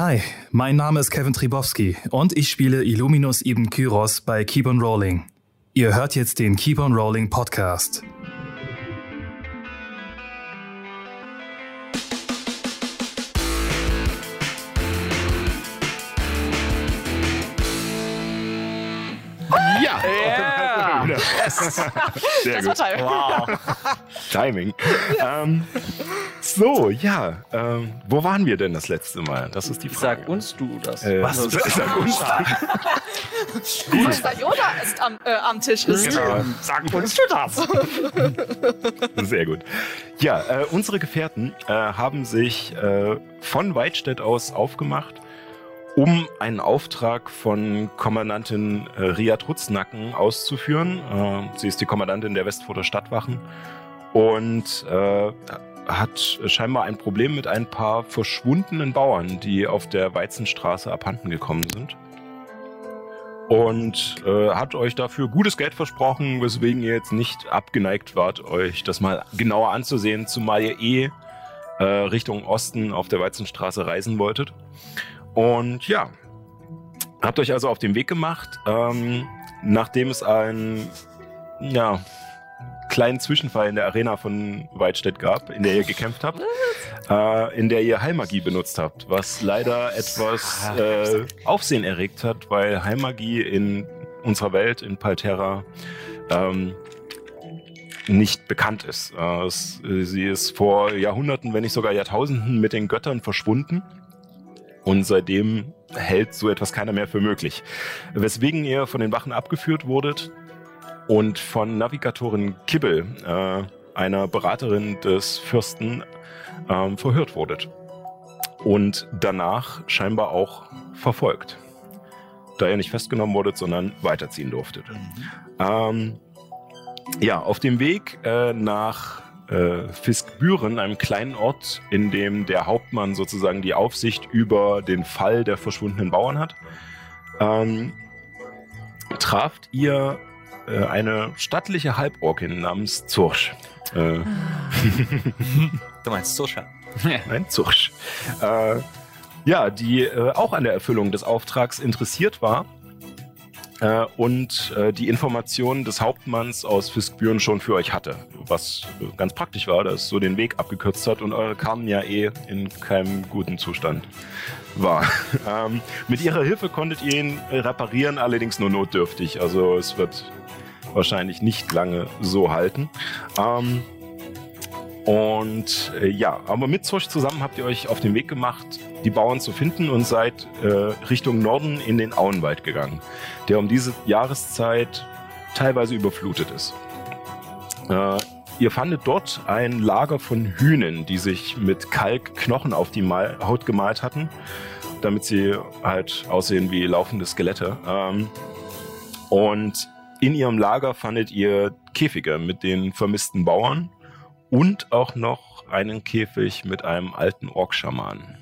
Hi, mein Name ist Kevin Tribowski und ich spiele Illuminus Ibn Kyros bei Keep on Rolling. Ihr hört jetzt den Keep on Rolling Podcast. Sehr Das war gut. Timing. Wow. Timing. Ähm, so, ja. Ähm, wo waren wir denn das letzte Mal? Das ist die Frage. Sag uns du das. Äh, Was? Sag uns. Meister Yoda ist am, äh, am Tisch. Ist. Genau. Sag uns du das. Sehr gut. Ja, äh, unsere Gefährten äh, haben sich äh, von Weidstedt aus aufgemacht, um einen Auftrag von Kommandantin äh, Ria Trutznacken auszuführen. Äh, sie ist die Kommandantin der Westfurter Stadtwachen und äh, hat scheinbar ein Problem mit ein paar verschwundenen Bauern, die auf der Weizenstraße abhanden gekommen sind. Und äh, hat euch dafür gutes Geld versprochen, weswegen ihr jetzt nicht abgeneigt wart, euch das mal genauer anzusehen, zumal ihr eh äh, Richtung Osten auf der Weizenstraße reisen wolltet. Und ja, habt euch also auf den Weg gemacht, ähm, nachdem es einen ja, kleinen Zwischenfall in der Arena von Weidstedt gab, in der ihr gekämpft habt, äh, in der ihr Heilmagie benutzt habt, was leider etwas äh, Aufsehen erregt hat, weil Heilmagie in unserer Welt, in Palterra, ähm, nicht bekannt ist. Äh, es, sie ist vor Jahrhunderten, wenn nicht sogar Jahrtausenden mit den Göttern verschwunden. Und seitdem hält so etwas keiner mehr für möglich. Weswegen ihr von den Wachen abgeführt wurdet und von Navigatorin Kibbel, äh, einer Beraterin des Fürsten, ähm, verhört wurdet. Und danach scheinbar auch verfolgt. Da ihr nicht festgenommen wurdet, sondern weiterziehen durftet. Ähm, ja, auf dem Weg äh, nach äh, Fiskbüren, einem kleinen Ort, in dem der Hauptmann sozusagen die Aufsicht über den Fall der verschwundenen Bauern hat, ähm, traft ihr äh, eine stattliche Halborkin namens Zursch. Äh, Du meinst Susha. Nein, Zursch. Äh, ja, die äh, auch an der Erfüllung des Auftrags interessiert war äh, und äh, die Informationen des Hauptmanns aus Fiskbüren schon für euch hatte. Was äh, ganz praktisch war, dass es so den Weg abgekürzt hat und eure Kamen ja eh in keinem guten Zustand war. ähm, mit ihrer Hilfe konntet ihr ihn reparieren, allerdings nur notdürftig. Also es wird wahrscheinlich nicht lange so halten. Ähm, und äh, ja, aber mit Zosch zusammen habt ihr euch auf den Weg gemacht, die Bauern zu finden und seid äh, Richtung Norden in den Auenwald gegangen, der um diese Jahreszeit teilweise überflutet ist. Äh, ihr fandet dort ein Lager von Hühnen, die sich mit Kalk Knochen auf die Mal Haut gemalt hatten, damit sie halt aussehen wie laufende Skelette. Ähm, und in ihrem Lager fandet ihr Käfige mit den vermissten Bauern und auch noch einen Käfig mit einem alten Orkschamanen.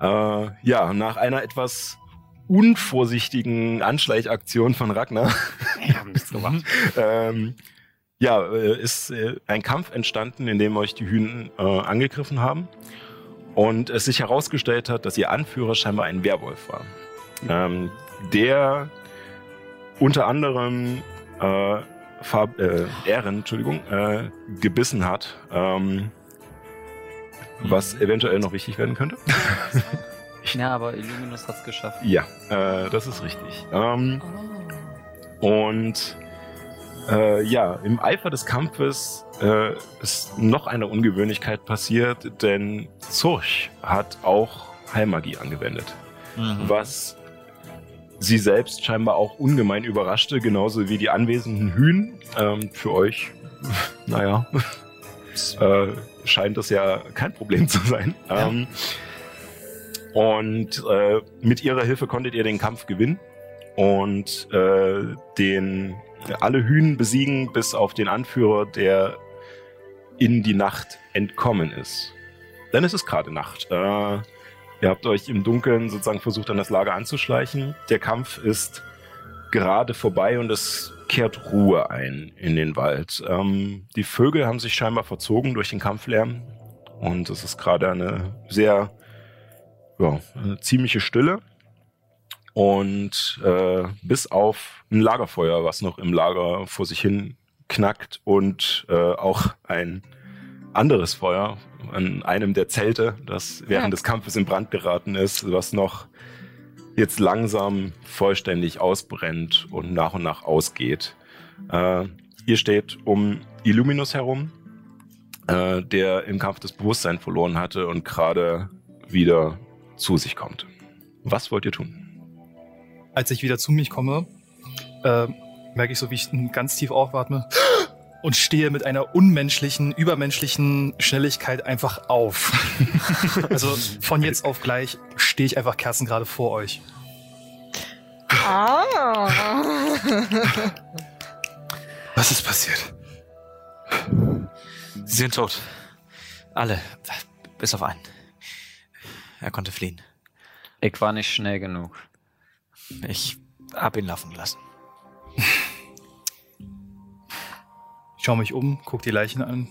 Äh, ja, nach einer etwas unvorsichtigen Anschleichaktion von Ragnar nichts gemacht. ähm, ja, äh, ist äh, ein Kampf entstanden, in dem euch die Hühner äh, angegriffen haben und es sich herausgestellt hat, dass ihr Anführer scheinbar ein Werwolf war, ähm, der unter anderem äh, Fab, äh, Ehren, Entschuldigung, äh, gebissen hat, ähm, was eventuell noch wichtig werden könnte. Ja, aber Illuminus hat's geschafft. Ja, äh, das ist richtig. Ähm, Und äh, ja, im Eifer des Kampfes äh, ist noch eine Ungewöhnlichkeit passiert, denn Zurch hat auch Heilmagie angewendet. Was sie selbst scheinbar auch ungemein überraschte, genauso wie die anwesenden Hühn. Ähm, für euch, naja, äh, scheint das ja kein Problem zu sein. Ähm, und äh, mit ihrer Hilfe konntet ihr den Kampf gewinnen und äh, den alle Hühn besiegen, bis auf den Anführer, der in die Nacht entkommen ist. Denn es ist gerade Nacht. Äh, ihr habt euch im Dunkeln sozusagen versucht, an das Lager anzuschleichen. Der Kampf ist gerade vorbei und es kehrt Ruhe ein in den Wald. Ähm, die Vögel haben sich scheinbar verzogen durch den Kampflärm und es ist gerade eine sehr ja, eine ziemliche Stille. Und äh, bis auf ein Lagerfeuer, was noch im Lager vor sich hin knackt und äh, auch ein anderes Feuer an einem der Zelte, das während Ja. des Kampfes in Brand geraten ist, was noch jetzt langsam vollständig ausbrennt und nach und nach ausgeht. Äh, ihr steht um Illuminus herum, äh, der im Kampf das Bewusstsein verloren hatte und gerade wieder zu sich kommt. Was wollt ihr tun? Als ich wieder zu mich komme, äh, merke ich so, wie ich ganz tief aufatme und stehe mit einer unmenschlichen, übermenschlichen Schnelligkeit einfach auf. also von jetzt auf gleich stehe ich einfach kerzengerade vor euch. Ah. Was ist passiert? Sie sind tot. Alle. Bis auf einen. Er konnte fliehen. Ich war nicht schnell genug. Ich hab ihn laufen gelassen. Schaue mich um, guck die Leichen an.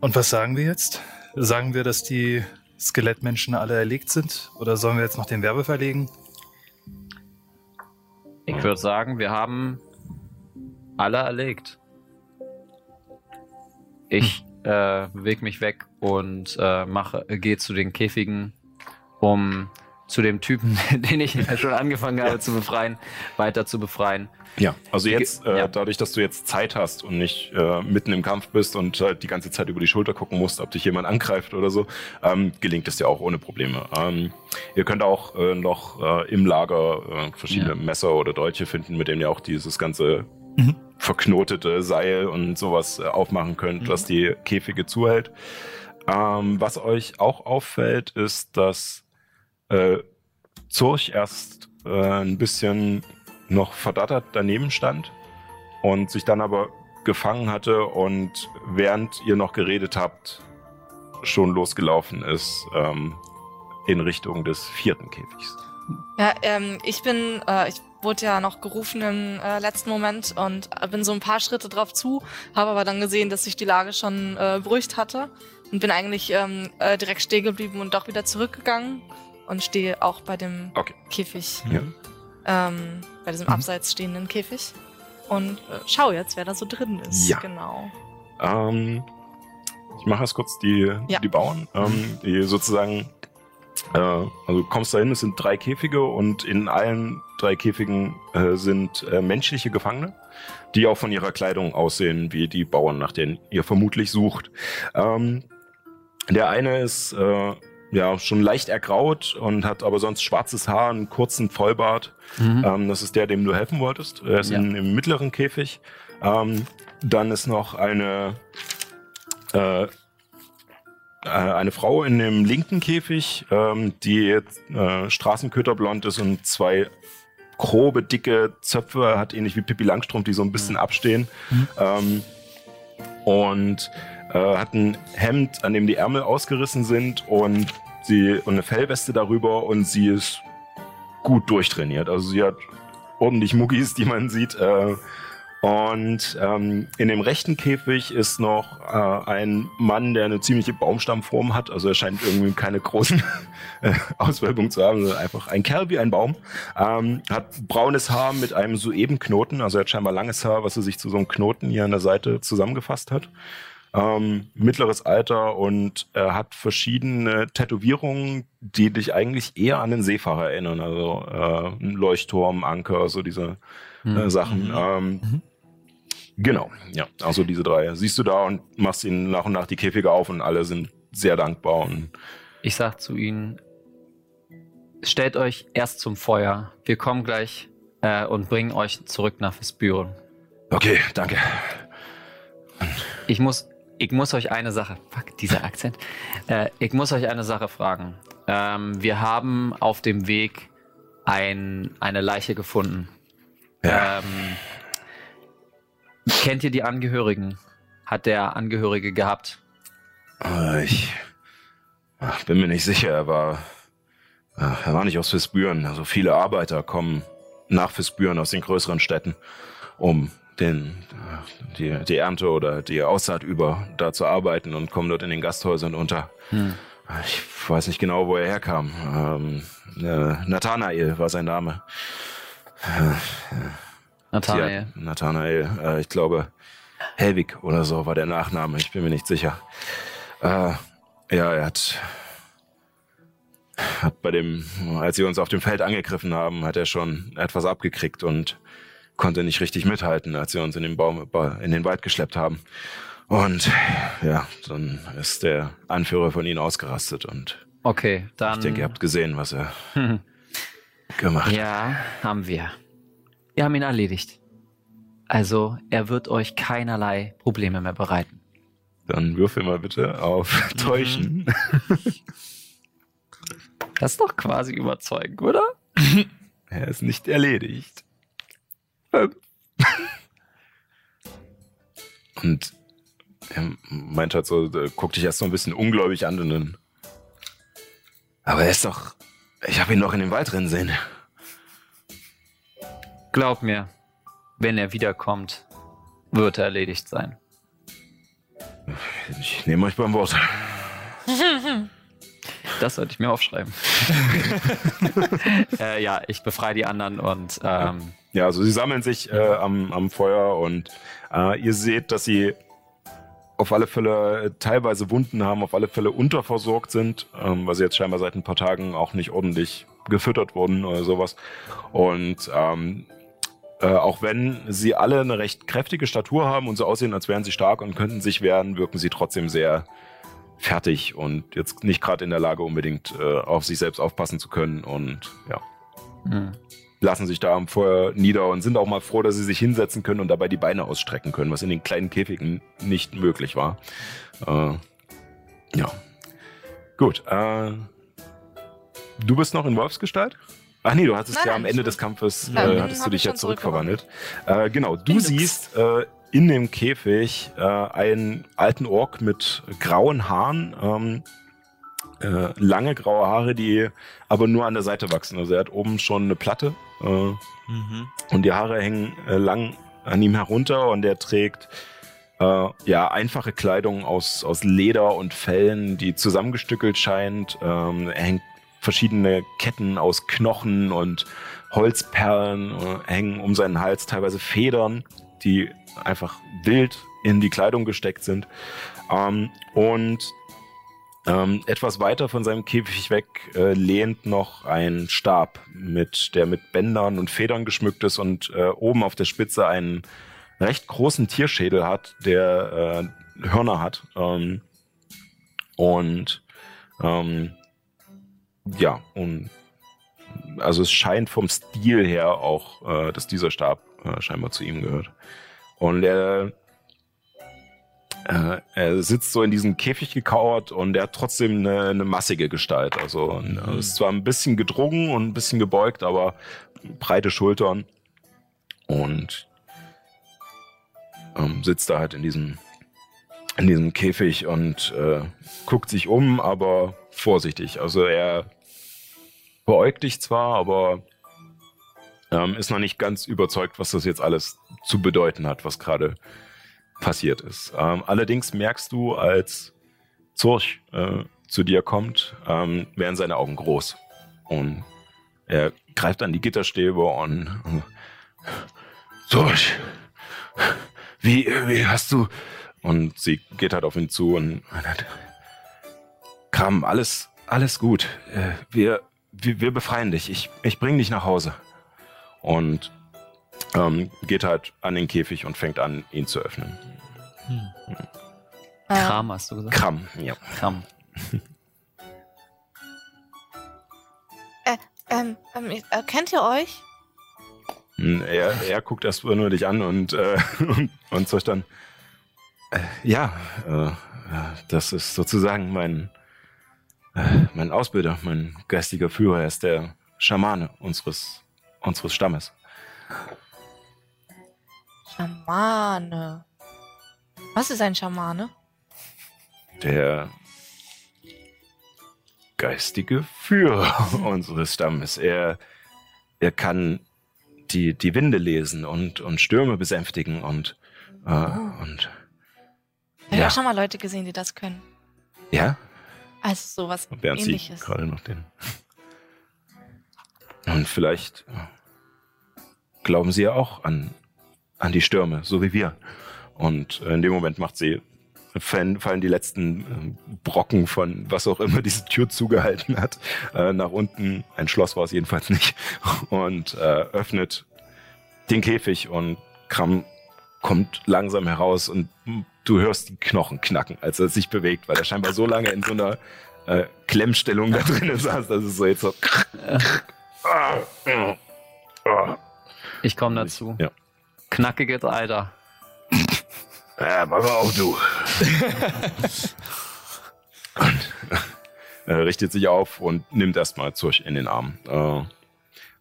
Und was sagen wir jetzt? Sagen wir, dass die Skelettmenschen alle erlegt sind? Oder sollen wir jetzt noch den Werbe verlegen? Ich würde sagen, wir haben alle erlegt. Ich äh, bewege mich weg und äh, mache, gehe zu den Käfigen, um zu dem Typen, den ich schon angefangen habe zu befreien, weiter zu befreien. Ja, also jetzt, äh, Ja. dadurch, dass du jetzt Zeit hast und nicht äh, mitten im Kampf bist und halt die ganze Zeit über die Schulter gucken musst, ob dich jemand angreift oder so, ähm, gelingt es dir auch ohne Probleme. Ähm, ihr könnt auch äh, noch äh, im Lager äh, verschiedene Ja. Messer oder Dolche finden, mit denen ihr auch dieses ganze Mhm. verknotete Seil und sowas äh, aufmachen könnt, Mhm. was die Käfige zuhält. Ähm, was euch auch auffällt, ist, dass äh, Zurch erst äh, ein bisschen noch verdattert daneben stand und sich dann aber gefangen hatte und während ihr noch geredet habt, schon losgelaufen ist ähm, in Richtung des vierten Käfigs. Ja, ähm, ich bin, äh, ich wurde ja noch gerufen im äh, letzten Moment und bin so ein paar Schritte drauf zu, habe aber dann gesehen, dass sich die Lage schon äh, beruhigt hatte und bin eigentlich ähm, äh, direkt stehen geblieben und doch wieder zurückgegangen und stehe auch bei dem Okay. Käfig, Ja. ähm, bei diesem abseits stehenden Käfig und äh, schau jetzt, wer da so drin ist. Ja. Genau. Ähm, ich mache jetzt kurz die, Ja. die Bauern, ähm, die sozusagen, äh, also du kommst dahin, es sind drei Käfige und in allen drei Käfigen äh, sind äh, menschliche Gefangene, die auch von ihrer Kleidung aussehen wie die Bauern, nach denen ihr vermutlich sucht. Ähm, der eine ist äh, ja schon leicht ergraut und hat aber sonst schwarzes Haar, einen kurzen Vollbart. Mhm. Ähm, das ist der, dem du helfen wolltest. Er ist Ja. in, im mittleren Käfig. Ähm, dann ist noch eine, äh, äh, eine Frau in dem linken Käfig, ähm, die äh, straßenköterblond ist und zwei grobe, dicke Zöpfe hat, ähnlich wie Pippi Langstrumpf, die so ein bisschen abstehen. Mhm. Ähm, und äh, hat ein Hemd, an dem die Ärmel ausgerissen sind und sie und eine Fellweste darüber und sie ist gut durchtrainiert. Also sie hat ordentlich Muckis, die man sieht. Äh, und ähm, in dem rechten Käfig ist noch äh, ein Mann, der eine ziemliche Baumstammform hat. Also er scheint irgendwie keine großen äh, Auswölbungen zu haben, sondern einfach ein Kerl wie ein Baum. Ähm, hat braunes Haar mit einem Suebenknoten. Also er hat scheinbar langes Haar, was er sich zu so einem Knoten hier an der Seite zusammengefasst hat. Ähm, mittleres Alter und er hat verschiedene Tätowierungen, die dich eigentlich eher an den Seefahrer erinnern. Also äh, ein Leuchtturm, Anker, so diese Mhm. äh, Sachen. Ähm, Genau, ja, also diese drei. Siehst du da und machst ihnen nach und nach die Käfige auf und alle sind sehr dankbar. Und Ich sag zu ihnen, stellt euch erst zum Feuer. Wir kommen gleich äh, und bringen euch zurück nach Vespuren. okay, danke. Ich muss, ich muss euch eine Sache, fuck, dieser Akzent. Äh, ich muss euch eine Sache fragen. Ähm, wir haben auf dem Weg ein, eine Leiche gefunden. Ja. Ähm, kennt ihr die Angehörigen? Hat der Angehörige gehabt? Äh, Ich ach, bin mir nicht sicher, er war, er war nicht aus Fisbüren. Also viele Arbeiter kommen nach Fisbüren aus den größeren Städten, um den, äh, die, die Ernte oder die Aussaat über, da zu arbeiten und kommen dort in den Gasthäusern unter. Hm. Ich weiß nicht genau, wo er herkam. Ähm, äh, Nathanael war sein Name. Nathanael. Ja, Nathanael. Äh, ich glaube, Helwig oder so war der Nachname. Ich bin mir nicht sicher. Äh, ja, er hat, hat bei dem, als sie uns auf dem Feld angegriffen haben, hat er schon etwas abgekriegt und konnte nicht richtig mithalten, als sie uns in den Baum, in den Wald geschleppt haben. Und ja, dann ist der Anführer von ihnen ausgerastet und Okay, dann. ich denke, ihr habt gesehen, was er gemacht hat. Ja, haben wir. Wir haben ihn erledigt. Also, er wird euch keinerlei Probleme mehr bereiten. Dann würfel mal bitte auf Täuschen. Das ist doch quasi überzeugend, oder? Er ist nicht erledigt. Und er meint halt so, äh, guckt dich erst so ein bisschen ungläubig an und dann. Aber er ist doch. Ich habe ihn noch in den Wald rennen sehen. Glaub mir, wenn er wiederkommt, wird er erledigt sein. Ich nehme euch beim Wort. Das sollte ich mir aufschreiben. äh, ja, ich befreie die anderen und ähm, Ja, also sie sammeln sich äh, am, am Feuer und äh, ihr seht, dass sie auf alle Fälle teilweise Wunden haben, auf alle Fälle unterversorgt sind, ähm, weil sie jetzt scheinbar seit ein paar Tagen auch nicht ordentlich gefüttert wurden oder sowas. Und ähm, äh, auch wenn sie alle eine recht kräftige Statur haben und so aussehen, als wären sie stark und könnten sich wehren, wirken sie trotzdem sehr fertig und jetzt nicht gerade in der Lage unbedingt äh, auf sich selbst aufpassen zu können und ja hm. Lassen sich da am Feuer nieder und sind auch mal froh, dass sie sich hinsetzen können und dabei die Beine ausstrecken können, was in den kleinen Käfigen nicht möglich war. Äh, ja. Gut. Äh, du bist noch in Wolfsgestalt? Ach nee, du hattest Nein, ja nein, am Ende des Kampfes, äh, dann hattest du dich ich ja zurückverwandelt. Äh, genau, du Indux. siehst äh, in dem Käfig äh, einen alten Ork mit grauen Haaren, ähm, äh, lange graue Haare, die aber nur an der Seite wachsen. Also er hat oben schon eine Platte äh, Mhm. und die Haare hängen äh, lang an ihm herunter und er trägt äh, ja einfache Kleidung aus, aus Leder und Fellen, die zusammengestückelt scheint. Ähm, er hängt verschiedene Ketten aus Knochen und Holzperlen äh, hängen um seinen Hals, teilweise Federn, die einfach wild in die Kleidung gesteckt sind. Ähm, und ähm, etwas weiter von seinem Käfig weg äh, lehnt noch ein Stab, mit, der mit Bändern und Federn geschmückt ist und äh, oben auf der Spitze einen recht großen Tierschädel hat, der äh, Hörner hat. Ähm, und ähm, ja, und also es scheint vom Stil her auch, äh, dass dieser Stab äh, scheinbar zu ihm gehört. Und er äh, er sitzt so in diesem Käfig gekauert und er hat trotzdem eine, eine massige Gestalt. Also Mhm. er ist zwar ein bisschen gedrungen und ein bisschen gebeugt, aber breite Schultern und ähm, sitzt da halt in diesem in diesem Käfig und äh, guckt sich um, aber vorsichtig. Also er beäugt dich zwar, aber ähm, ist noch nicht ganz überzeugt, was das jetzt alles zu bedeuten hat, was gerade passiert ist. Ähm, allerdings merkst du, als Zurch äh, zu dir kommt, ähm, werden seine Augen groß. Und er greift an die Gitterstäbe und äh, Zurch, wie, wie hast du... Und sie geht halt auf ihn zu und Kram, alles, alles gut. Äh, wir, wir, wir befreien dich. Ich, ich bring dich nach Hause. Und ähm, geht halt an den Käfig und fängt an, ihn zu öffnen. Äh, Kram hast du gesagt. Kram, ja. Kram. ähm, ähm, äh, kennt ihr euch? Hm, Er, er guckt erst nur dich an und, äh, und, und sagt dann, äh, ja, äh, äh, das ist sozusagen mein, äh, mein Ausbilder, mein geistiger Führer. Er ist der Schamane unseres, unseres Stammes. Schamane. Was ist ein Schamane? Der geistige Führer unseres Stammes. Er, er kann die, die Winde lesen und, und Stürme besänftigen und, äh, Oh. und Ich habe Ja. auch schon mal Leute gesehen, die das können. ja, Also sowas Und sie ähnliches. gerade noch den. Und vielleicht glauben sie ja auch an, an die Stürme, so wie wir. Und äh, in dem Moment macht sie, fallen, die letzten äh, Brocken von was auch immer diese Tür zugehalten hat, äh, nach unten. Ein Schloss war es jedenfalls nicht. Und äh, öffnet den Käfig und Kram kommt langsam heraus und du hörst die Knochen knacken, als er sich bewegt, weil er scheinbar so lange in so einer äh, Klemmstellung da drin saß, dass es so jetzt so. Ich komme dazu. Ja. Knackiges Alter. Ja, pass auf, du. und er richtet sich auf und nimmt erstmal Zurch in den Arm. Äh,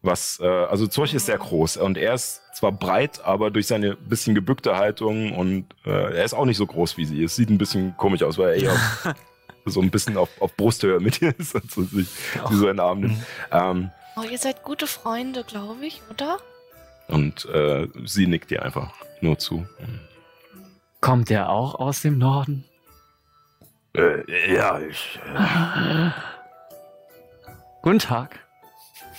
was, äh, also Zurch ist sehr groß und er ist zwar breit, aber durch seine bisschen gebückte Haltung und äh, er ist auch nicht so groß wie sie. Es sieht ein bisschen komisch aus, weil er eher so ein bisschen auf, auf Brusthöhe mit ihr ist, also sich sie so in den Arm nimmt. Ähm, Oh, ihr seid gute Freunde, glaube ich, oder? Und äh, sie nickt dir einfach nur zu. Kommt der auch aus dem Norden? Äh, ja, ich. Guten Tag.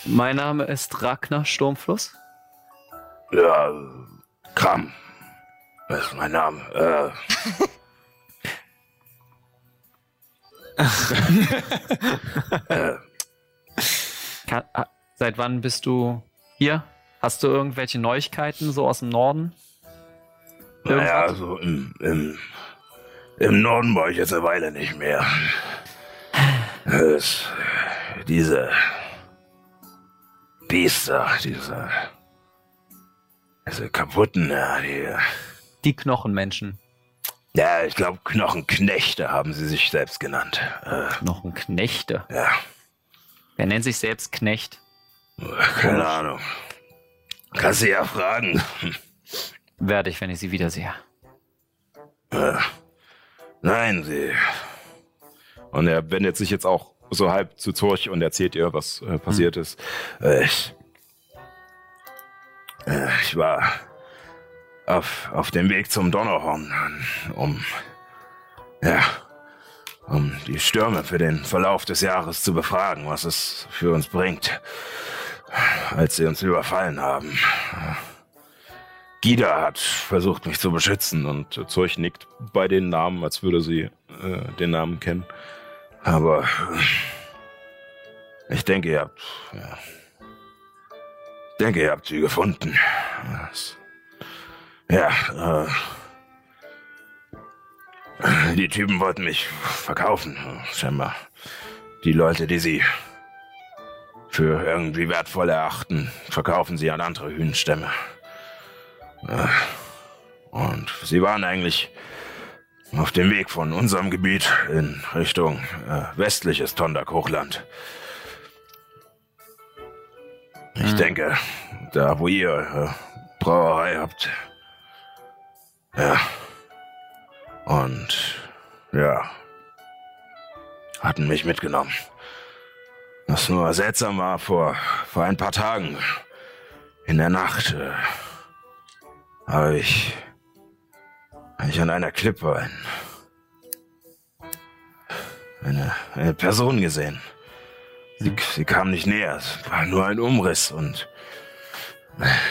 Mein Name ist Ragnar Sturmfluss. Ja, Kram. Das ist mein Name. Äh, äh, Ka ah, seit wann bist du hier? Hast du irgendwelche Neuigkeiten so aus dem Norden? naja, Irgendwas? so im, im, im Norden war ich jetzt eine Weile nicht mehr. Es, diese Biester, diese, diese kaputten, ja, die, Die Knochenmenschen. ja, ich glaube, Knochenknechte haben sie sich selbst genannt. Äh, Knochenknechte. ja, Wer nennt sich selbst Knecht? keine Ahnung. Kannst du ja fragen. Werde ich, wenn ich sie wiedersehe. Äh, nein, sie. Und er wendet sich jetzt auch so halb zu Zurch und erzählt ihr, was äh, passiert ist. Äh, ich, äh, ich war auf, auf dem Weg zum Donnerhorn, um, ja, um die Stürme für den Verlauf des Jahres zu befragen, was es für uns bringt, als sie uns überfallen haben. Gida hat versucht, mich zu beschützen und Zurch nickt bei den Namen, als würde sie äh, den Namen kennen. Aber äh, ich denke, ihr habt. Ja, denke, ihr habt sie gefunden. Ja, äh, die Typen wollten mich verkaufen, scheinbar. Die Leute, die sie für irgendwie wertvoll erachten, verkaufen sie an andere Hühnstämme. Und sie waren eigentlich auf dem Weg von unserem Gebiet in Richtung äh, westliches Tondak-Hochland. Ich Hm. denke, da wo ihr äh, Brauerei habt. Ja. Und ja. Hatten mich mitgenommen. Was nur seltsam war, vor, vor ein paar Tagen in der Nacht äh, habe ich, hab ich an einer Klippe ein, eine, eine Person gesehen. Sie, sie kam nicht näher, es war nur ein Umriss und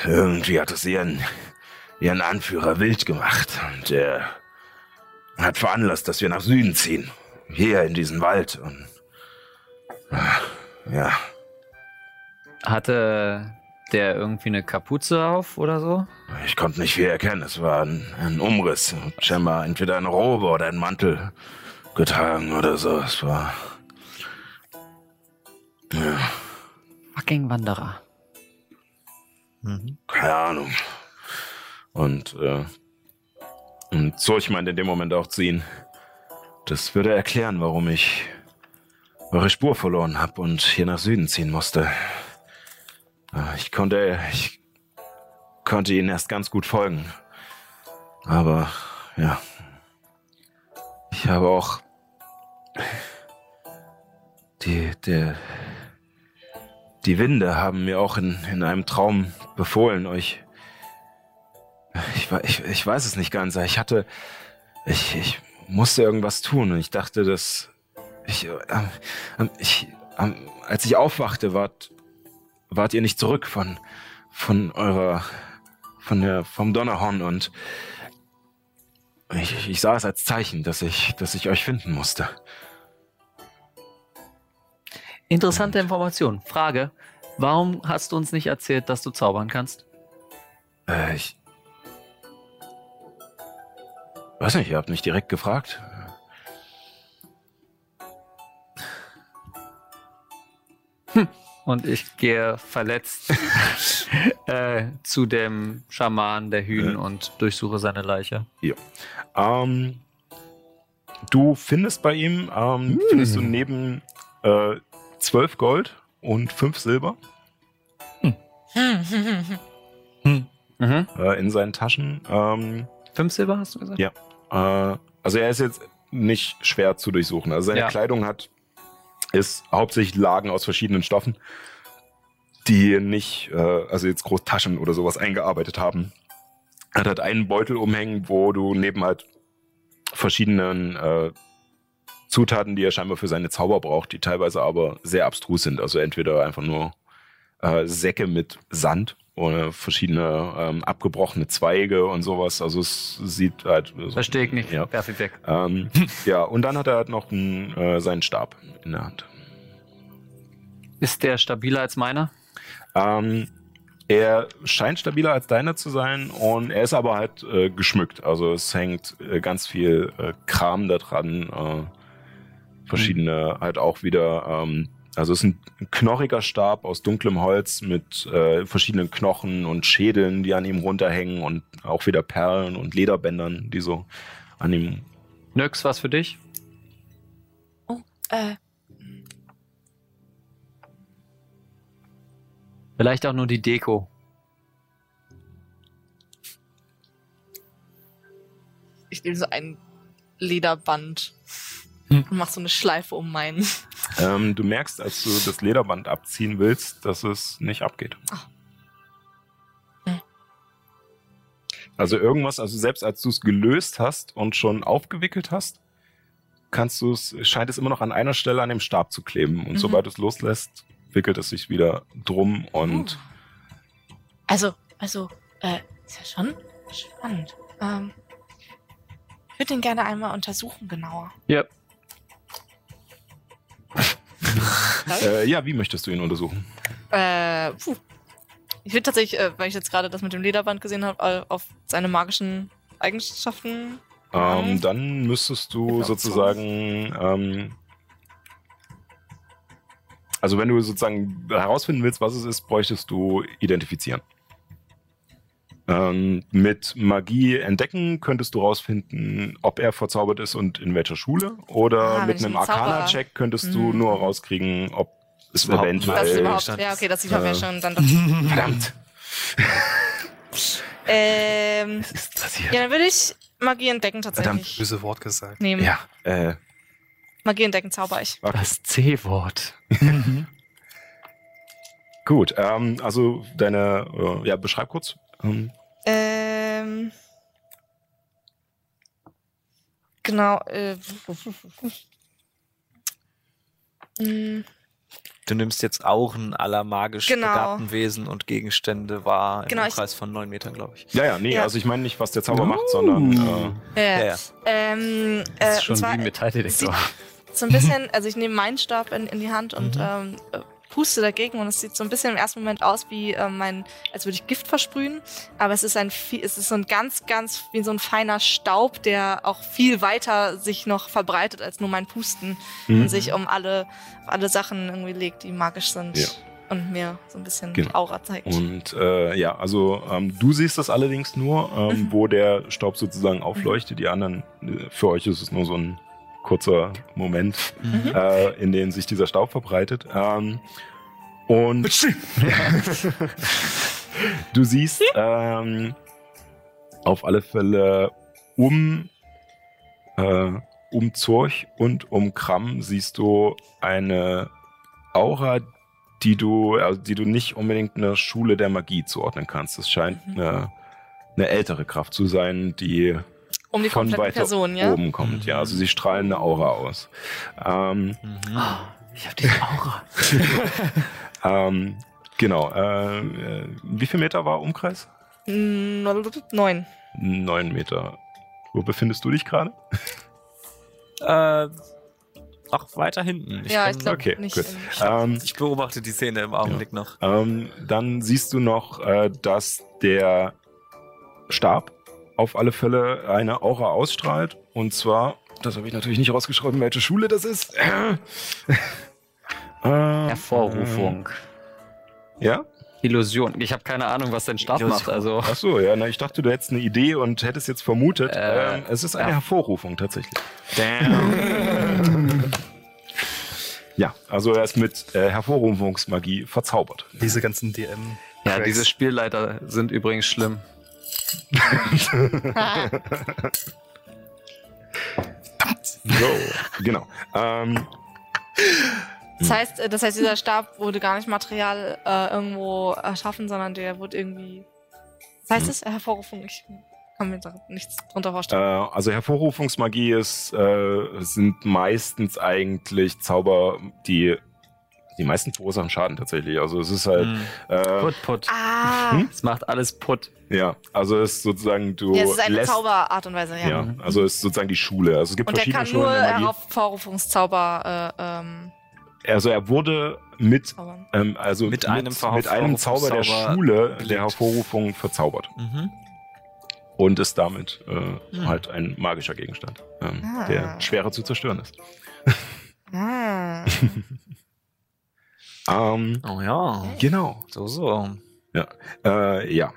irgendwie hat es ihren, ihren Anführer wild gemacht und er hat veranlasst, dass wir nach Süden ziehen. Hier in diesen Wald und ja, Hatte der irgendwie eine Kapuze auf oder so? ich konnte nicht viel erkennen. Es war ein, ein Umriss. Scheinbar entweder eine Robe oder ein Mantel getragen oder so. Es war. Ja, Fucking Wanderer. Mhm. keine Ahnung. Und, äh, und Zurch meinte in dem Moment auch zu ihnen, das würde erklären, warum ich eure Spur verloren habe und hier nach Süden ziehen musste. Äh, Ich konnte, ich konnte ihnen erst ganz gut folgen. Aber, ja. Ich habe auch die, der, die Winde haben mir auch in, in einem Traum befohlen, euch. Ich, ich, ich weiß es nicht ganz. Ich hatte. Ich, ich musste irgendwas tun und ich dachte, dass. Ich, ähm, ähm, ich, ähm, als ich aufwachte, wart, wart ihr nicht zurück von, von eurer. von der, vom Donnerhorn und. Ich, ich sah es als Zeichen, dass ich, dass ich euch finden musste. Interessante Information. Frage: Warum hast du uns nicht erzählt, dass du zaubern kannst? Äh, ich. Weiß nicht, ihr habt mich direkt gefragt. Und ich gehe verletzt äh, zu dem Schaman der Hühn Ja. und durchsuche seine Leiche. Ähm, du findest bei ihm, ähm, findest du neben äh, 12 Gold und 5 Silber Mhm. äh, in seinen Taschen. Ähm, Fünf Silber hast du gesagt? Ja. äh, also er ist jetzt nicht schwer zu durchsuchen. Also seine Ja. Kleidung hat ist hauptsächlich Lagen aus verschiedenen Stoffen, die nicht, äh, also jetzt groß Taschen oder sowas eingearbeitet haben. Er hat einen Beutel umhängen, wo du neben halt verschiedenen äh, Zutaten, die er scheinbar für seine Zauber braucht, die teilweise aber sehr abstrus sind. Also entweder einfach nur äh, Säcke mit Sand oder verschiedene ähm, abgebrochene Zweige und sowas. Also es sieht halt. so- Verstehe ich nicht. Ja. Werf ihn weg. Ähm, ja, und dann hat er halt noch einen, äh, seinen Stab in der Hand. Ist der stabiler als meiner? Ähm, er scheint stabiler als deiner zu sein und er ist aber halt äh, geschmückt. Also es hängt äh, ganz viel äh, Kram da dran. Äh, verschiedene halt auch wieder. Ähm, also es ist ein knorriger Stab aus dunklem Holz mit äh, verschiedenen Knochen und Schädeln, die an ihm runterhängen und auch wieder Perlen und Lederbändern, die so an ihm. Nix, was für dich? Äh, Vielleicht auch nur die Deko. ich nehme so ein Lederband Hm. und mach so eine Schleife um meinen. Ähm, du merkst, als du das Lederband abziehen willst, dass es nicht abgeht. Ach. Hm. Also irgendwas, also selbst als du es gelöst hast und schon aufgewickelt hast, kannst du es, scheint es immer noch an einer Stelle an dem Stab zu kleben. Und Mhm. sobald du es loslässt, wickelt es sich wieder drum und Also, also, äh, ist ja schon spannend. Ähm, ich würde den gerne einmal untersuchen, genauer. Ja. Äh, ja, wie möchtest du ihn untersuchen? Äh, puh. Ich würde tatsächlich, äh, weil ich jetzt gerade das mit dem Lederband gesehen habe, auf seine magischen Eigenschaften. Ähm, dann müsstest du Genau, sozusagen, ähm, also wenn du sozusagen herausfinden willst, was es ist, bräuchtest du identifizieren. Ähm, mit Magie entdecken könntest du rausfinden, ob er verzaubert ist und in welcher Schule. Oder Ah, mit einem Arcana-Check könntest du Mhm. nur rauskriegen, ob es Überhaupt eventuell... Das ist Äh, überhaupt, ja, okay, das sieht man ja Äh, schon dann doch. Verdammt! Ähm, Es ist passiert. ja, dann würde ich Magie entdecken tatsächlich Böse Wort gesagt. nehmen. Ja, äh, Magie entdecken zauber ich. okay. Das C-Wort. Gut, ähm, also deine, äh, ja, beschreib kurz. Ähm, Ähm, genau. Äh, mm, Du nimmst jetzt Augen aller magisch Genau. begabten Wesen und Gegenstände wahr im Genau, Umkreis von neun Metern, glaube ich. Ja, ja, nee, Ja. also ich meine nicht, was der Zauber macht, sondern äh, äh, Ja, ja. Ähm, Das äh, ist und schon zwar, wie ein Metalldetektor. so ein bisschen, also ich nehme meinen Stab in, in die Hand und Mhm. ähm, äh, puste dagegen und es sieht so ein bisschen im ersten Moment aus wie ähm, mein, als würde ich Gift versprühen, aber es ist ein es ist so ein ganz, ganz wie so ein feiner Staub, der auch viel weiter sich noch verbreitet als nur mein Pusten Mhm. und sich um alle, alle Sachen irgendwie legt, die magisch sind Ja. und mir so ein bisschen Genau. Aura zeigt. und äh, ja, also ähm, du siehst das allerdings nur, ähm, Mhm. wo der Staub sozusagen aufleuchtet. Die anderen, äh, für euch ist es nur so ein kurzer Moment, Mhm. äh, in dem sich dieser Staub verbreitet. Ähm, und du siehst ähm, auf alle Fälle um, äh, um Zurch und um Kram siehst du eine Aura, die du, also die du nicht unbedingt einer Schule der Magie zuordnen kannst. Es scheint Mhm. eine, eine ältere Kraft zu sein, die Um die von komplette weiter Person, ja? oben kommt. Ja, also sie strahlen eine Aura aus. Ähm, Ich habe diese Aura. ähm, genau. Äh, äh, wie viel Meter war Umkreis? Neun. Neun Meter. Wo befindest du dich gerade? Äh, auch weiter hinten. ja, bin- ich glaube okay, nicht. gut. im- Ähm, Ich beobachte die Szene im Augenblick noch. Ähm, dann siehst du noch, äh, dass der Stab auf alle Fälle eine Aura ausstrahlt. Und zwar, das habe ich natürlich nicht rausgeschrieben, welche Schule das ist. Äh, Hervorrufung. Äh, ja? Illusion. Ich habe keine Ahnung, was dein Stab macht. Also Ach so, ja, na, ich dachte, du hättest eine Idee und hättest jetzt vermutet. Äh, ähm, es ist eine ja. Hervorrufung tatsächlich. Damn. Ja, also er ist mit äh, Hervorrufungsmagie verzaubert. Diese ganzen DM. ja, Cracks. diese Spielleiter sind übrigens schlimm. So, genau. Ähm, Das heißt, äh, das heißt, dieser Stab wurde gar nicht Material äh, irgendwo erschaffen, sondern der wurde irgendwie. Was heißt das? Hervorrufung? Ich kann mir da nichts drunter Äh, vorstellen. also Hervorrufungsmagie ist, äh, sind meistens eigentlich Zauber, die die meisten verursachen Schaden tatsächlich. Also es ist halt, Hm. äh, Put, put. ah, hm? Es macht alles put. ja, also es ist sozusagen du ja, es ist eine lässt, Zauberart und Weise, ja. ja, also es ist sozusagen die Schule. Also es gibt Und der verschiedene kann Schulen nur der Magie. Hervorrufungszauber äh, ähm, Also er wurde mit ähm, also Mit einem mit einem Zauber der Schule belegt. der Hervorrufung verzaubert Mhm. und ist damit äh, Hm. halt ein magischer Gegenstand, ähm, Ah. der schwerer zu zerstören ist. Ah. Ähm, Oh ja. genau. So, so. Äh, ja.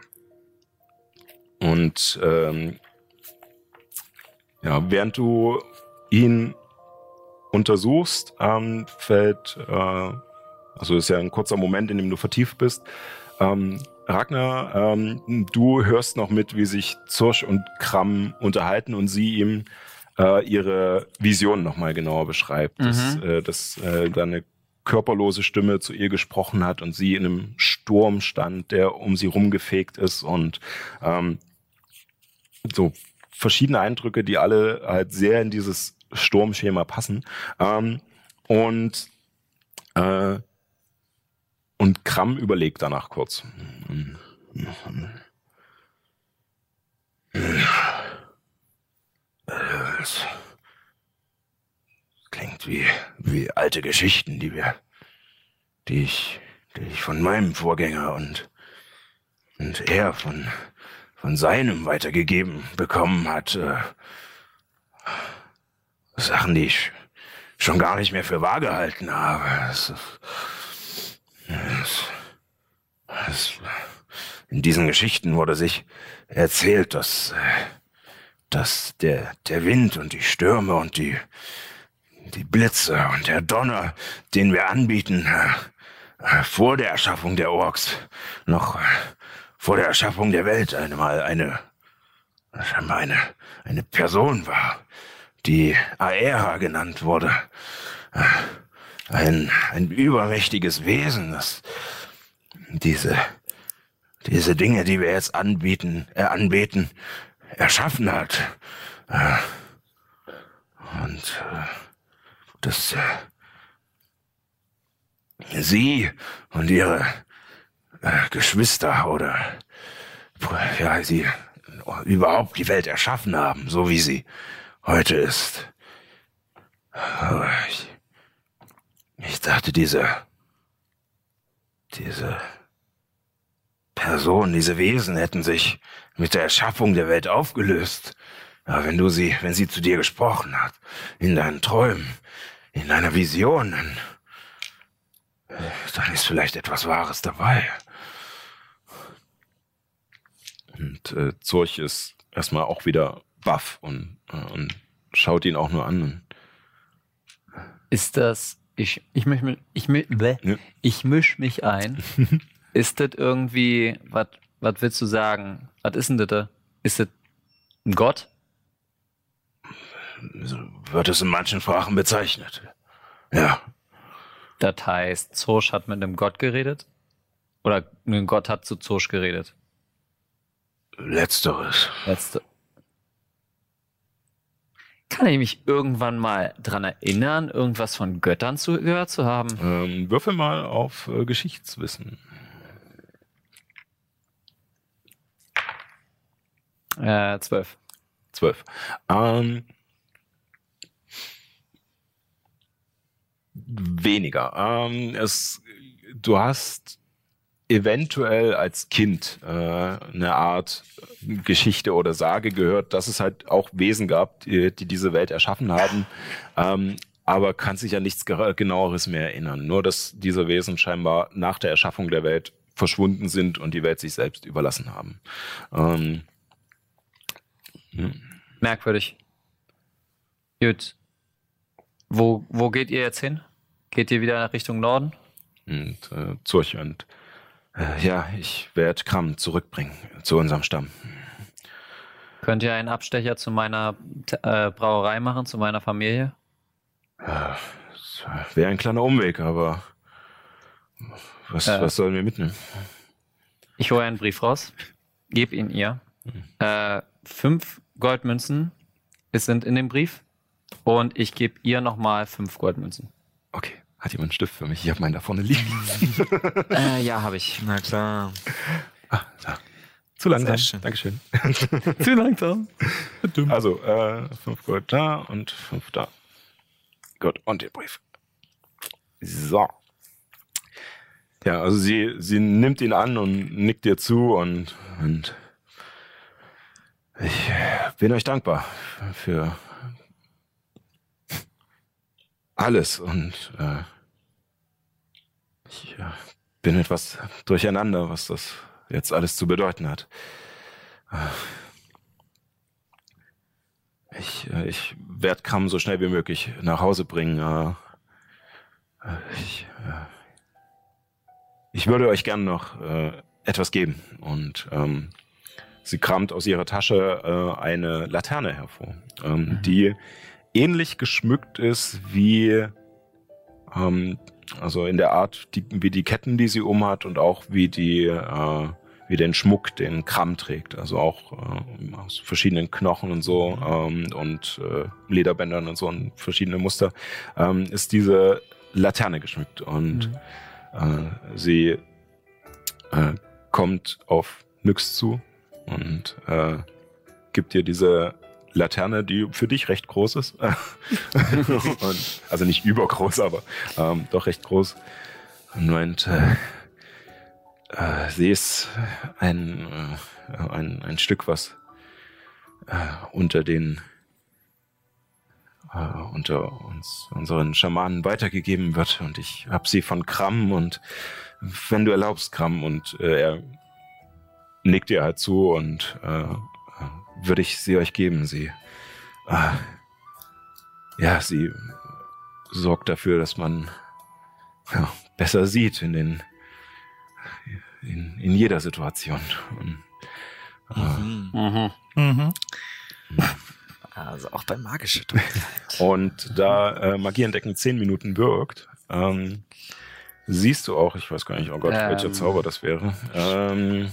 Und ähm, ja, während du ihn untersuchst, ähm, fällt, äh, also ist ja ein kurzer Moment, in dem du vertieft bist. Ähm, Ragnar, ähm, du hörst noch mit, wie sich Zursch und Kram unterhalten und sie ihm äh, ihre Vision nochmal genauer beschreibt. Dass, Mhm. äh, dass äh, da eine körperlose Stimme zu ihr gesprochen hat und sie in einem Sturm stand, der um sie rumgefegt ist und ähm, so verschiedene Eindrücke, die alle halt sehr in dieses Sturmschema passen. Ähm, und äh, und Kram überlegt danach kurz. Klingt wie, wie alte Geschichten, die wir, die ich, die ich von meinem Vorgänger und, und er von, von seinem weitergegeben bekommen hat. Äh, Sachen, die ich schon gar nicht mehr für wahr gehalten habe. Es, es, es, in diesen Geschichten wurde sich erzählt, dass, äh, dass der, der Wind und die Stürme und die, die Blitze und der Donner, den wir anbieten, äh, äh, vor der Erschaffung der Orks, noch äh, vor der Erschaffung der Welt einmal eine, scheinbar eine, eine Person war, die Aera genannt wurde. Ein, ein übermächtiges Wesen, das diese, diese Dinge, die wir jetzt anbieten, äh, anbeten, erschaffen hat. Und äh, das äh, sie und ihre äh, Geschwister oder ja, sie überhaupt die Welt erschaffen haben, so wie sie heute ist. Aber ich, ich dachte, diese, diese Personen, diese Wesen hätten sich mit der Erschaffung der Welt aufgelöst. Aber wenn du sie, wenn sie zu dir gesprochen hat, in deinen Träumen, in deiner Vision, dann, dann ist vielleicht etwas Wahres dabei. Und äh, Zurch ist erstmal auch wieder baff und, äh, und schaut ihn auch nur an. Ist das. Ich, ich misch mich, ich, bäh. Ja. ich misch mich ein. ist das irgendwie, was willst du sagen? Was ist denn das? da? Ist das ein Gott? So wird es in manchen Sprachen bezeichnet. Ja. Das heißt, Zosch hat mit einem Gott geredet? Oder ein Gott hat zu Zosch geredet? Letzteres. Letzte. Kann ich mich irgendwann mal dran erinnern, irgendwas von Göttern zu, gehört zu haben? Ähm, würfel mal auf äh, Geschichtswissen. Äh, zwölf. Zwölf. Ähm, weniger. Ähm, es, du hast eventuell als Kind äh, eine Art Geschichte oder Sage gehört, dass es halt auch Wesen gab, die, die diese Welt erschaffen haben, ähm, aber kann sich an nichts ge- genaueres mehr erinnern. Nur, dass diese Wesen scheinbar nach der Erschaffung der Welt verschwunden sind und die Welt sich selbst überlassen haben. Ähm, hm. Merkwürdig. Gut. Wo, wo geht ihr jetzt hin? Geht ihr wieder Richtung Norden? Und äh, Zurch und äh, ja, ich werde Kram zurückbringen zu unserem Stamm. Könnt ihr einen Abstecher zu meiner äh, Brauerei machen, zu meiner Familie? Wäre ein kleiner Umweg, aber was, Äh. was sollen wir mitnehmen? Ich hole einen Brief raus, gebe ihn ihr. Äh, fünf Goldmünzen es sind in dem Brief und ich gebe ihr nochmal fünf Goldmünzen. Okay, hat jemand einen Stift für mich? Ich habe meinen da vorne liegen. Äh, ja, habe ich. Na klar. ah, da. Zu langsam. Sehr schön. Dankeschön. Zu langsam. Also, äh, fünf Gold da und fünf da. Gut, und der Brief. So. Ja, also sie, sie nimmt ihn an und nickt dir zu und, und ich bin euch dankbar für alles und äh, ich äh, bin etwas durcheinander, was das jetzt alles zu bedeuten hat. Ich, äh, ich werde Kram so schnell wie möglich nach Hause bringen. äh, äh, Ich, äh, ich würde euch gern noch äh, etwas geben. Und ähm, sie kramt aus ihrer Tasche äh, eine Laterne hervor, ähm, die ähnlich geschmückt ist wie ähm, also in der Art, die, wie die Ketten, die sie umhat und auch wie die äh, wie den Schmuck, den Kram trägt. Also auch äh, aus verschiedenen Knochen und so ähm, und äh, Lederbändern und so und verschiedene Muster, ähm, ist diese Laterne geschmückt. Und äh, sie äh, kommt auf Nyx zu und äh, gibt dir diese Laterne, die für dich recht groß ist. und, also nicht übergroß, aber ähm, doch recht groß. Und meint, äh, äh, sie ist ein, äh, ein, ein Stück, was äh, unter den äh, unter uns unseren Schamanen weitergegeben wird und ich habe sie von Kram und wenn du erlaubst Kram und äh, er nickt ihr halt zu und würde ich sie euch geben sie äh, ja sie sorgt dafür dass man ja, besser sieht in den in, in jeder Situation. Und, äh, Mhm. Mhm. Mhm. Also auch bei magischer Dunkelheit. Und da äh, Magie entdecken zehn Minuten wirkt, ähm, siehst du auch, ich weiß gar nicht, oh Gott, Ähm. welcher Zauber das wäre. Ähm,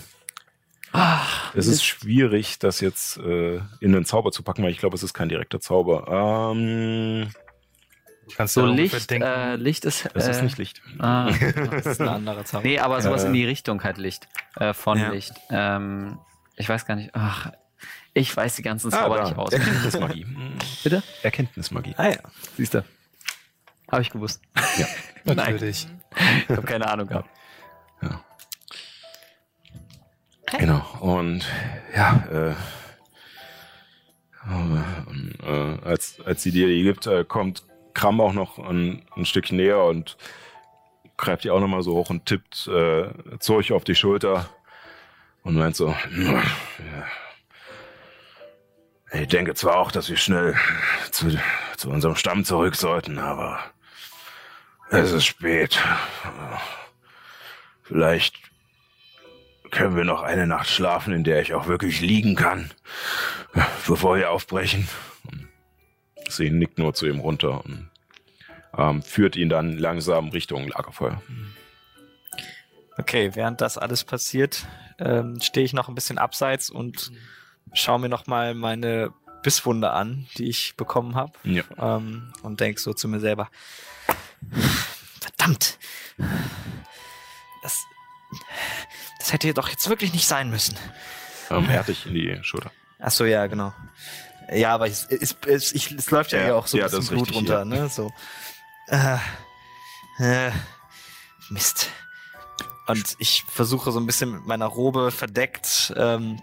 Ach, es ist schwierig, das jetzt äh, in einen Zauber zu packen, weil ich glaube, es ist kein direkter Zauber. Ähm, Kannst so Licht, denken. äh, Licht ist. es äh, ist nicht Licht. Ah. Das ist ein anderer Zauber. Nee, aber sowas Äh. in die Richtung halt Licht. Äh, von Ja. Licht. Ähm, ich weiß gar nicht. Ach, ich weiß die ganzen Ah, Zauber da. nicht aus. Erkenntnismagie. Bitte? Erkenntnismagie. Ah ja. Siehst du. Habe ich gewusst. Ja. Natürlich. Ich habe keine Ahnung gehabt. Ja. Genau. Und ja, äh, und, äh, als, als sie dir die gibt, äh, kommt Kram auch noch ein, ein Stückchen näher und greift die auch nochmal so hoch und tippt äh, Zurch auf die Schulter und meint so, ja. ich denke zwar auch, dass wir schnell zu, zu unserem Stamm zurück sollten, aber es ist spät. Vielleicht können wir noch eine Nacht schlafen, in der ich auch wirklich liegen kann, bevor wir aufbrechen. Sie nickt nur zu ihm runter. Und ähm, führt ihn dann langsam Richtung Lagerfeuer. Okay, während das alles passiert, ähm, stehe ich noch ein bisschen abseits und schaue mir noch mal meine Bisswunde an, die ich bekommen habe. Ja. Ähm, und denk so zu mir selber. Verdammt! Das, das hätte doch jetzt wirklich nicht sein müssen. Ähm, er hat dich in die Schulter. Ach so, ja, genau. Ja, aber es, es, es, es läuft ja, Ja, hier auch so ja, ein das bisschen Blut richtig, runter, ja. ne? So. Äh, äh, Mist. Und ich versuche so ein bisschen mit meiner Robe verdeckt, ähm,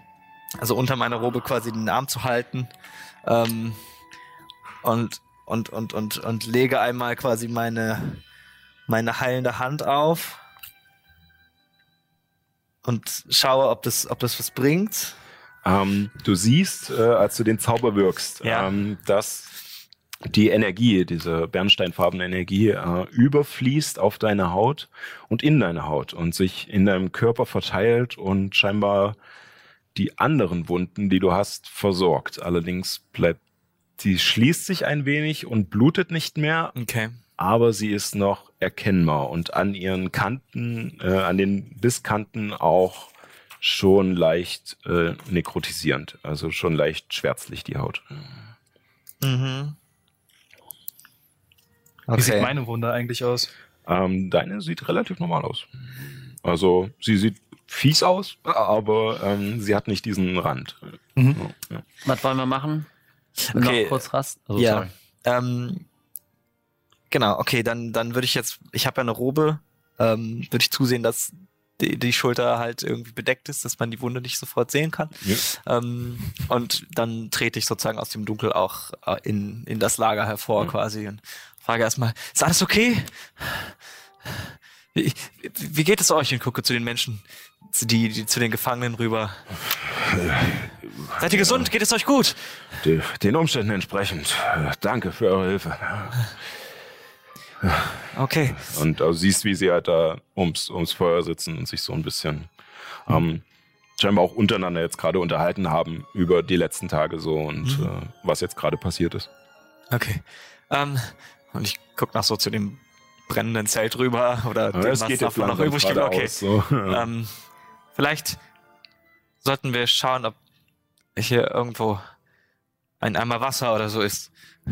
also unter meiner Robe quasi den Arm zu halten. Ähm, und, und, und, und, und lege einmal quasi meine, meine heilende Hand auf. Und schaue, ob das, ob das was bringt. Ähm, du siehst, äh, als du den Zauber wirkst, Ja. ähm, dass die Energie, diese bernsteinfarbene Energie, äh, überfließt auf deine Haut und in deine Haut und sich in deinem Körper verteilt und scheinbar die anderen Wunden, die du hast, versorgt. Allerdings bleibt, sie schließt sich ein wenig und blutet nicht mehr, Okay. Aber sie ist noch erkennbar und an ihren Kanten, äh, an den Bisskanten auch schon leicht äh, nekrotisierend, also schon leicht schwärzlich die Haut. Mhm. Wie sieht meine Wunde eigentlich aus? Ähm, deine sieht relativ normal aus. Also sie sieht fies aus, aber ähm, sie hat nicht diesen Rand. Mhm. Ja, ja. Was wollen wir machen? Okay. Noch kurz Rast? Also, Ja. sorry. Ähm, genau, okay, dann, dann würde ich jetzt, ich habe ja eine Robe, ähm, würde ich zusehen, dass die, die Schulter halt irgendwie bedeckt ist, dass man die Wunde nicht sofort sehen kann. Ja. Ähm, und dann trete ich sozusagen aus dem Dunkel auch äh, in, in das Lager hervor Mhm. quasi und frage erstmal, ist alles okay? Wie, wie geht es euch? Und gucke zu den Menschen, zu, die, die, zu den Gefangenen rüber. Seid ihr gesund? Geht es euch gut? De- Den Umständen entsprechend. Danke für eure Hilfe. Okay. Und du siehst, wie sie halt da ums, ums Feuer sitzen und sich so ein bisschen ähm, scheinbar auch untereinander jetzt gerade unterhalten haben über die letzten Tage so und Mhm. äh, was jetzt gerade passiert ist. Okay. Ähm, und ich guck noch so zu dem brennenden Zelt rüber oder dem, was davon noch übrig gibt. Okay. aus, so. Ähm, vielleicht sollten wir schauen, ob hier irgendwo ein Eimer Wasser oder so ist.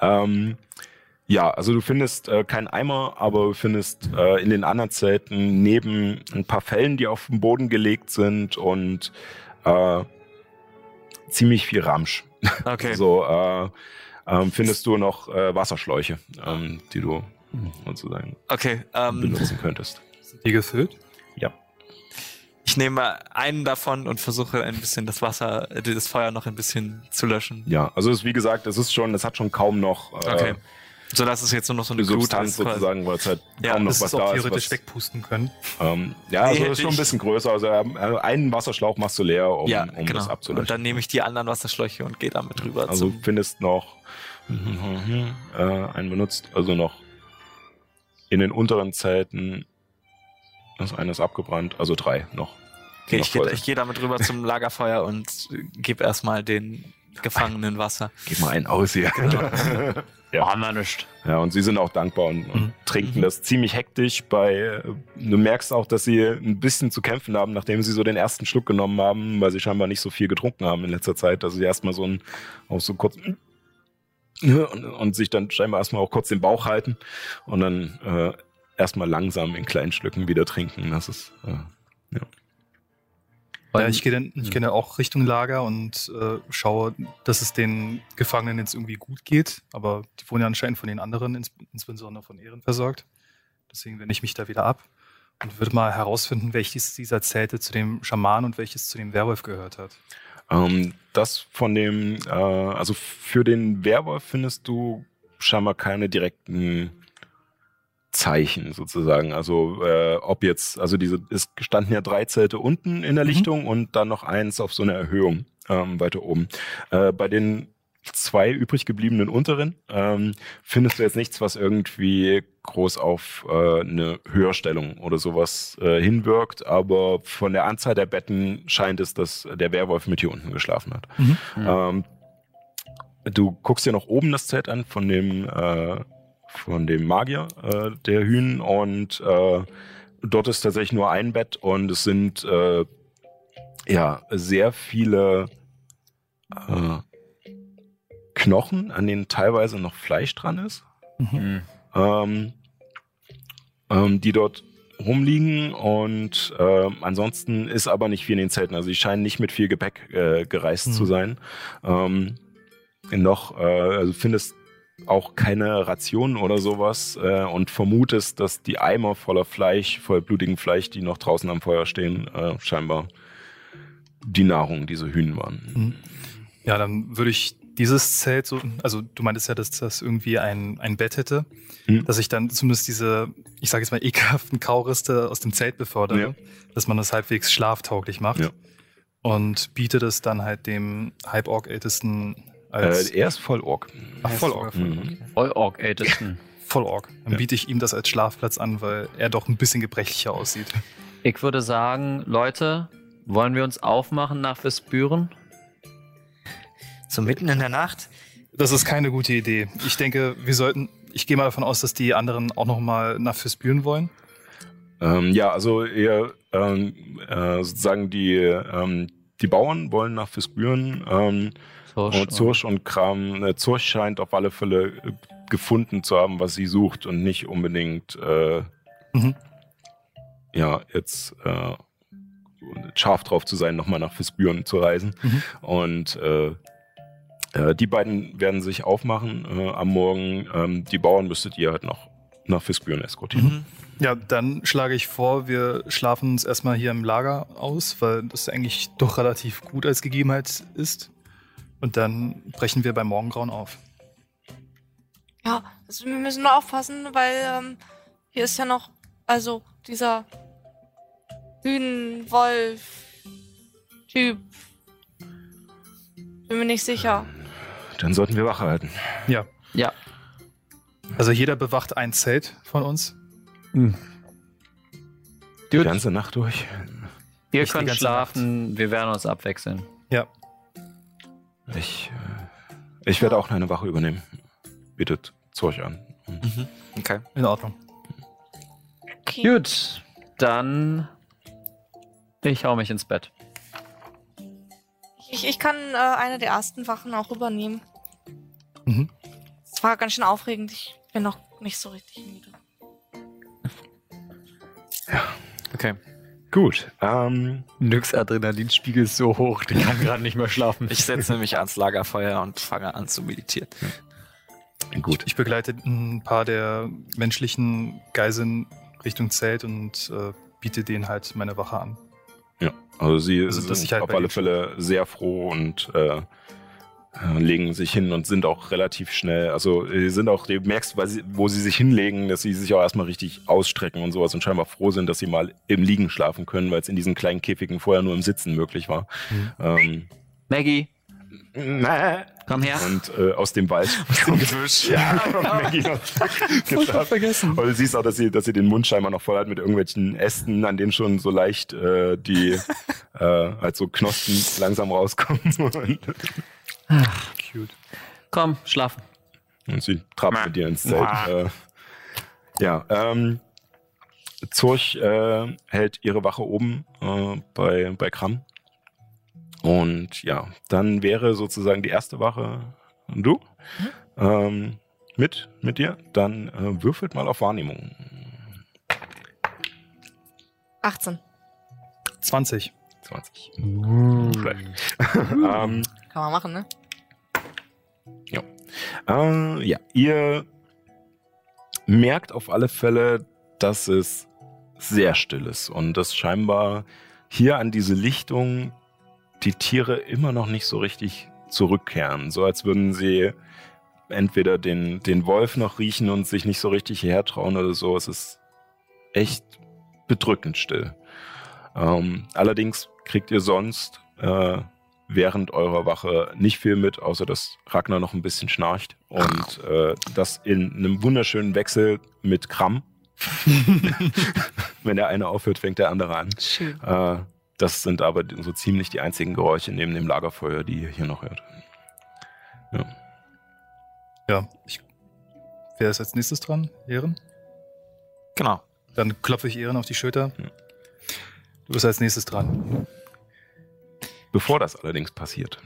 Ähm, ja, also du findest äh, keinen Eimer, aber du findest äh, in den anderen Zelten neben ein paar Fellen, die auf den Boden gelegt sind und äh, ziemlich viel Ramsch. Okay. So äh, ähm, findest du noch äh, Wasserschläuche, ähm, die du sozusagen Okay. Ähm, benutzen könntest. Sind die gefüllt? Ja. ich nehme einen davon und versuche ein bisschen das Wasser, äh, das Feuer noch ein bisschen zu löschen. Ja, also es ist wie gesagt, es ist schon, es hat schon kaum noch äh, Okay. So dass es jetzt nur noch so eine Glut Substanz ist. quasi. sozusagen, weil es halt Ja, kaum noch Das was ist auch da ist. theoretisch Was, wegpusten können. ähm, ja, also Nee, ist schon ein bisschen größer. Also ähm, einen Wasserschlauch machst du leer, um, ja, um genau. das abzulöschen. Und dann nehme ich die anderen Wasserschläuche und gehe damit rüber. Also zum, findest noch äh, einen benutzt, also noch in den unteren Zelten. Das eine ist abgebrannt, also drei noch. okay, noch ich gehe geh damit rüber zum Lagerfeuer und gebe erstmal den Gefangenen Wasser. Gib mal einen aus hier. Ja. Haben wir nicht. Ja, und sie sind auch dankbar und, und Mhm. trinken Mhm. das ziemlich hektisch. Bei, du merkst auch, dass sie ein bisschen zu kämpfen haben, nachdem sie so den ersten Schluck genommen haben, weil sie scheinbar nicht so viel getrunken haben in letzter Zeit. Also sie erstmal so ein, auch so kurz und, und sich dann scheinbar erstmal auch kurz den Bauch halten und dann äh, erstmal langsam in kleinen Schlücken wieder trinken. Das ist äh, Ja, ich gehe dann, ich gehe dann auch Richtung Lager und äh, schaue, dass es den Gefangenen jetzt irgendwie gut geht. Aber die wurden ja anscheinend von den anderen, ins, insbesondere von Ehren, versorgt. Deswegen wende ich mich da wieder ab und würde mal herausfinden, welches dieser Zelte zu dem Schaman und welches zu dem Werwolf gehört hat. Ähm, das von dem, äh, also für den Werwolf findest du scheinbar keine direkten Zeichen sozusagen. Also äh, ob jetzt, also diese, es standen ja drei Zelte unten in der Mhm. Lichtung und dann noch eins auf so einer Erhöhung ähm, weiter oben. Äh, bei den zwei übrig gebliebenen unteren ähm, findest du jetzt nichts, was irgendwie groß auf äh, eine Höherstellung oder sowas äh, hinwirkt, aber von der Anzahl der Betten scheint es, dass der Werwolf mit hier unten geschlafen hat. Mhm. Ähm, du guckst dir noch oben das Zelt an von dem äh, von dem Magier äh, der Hühn und äh, dort ist tatsächlich nur ein Bett und es sind äh, ja sehr viele äh, Knochen, an denen teilweise noch Fleisch dran ist, Mhm. ähm, ähm, die dort rumliegen und ähm, ansonsten ist aber nicht viel in den Zelten. Also die scheinen nicht mit viel Gepäck äh, gereist Mhm. zu sein. Ähm, noch, äh, also findest auch keine Rationen oder sowas äh, und vermutest, dass die Eimer voller Fleisch, voll blutigem Fleisch, die noch draußen am Feuer stehen, äh, scheinbar die Nahrung dieser Hühner waren. Mhm. Ja, dann würde ich dieses Zelt so, also du meintest ja, dass das irgendwie ein, ein Bett hätte, Mhm. dass ich dann zumindest diese, ich sage jetzt mal, ekelhaften Kauriste aus dem Zelt befördere, Ja. dass man das halbwegs schlaftauglich macht. Ja. Und bietet es dann halt dem Halborg-Ältesten als Äh, er ist voll Ork. Ach, Vollorg. Mhm. Vollorg-Ältesten. Vollorg. Dann Ja. biete ich ihm das als Schlafplatz an, weil er doch ein bisschen gebrechlicher aussieht. Ich würde sagen, Leute, wollen wir uns aufmachen nach Vespuren? So mitten in der Nacht? Das ist keine gute Idee. Ich denke, wir sollten, ich gehe mal davon aus, dass die anderen auch noch mal nach Füßbüren wollen. Ähm, ja, also ihr ähm, äh, sozusagen die, ähm, die Bauern wollen nach Fiskbüren. Zursch, und Zursch und Kram. Äh, Zursch scheint auf alle Fälle äh, gefunden zu haben, was sie sucht und nicht unbedingt äh, Mhm. ja jetzt äh, scharf drauf zu sein, nochmal nach Fiskbüren zu reisen. Mhm. Und äh, äh, die beiden werden sich aufmachen äh, am Morgen. Ähm, die Bauern müsstet ihr halt noch nach Fiskbüren eskortieren. Mhm. Ja, dann schlage ich vor, wir schlafen uns erstmal hier im Lager aus, weil das eigentlich doch relativ gut als Gegebenheit ist. Und dann brechen wir beim Morgengrauen auf. Ja, also wir müssen nur aufpassen, weil ähm, hier ist ja noch, also dieser Hühnenwolf-Typ. Bin mir nicht sicher. Dann sollten wir Wache halten. Ja. Ja. Also jeder bewacht ein Zelt von uns. Die Gut. ganze Nacht durch. Ihr Nicht die könnt ganze schlafen, wir werden uns abwechseln. Ja. Ich, äh, ich werde auch eine Wache übernehmen. Bietet Zeug an. Mhm. Okay. In Ordnung. Okay. Gut, dann ich hau mich ins Bett. Ich, ich kann äh, eine der ersten Wachen auch übernehmen. Mhm. Es war ganz schön aufregend. Ich bin noch nicht so richtig müde. Okay. Gut. Ähm, Nix Adrenalinspiegel ist so hoch, der kann gerade nicht mehr schlafen. Ich setze nämlich ans Lagerfeuer und fange an zu meditieren. gut. Ich begleite ein paar der menschlichen Geiseln Richtung Zelt und äh, biete denen halt meine Wache an. Ja, also sie Also, sind ich halt auf alle Fälle sehr froh und äh, legen sich hin und sind auch relativ schnell. Also äh, sind auch, du merkst, weil sie, wo sie sich hinlegen, dass sie sich auch erstmal richtig ausstrecken und sowas und scheinbar froh sind, dass sie mal im Liegen schlafen können, weil es in diesen kleinen Käfigen vorher nur im Sitzen möglich war. Mhm. Ähm, Maggie, na, komm her. und äh, aus dem Wald kommt ja, Maggie noch geschlafen. vergessen. Und du siehst auch, dass sie, dass sie den Mund scheinbar noch voll hat mit irgendwelchen Ästen, an denen schon so leicht äh, die äh, halt so Knospen langsam rauskommen. Und, Cute. Komm, schlafen. und sie trabt mit dir ins Zelt. Äh, ja, ähm, Zurch äh, hält ihre Wache oben äh, bei, bei Kram. Und ja, dann wäre sozusagen die erste Wache du ähm, mit, mit dir. Dann äh, würfelt mal auf Wahrnehmung. 18. 20. 20. Schlecht. ähm, Kann man machen, ne? Äh, ja, ihr merkt auf alle Fälle, dass es sehr still ist und dass scheinbar hier an diese Lichtung die Tiere immer noch nicht so richtig zurückkehren. So als würden sie entweder den, den Wolf noch riechen und sich nicht so richtig hierher trauen oder so. Es ist echt bedrückend still. Ähm, allerdings kriegt ihr sonst äh, während eurer Wache nicht viel mit, außer dass Ragnar noch ein bisschen schnarcht und äh, das in einem wunderschönen Wechsel mit Kram. Wenn der eine aufhört, fängt der andere an. Schön. Äh, das sind aber so ziemlich die einzigen Geräusche neben dem Lagerfeuer, die ihr hier noch hört. Ja, ich Wer ist als nächstes dran? Ehren? Genau. Dann klopfe ich Ehren auf die Schulter. Ja. Du bist als nächstes dran. Bevor das allerdings passiert,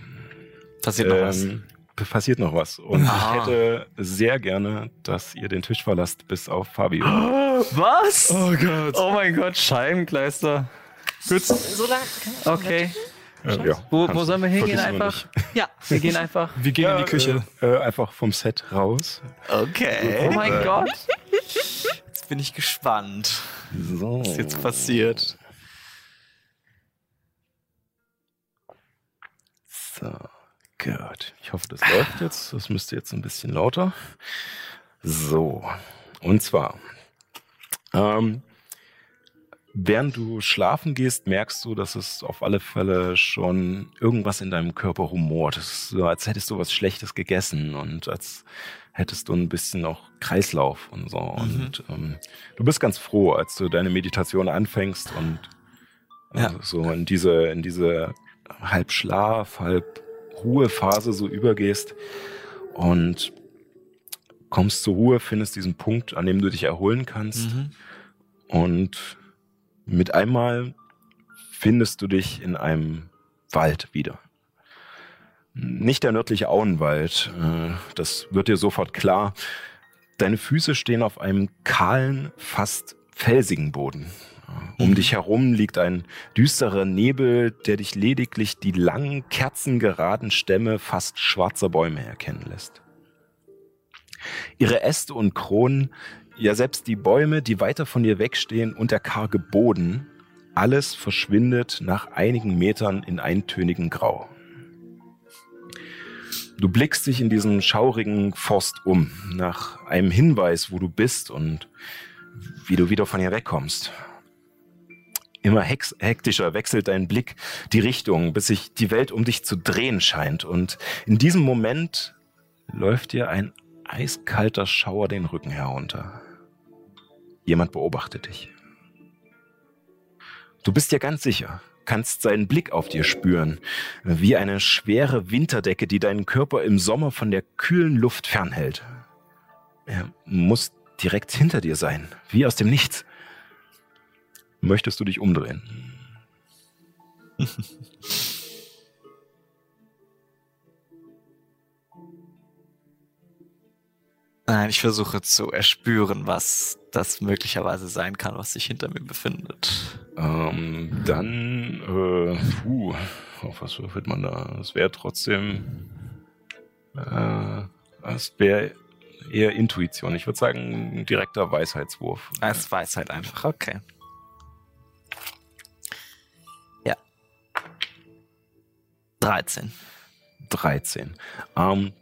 Passiert noch was. ähm, passiert noch was. Und Ah. ich hätte sehr gerne, dass ihr den Tisch verlasst, bis auf Fabio. Was? Gott. Oh mein Gott, Scheibenkleister. Gut. So lange. Okay. Äh, ja, Wo, wo sollen wir hingehen einfach? nicht. Ja. Wir gehen einfach. Wir gehen in die Küche. Äh, äh, einfach vom Set raus. Okay. Oh mein Gott. Jetzt bin ich gespannt, So. was jetzt passiert. So, gut. Ich hoffe, das läuft jetzt. Das müsste jetzt ein bisschen lauter. So, und zwar, ähm, während du schlafen gehst, merkst du, dass es auf alle Fälle schon irgendwas in deinem Körper rumort. Es ist so, als hättest du was Schlechtes gegessen und als hättest du ein bisschen noch Kreislauf und so. Und ähm, du bist ganz froh, als du deine Meditation anfängst und Ja. äh, so in diese, in diese halb Schlaf, halb Ruhephase so übergehst und kommst zur Ruhe, findest diesen Punkt, an dem du dich erholen kannst Mhm. und mit einmal findest du dich in einem Wald wieder. Nicht der nördliche Auenwald, äh, das wird dir sofort klar. Deine Füße stehen auf einem kahlen, fast felsigen Boden. Um dich herum liegt ein düsterer Nebel, der dich lediglich die langen, kerzengeraden Stämme fast schwarzer Bäume erkennen lässt. Ihre Äste und Kronen, ja selbst die Bäume, die weiter von dir wegstehen und der karge Boden, alles verschwindet nach einigen Metern in eintönigen Grau. Du blickst dich in diesem schaurigen Forst um, nach einem Hinweis, wo du bist und wie du wieder von hier wegkommst. Immer hektischer wechselt dein Blick die Richtung, bis sich die Welt um dich zu drehen scheint. Und in diesem Moment läuft dir ein eiskalter Schauer den Rücken herunter. Jemand beobachtet dich. Du bist dir ganz sicher, kannst seinen Blick auf dir spüren, wie eine schwere Winterdecke, die deinen Körper im Sommer von der kühlen Luft fernhält. Er muss direkt hinter dir sein, wie aus dem Nichts. Möchtest du dich umdrehen? Nein, ich versuche zu erspüren, was das möglicherweise sein kann, was sich hinter mir befindet. Ähm, dann, äh, puh, auf was würfelt man da? Es wäre trotzdem, äh, es wäre eher Intuition. Ich würde sagen, ein direkter Weisheitswurf. Es weiß halt einfach, okay. 13. 13. Ähm,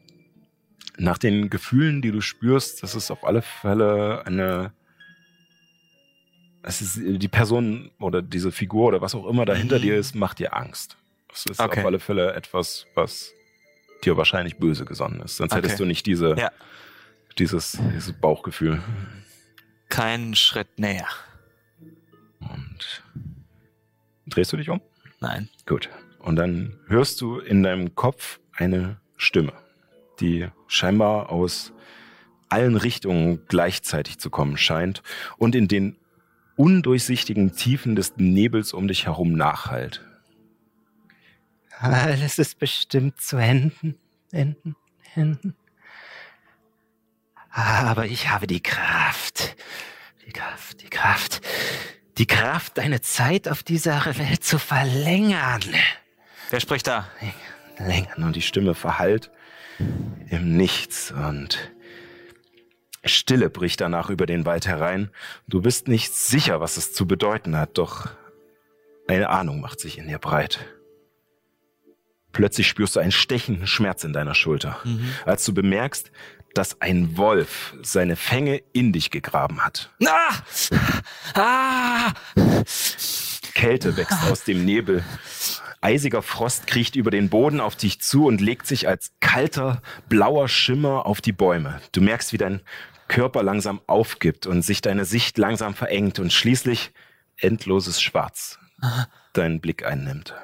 nach den Gefühlen, die du spürst, das ist auf alle Fälle eine. Es ist die Person oder diese Figur oder was auch immer dahinter Mhm. dir ist, macht dir Angst. Es ist Okay. auf alle Fälle etwas, was dir wahrscheinlich böse gesonnen ist. Sonst Okay. hättest du nicht diese, Ja. dieses, dieses Bauchgefühl. Keinen Schritt näher. Und drehst du dich um? Nein. Gut. Und dann hörst du in deinem Kopf eine Stimme, die scheinbar aus allen Richtungen gleichzeitig zu kommen scheint und in den undurchsichtigen Tiefen des Nebels um dich herum nachhallt. Alles ist bestimmt zu enden, enden, enden. Aber ich habe die Kraft, die Kraft, die Kraft, die Kraft, deine Zeit auf dieser Welt zu verlängern. Wer spricht da? Längern und die Stimme verhallt im Nichts und Stille bricht danach über den Wald herein. Du bist nicht sicher, was es zu bedeuten hat, doch eine Ahnung macht sich in dir breit. Plötzlich spürst du einen stechenden Schmerz in deiner Schulter, als du bemerkst, dass ein Wolf seine Fänge in dich gegraben hat. Ah! Ah! Kälte wächst aus dem Nebel. Eisiger Frost kriecht über den Boden auf dich zu und legt sich als kalter, blauer Schimmer auf die Bäume. Du merkst, wie dein Körper langsam aufgibt und sich deine Sicht langsam verengt und schließlich endloses Schwarz deinen Blick einnimmt.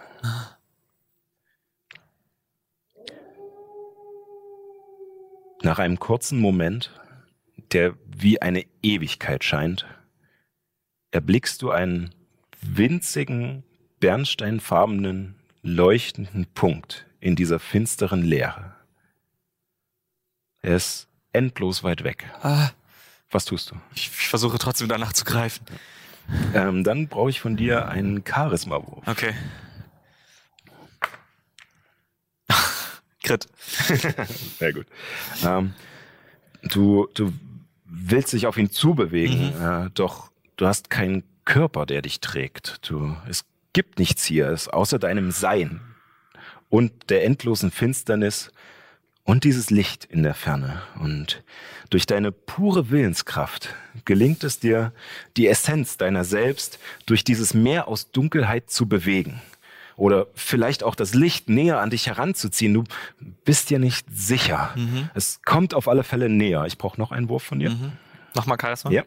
Nach einem kurzen Moment der wie eine Ewigkeit scheint, erblickst du einen winzigen, bernsteinfarbenen, leuchtenden Punkt in dieser finsteren Leere. Er ist endlos weit weg. Ah, Was tust du? ich, ich versuche trotzdem danach zu greifen. Ähm, dann brauche ich von dir einen Charisma-Wurf. Okay. Crit. Sehr gut. Ähm, du, du willst dich auf ihn zubewegen, äh, doch du hast keinen Körper, der dich trägt. Du, es gibt nichts hier, es, außer deinem Sein und der endlosen Finsternis und dieses Licht in der Ferne. Und durch deine pure Willenskraft gelingt es dir, die Essenz deiner selbst durch dieses Meer aus Dunkelheit zu bewegen. Oder vielleicht auch das Licht näher an dich heranzuziehen. Du bist dir nicht sicher. Mhm. Es kommt auf alle Fälle näher. Ich brauche noch einen Wurf von dir. Mhm. Nochmal Charisma? Ja.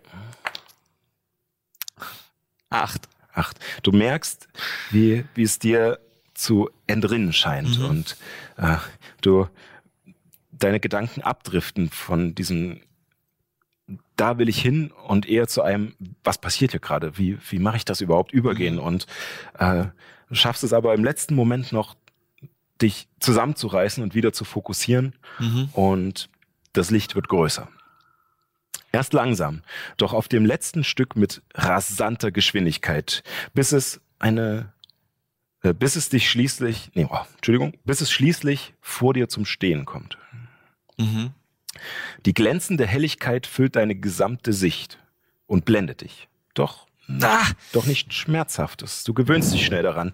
Acht. Acht. Du merkst, wie, wie es dir zu entrinnen scheint Mhm. und äh, du deine Gedanken abdriften von diesem da will ich hin und eher zu einem, was passiert hier gerade? Wie, wie mache ich das überhaupt übergehen? Mhm. Und äh, du schaffst es aber im letzten Moment noch, dich zusammenzureißen und wieder zu fokussieren Mhm. und das Licht wird größer. Erst langsam, doch auf dem letzten Stück mit rasanter Geschwindigkeit, bis es eine, äh, bis es dich schließlich, nee, oh, Entschuldigung, bis es schließlich vor dir zum Stehen kommt. Mhm. Die glänzende Helligkeit füllt deine gesamte Sicht und blendet dich. Doch, Ah! doch nicht schmerzhaftes. Du gewöhnst dich schnell daran.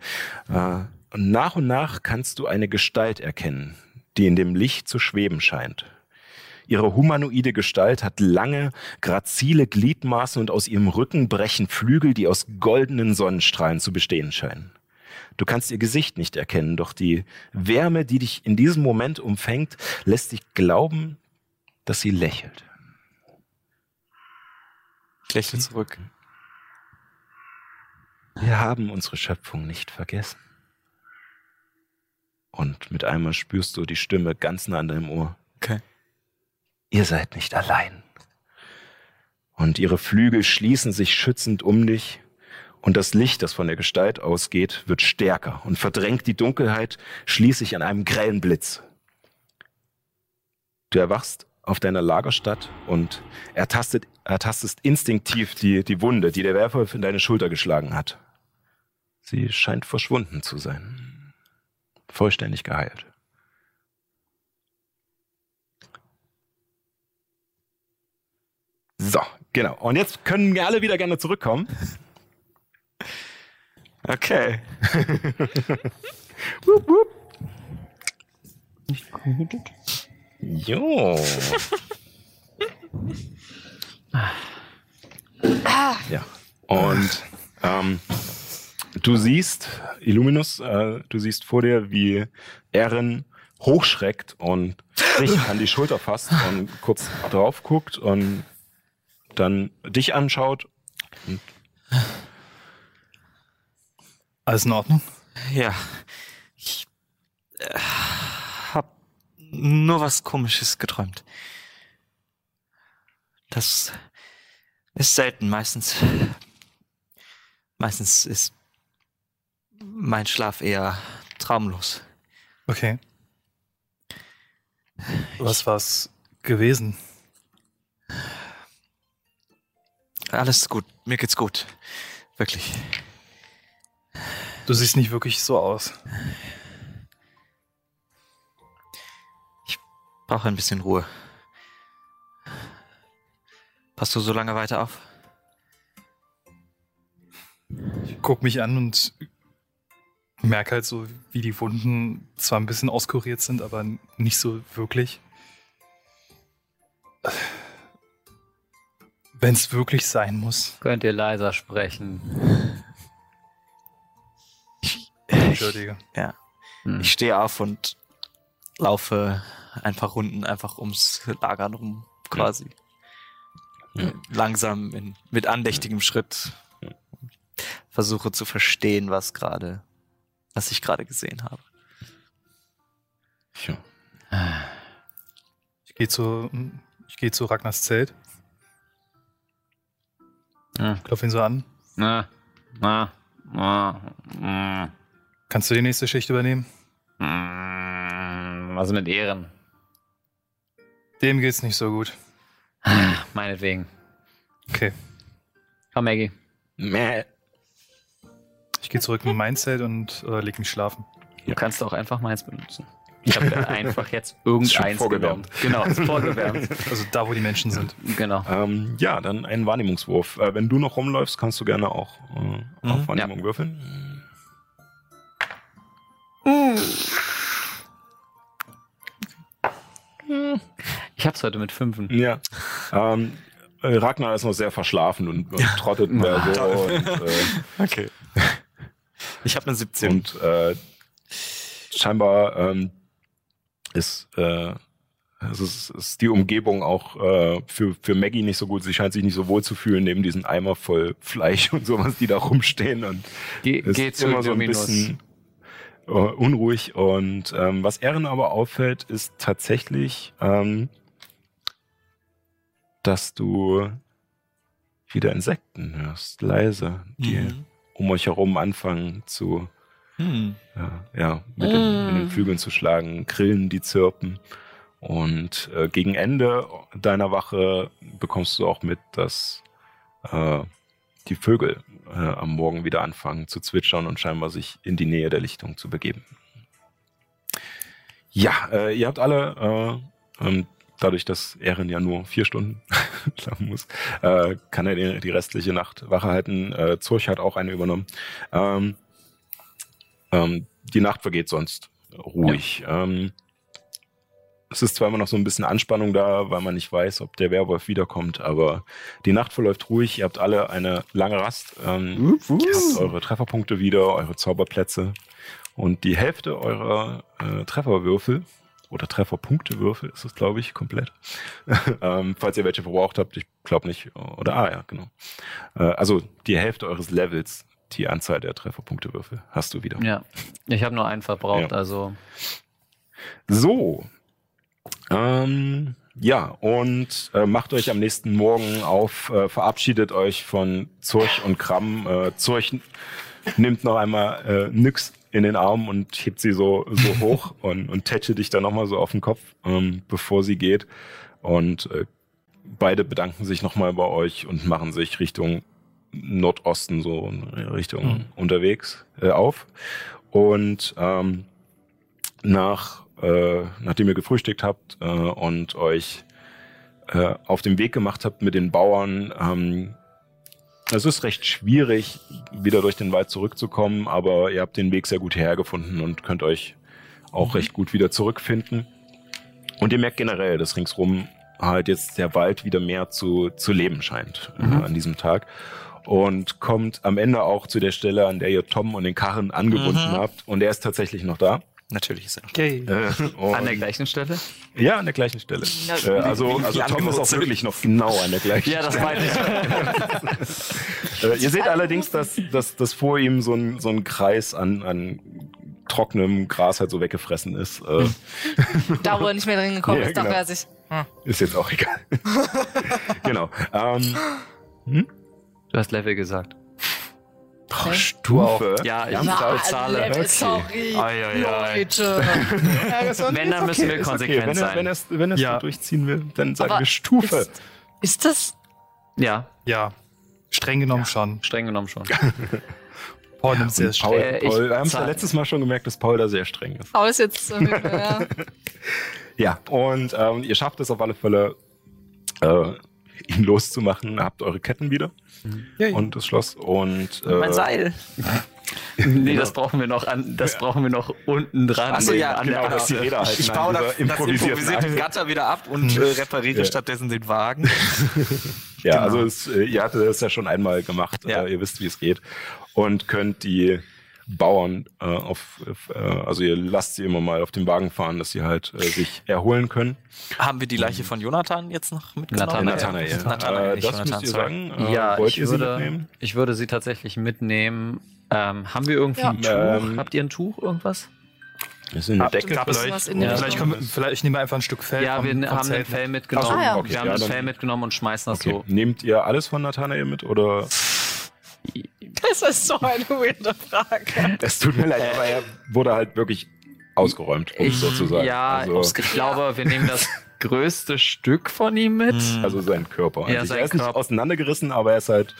Äh, und nach und nach kannst du eine Gestalt erkennen, die in dem Licht zu schweben scheint. Ihre humanoide Gestalt hat lange, grazile Gliedmaßen und aus ihrem Rücken brechen Flügel, die aus goldenen Sonnenstrahlen zu bestehen scheinen. Du kannst ihr Gesicht nicht erkennen, doch die Wärme, die dich in diesem Moment umfängt, lässt dich glauben, dass sie lächelt. Ich lächle zurück. Wir haben unsere Schöpfung nicht vergessen. Und mit einmal spürst du die Stimme ganz nah an deinem Ohr. Okay. Ihr seid nicht allein. Und ihre Flügel schließen sich schützend um dich. Und das Licht, das von der Gestalt ausgeht, wird stärker und verdrängt die Dunkelheit schließlich an einem grellen Blitz. Du erwachst auf deiner Lagerstatt und ertastet, ertastest instinktiv die, die Wunde, die der Werwolf in deine Schulter geschlagen hat. Sie scheint verschwunden zu sein. Vollständig geheilt. So, genau. Und jetzt können wir alle wieder gerne zurückkommen. Okay. Wup, wup. Jo. ja. Und ähm, du siehst, Illuminus, äh, du siehst vor dir, wie Erin hochschreckt und dich an die Schulter fasst und kurz drauf guckt und dann dich anschaut. Alles in Ordnung? Ja. Ich äh, hab nur was Komisches geträumt. Das ist selten. Meistens, meistens ist mein Schlaf eher traumlos. Okay. Was war's gewesen? Alles gut. Mir geht's gut. Wirklich. Du siehst nicht wirklich so aus. Brauche ein bisschen Ruhe. Passt du so lange weiter auf? Ich guck mich an und merke halt so, wie die Wunden zwar ein bisschen auskuriert sind, aber nicht so wirklich. Wenn es wirklich sein muss. Könnt ihr leiser sprechen? Entschuldige. Ja. Hm. Ich stehe auf und laufe ein paar Runden einfach ums Lager rum, quasi. Ja. Langsam in, mit andächtigem Schritt. Versuche zu verstehen, was gerade, was ich gerade gesehen habe. Ja. Ich gehe zu, ich gehe zu Ragnars Zelt. Hm. Klopf ihn so an. Na, na, na, na, Kannst du die nächste Schicht übernehmen? na. Was mit Ehren? Dem geht's nicht so gut. Meinetwegen. Okay. Komm, Maggie. Mäh. Ich gehe zurück in mein Zelt und äh, leg mich schlafen. Du kannst auch einfach meins benutzen. Ich habe ja einfach jetzt irgendeins vorgewärmt. genommen. Genau, vorgewärmt. Also da, wo die Menschen sind. genau. Ähm, ja, dann einen Wahrnehmungswurf. Äh, wenn du noch rumläufst, kannst du gerne auch äh, auf Mhm. Wahrnehmung würfeln. Ich hab's heute mit Fünfen. Ja. Ähm, äh, Ragnar ist noch sehr verschlafen und, und trottet mehr so. Und, äh, Okay. Ich habe eine 17. und äh, scheinbar ähm, ist, äh, es ist, ist die Umgebung auch äh, für, für Maggie nicht so gut. Sie scheint sich nicht so wohl zu fühlen neben diesen Eimer voll Fleisch und sowas, die da rumstehen. Und Geh, ist geh zu immer so ein bisschen äh, unruhig. Und ähm, was Erin aber auffällt, ist tatsächlich, ähm, dass du wieder Insekten hörst, leise, die Mhm. um euch herum anfangen zu, Hm. ja, ja mit, den, mit den Flügeln zu schlagen, Grillen, die zirpen. Und äh, gegen Ende deiner Wache bekommst du auch mit, dass äh, die Vögel äh, am Morgen wieder anfangen zu zwitschern und scheinbar sich in die Nähe der Lichtung zu begeben. Ja, äh, ihr habt alle, äh, ähm, dadurch, dass Erin ja nur vier Stunden schlafen muss, äh, kann er die, die restliche Nacht Wache halten. Äh, Zurch hat auch eine übernommen. Ähm, ähm, die Nacht vergeht sonst ruhig. Ähm, es ist zwar immer noch so ein bisschen Anspannung da, weil man nicht weiß, ob der Werwolf wiederkommt, aber die Nacht verläuft ruhig. Ihr habt alle eine lange Rast. Ähm, Ihr habt eure Trefferpunkte wieder, eure Zauberplätze und die Hälfte eurer äh, Trefferwürfel oder Trefferpunktewürfel ist es, glaube ich, komplett. ähm, falls ihr welche verbraucht habt, ich glaube nicht. Oder ah ja, genau. Äh, also die Hälfte eures Levels, die Anzahl der Trefferpunktewürfel hast du wieder. Ja, ich habe nur einen verbraucht, Ja. also So. Ähm, ja, und äh, macht euch am nächsten Morgen auf, äh, verabschiedet euch von Zurch und Kram. Äh, Zurch nimmt noch einmal äh, Nyx in den Arm und hebt sie so, so hoch und, und tätschelt dich dann nochmal so auf den Kopf, ähm, bevor sie geht. Und äh, beide bedanken sich nochmal bei euch und machen sich Richtung Nordosten, so in Richtung Mhm. unterwegs äh, auf. Und ähm, nach, äh, nachdem ihr gefrühstückt habt äh, und euch äh, auf den Weg gemacht habt mit den Bauern, ähm, es ist recht schwierig, wieder durch den Wald zurückzukommen, aber ihr habt den Weg sehr gut hergefunden und könnt euch auch recht gut wieder zurückfinden. Und ihr merkt generell, dass ringsrum halt jetzt der Wald wieder mehr zu, zu leben scheint äh, Mhm. an diesem Tag. Und kommt am Ende auch zu der Stelle, an der ihr Tom und den Karren angebunden Mhm. habt. Und er ist tatsächlich noch da. Natürlich ist er noch. Okay. Äh, an der gleichen Stelle. ja, an der gleichen Stelle. Na, Äh, also also Tom ist auch wirklich noch genau an der gleichen Ja, das Stelle. meine ich. Äh, ihr seht allerdings, dass, dass, dass vor ihm so ein, so ein Kreis an, an trockenem Gras halt so weggefressen ist. Äh, Da, wo er nicht mehr drin gekommen Ja, ist, dachte genau. er sich. Hm. ist jetzt auch egal. genau. Ähm, Du hast Level gesagt. oh, Okay. Stufe. Ja, ich Ernsthaft? bezahle. Level, Okay. sorry. Ai, ai, ai. Leute. Wenn, dann müssen wir konsequent Wenn er, sein. wenn er es wenn Ja. so durchziehen will, dann sagen Aber wir Stufe. Ist, ist das? Ja, Ja, streng genommen schon. streng genommen schon. Paul nimmt sehr streng. Paul, Äh, ich Paul, wir haben es ja letztes Mal schon gemerkt, dass Paul da sehr streng ist. Paul ist jetzt. Ja. Ja, und ähm, ihr schafft es auf alle Fälle, äh, ihn loszumachen. Habt eure Ketten wieder Yay. und das Schloss und äh, Mein Seil. Nee, das brauchen wir noch an, das brauchen wir noch unten dran. Ach so, ja, an genau, der dass die. Räder halten Ich baue das, das improvisierten improvisierte. Gatter wieder ab und äh, repariere Ja. stattdessen den Wagen. Ja, Genau. also es, äh, ihr hattet das ja schon einmal gemacht. Ja. Äh, ihr wisst, wie es geht und könnt die Bauern äh, auf, auf äh, also ihr lasst sie immer mal auf dem Wagen fahren, dass sie halt äh, sich erholen können. Haben wir die Leiche von Jonathan jetzt noch mitgenommen? Nathanael. Nathanael. Nathanael, Äh, das Jonathan, müsst ihr sorry. sagen. Äh, Ja, wollt ich ihr sie würde, mitnehmen? ich würde sie tatsächlich mitnehmen. Ähm, haben wir irgendwie Ja. ein Tuch? Ähm, Habt ihr ein Tuch, irgendwas? Das ist eine Ah, Decke vielleicht. in der oder- Vielleicht, können vielleicht nehmen wir einfach ein Stück Fell. Ja, wir vom haben ein Zelt. Fell mitgenommen. Ah, ja. okay, Wir haben ja, das Fell mitgenommen und schmeißen das Okay. so. Nehmt ihr alles von Nathanael mit oder? Das ist so eine weirde Frage. Es tut mir leid, aber er wurde halt wirklich ausgeräumt, um es so zu sagen. Ja, also, ich glaube, wir nehmen das größte Stück von ihm mit. Hm. also sein Körper. Ja, Also sein er ist nicht Körper. auseinandergerissen, aber er ist halt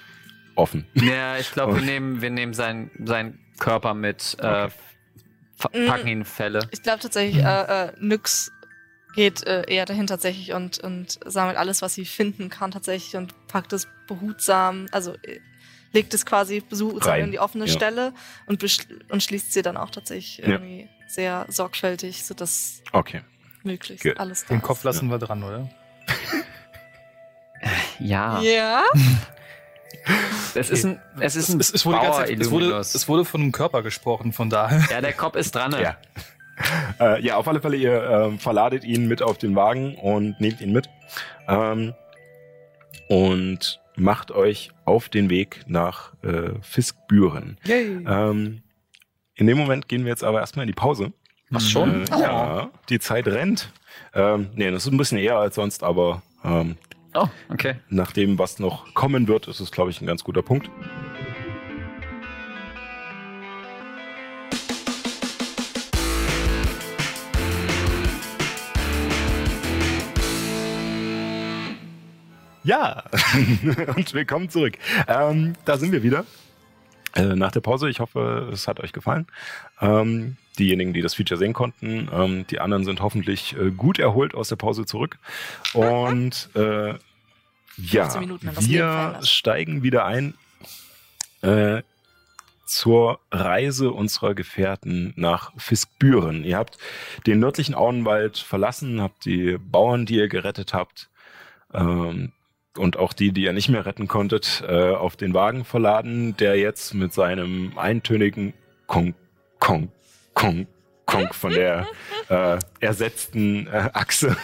offen. Ja, ich glaube, wir nehmen, wir nehmen seinen seinen Körper mit, äh, Okay. Mhm. packen ihn in Fälle. Ich glaube tatsächlich, äh, äh, Nyx geht äh, eher dahin tatsächlich und, und sammelt alles, was sie finden kann tatsächlich und packt es behutsam, also äh, legt es quasi Rein, in die offene ja. Stelle und, und schließt sie dann auch tatsächlich Ja. irgendwie sehr sorgfältig, sodass Okay. möglichst Gut. alles da Den ist. Kopf lassen wir dran, oder? Ja, Ja. es ist ein, es ist ein es, es, wurde Zeit, es, wurde, es wurde von einem Körper gesprochen, von daher. Ja, der Kopf ist dran. Ja. Äh, ja, auf alle Fälle, ihr ähm, verladet ihn mit auf den Wagen und nehmt ihn mit. Ähm, und macht euch auf den Weg nach äh, Fiskbüren. Ähm, in dem Moment gehen wir jetzt aber erstmal in die Pause. Ach schon? Äh, Ja, die Zeit rennt. Ähm, nee, das ist ein bisschen eher als sonst, aber ähm, Oh, okay. nach dem, was noch kommen wird, ist es, glaube ich, ein ganz guter Punkt. Ja, und willkommen zurück. Ähm, da sind wir wieder. Äh, nach der Pause. Ich hoffe, es hat euch gefallen. Ähm, diejenigen, die das Feature sehen konnten, ähm, die anderen sind hoffentlich äh, gut erholt aus der Pause zurück. Und äh, ja, 15 Minuten, wenn das Leben wir steigen wieder ein äh, zur Reise unserer Gefährten nach Fiskbüren. Ihr habt den nördlichen Auenwald verlassen, habt die Bauern, die ihr gerettet habt, ähm, und auch die, die ihr nicht mehr retten konntet, äh, auf den Wagen verladen, der jetzt mit seinem eintönigen Kong, Kong, Kong, Kong von der äh, ersetzten äh, Achse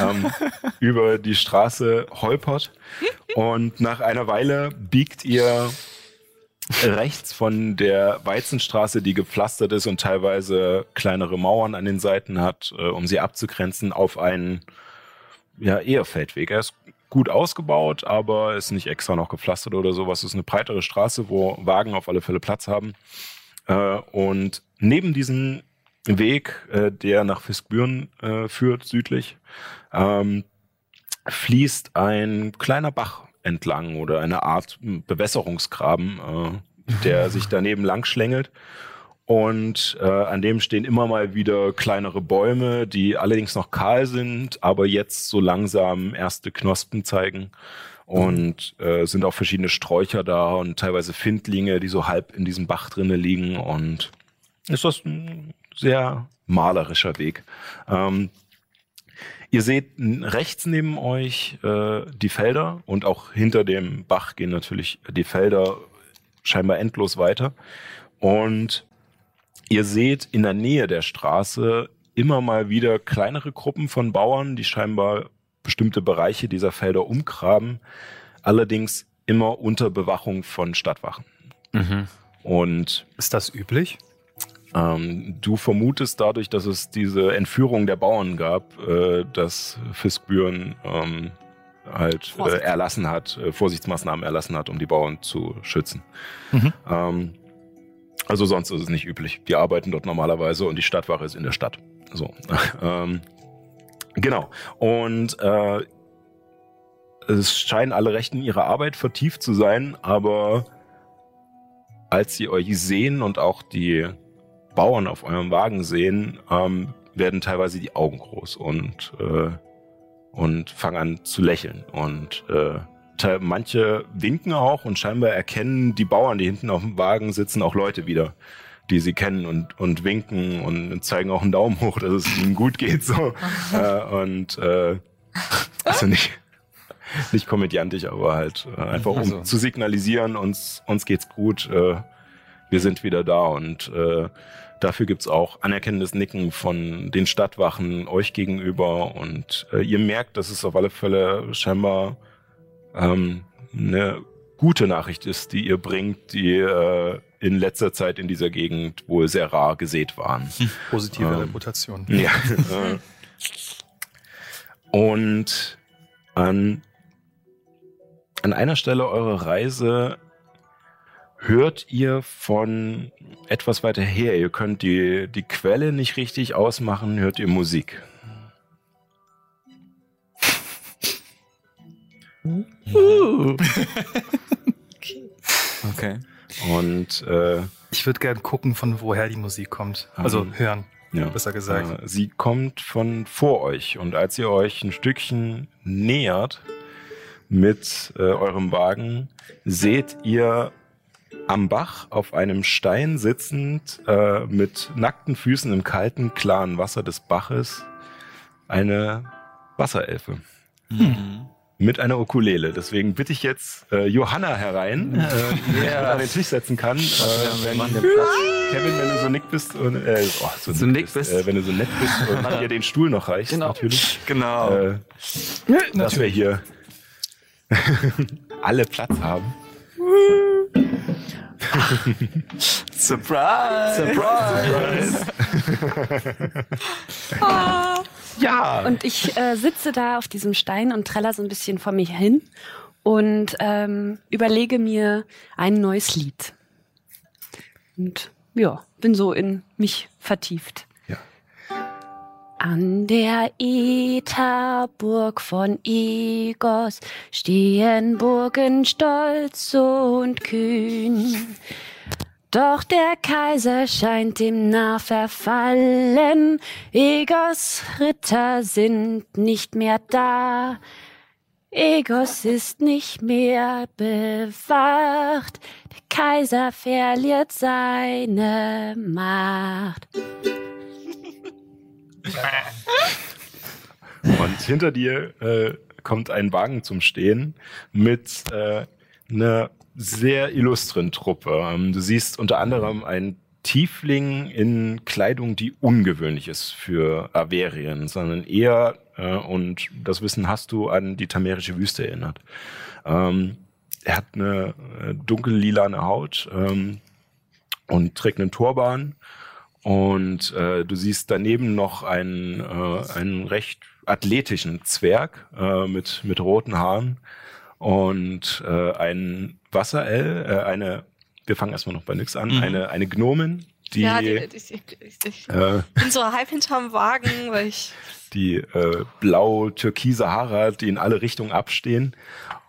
ähm, über die Straße holpert. Und nach einer Weile biegt ihr rechts von der Weizenstraße, die gepflastert ist und teilweise kleinere Mauern an den Seiten hat, äh, um sie abzugrenzen, auf einen ja, eher Feldweg. Er ist gut ausgebaut, aber ist nicht extra noch gepflastert oder sowas. Es ist eine breitere Straße, wo Wagen auf alle Fälle Platz haben. Äh, und neben diesem Weg, äh, der nach Fiskbüren äh, führt, südlich, ähm, fließt ein kleiner Bach entlang oder eine Art Bewässerungsgraben, der sich daneben lang schlängelt. Und äh, an dem stehen immer mal wieder kleinere Bäume, die allerdings noch kahl sind, aber jetzt so langsam erste Knospen zeigen. Und äh, sind auch verschiedene Sträucher da und teilweise Findlinge, die so halb in diesem Bach drinne liegen. Und ist das ein sehr malerischer Weg. Ähm, ihr seht rechts neben euch äh, die Felder und auch hinter dem Bach gehen natürlich die Felder scheinbar endlos weiter. Und Ihr seht in der Nähe der Straße immer mal wieder kleinere Gruppen von Bauern, die scheinbar bestimmte Bereiche dieser Felder umgraben, allerdings immer unter Bewachung von Stadtwachen. Mhm. Und Ist das üblich? ähm, du vermutest dadurch, dass es diese Entführung der Bauern gab, äh, dass Fiskbüren ähm, halt äh, erlassen hat, äh, Vorsichtsmaßnahmen erlassen hat, um die Bauern zu schützen. Mhm. Ähm, also sonst ist es nicht üblich. Die arbeiten dort normalerweise und die Stadtwache ist in der Stadt. So. ähm, genau. Und äh, es scheinen alle recht in ihrer Arbeit vertieft zu sein, aber als sie euch sehen und auch die Bauern auf eurem Wagen sehen, ähm, werden teilweise die Augen groß und, äh, und fangen an zu lächeln. Und äh, manche winken auch und scheinbar erkennen die Bauern, die hinten auf dem Wagen sitzen, auch Leute wieder, die sie kennen und, und winken und zeigen auch einen Daumen hoch, dass es ihnen gut geht. So. äh, und äh, also nicht, nicht komödiantisch, aber halt äh, einfach um Also. zu signalisieren, uns, uns geht's gut, äh, wir sind wieder da und äh, dafür gibt's auch anerkennendes Nicken von den Stadtwachen euch gegenüber und äh, ihr merkt, dass es auf alle Fälle scheinbar ähm, eine gute Nachricht ist, die ihr bringt, die äh, in letzter Zeit in dieser Gegend wohl sehr rar gesät waren. Positive Ähm. Reputation. Ja. äh, und an, an einer Stelle eurer Reise hört ihr von etwas weiter her, ihr könnt die, die Quelle nicht richtig ausmachen, hört ihr Musik. Okay. Und äh, Ich würde gern gucken, von woher die Musik kommt. Also Ähm, hören, ja, besser gesagt. Äh, sie kommt von vor euch und als ihr euch ein Stückchen nähert mit äh, eurem Wagen, seht ihr am Bach auf einem Stein sitzend äh, mit nackten Füßen im kalten, klaren Wasser des Baches eine Wasserelfe Mhm. Mit einer Ukulele. Deswegen bitte ich jetzt äh, Johanna herein, äh, die sich an den Tisch setzen kann. Äh, wenn, Kevin, wenn du so nick bist und äh, oh, so, So nick nick bist. Äh, wenn du so nett bist und dir den Stuhl noch reichst, Genau. natürlich. Genau. Äh, dass wir hier alle Platz haben. Surprise! Surprise! Ja. Und ich äh, sitze da auf diesem Stein und treller so ein bisschen vor mir hin und ähm, überlege mir ein neues Lied. Und ja, bin so in mich vertieft. Ja. An der Ätherburg von Egos stehen Burgen stolz und kühn. Doch der Kaiser scheint dem nah verfallen. Egos Ritter sind nicht mehr da. Egos ist nicht mehr bewacht. Der Kaiser verliert seine Macht. Und hinter dir äh, kommt ein Wagen zum Stehen mit äh, einer sehr illustren Truppe. Ähm, du siehst unter anderem einen Tiefling in Kleidung, die ungewöhnlich ist für Averien, sondern eher, äh, und das Wissen hast du, an die tamerische Wüste erinnert. Ähm, er hat eine äh, dunkellilane Haut ähm, und trägt einen Turban. Und äh, du siehst daneben noch einen, äh, einen recht athletischen Zwerg äh, mit, mit roten Haaren und äh, ein Wasserell, äh, eine, wir fangen erstmal noch bei nix an, Mhm. eine, eine Gnomin, die, ja, die, ich, ich, ich, ich äh, bin so halb hinterm Wagen, weil ich. die äh, blau-türkise Haare hat, die in alle Richtungen abstehen.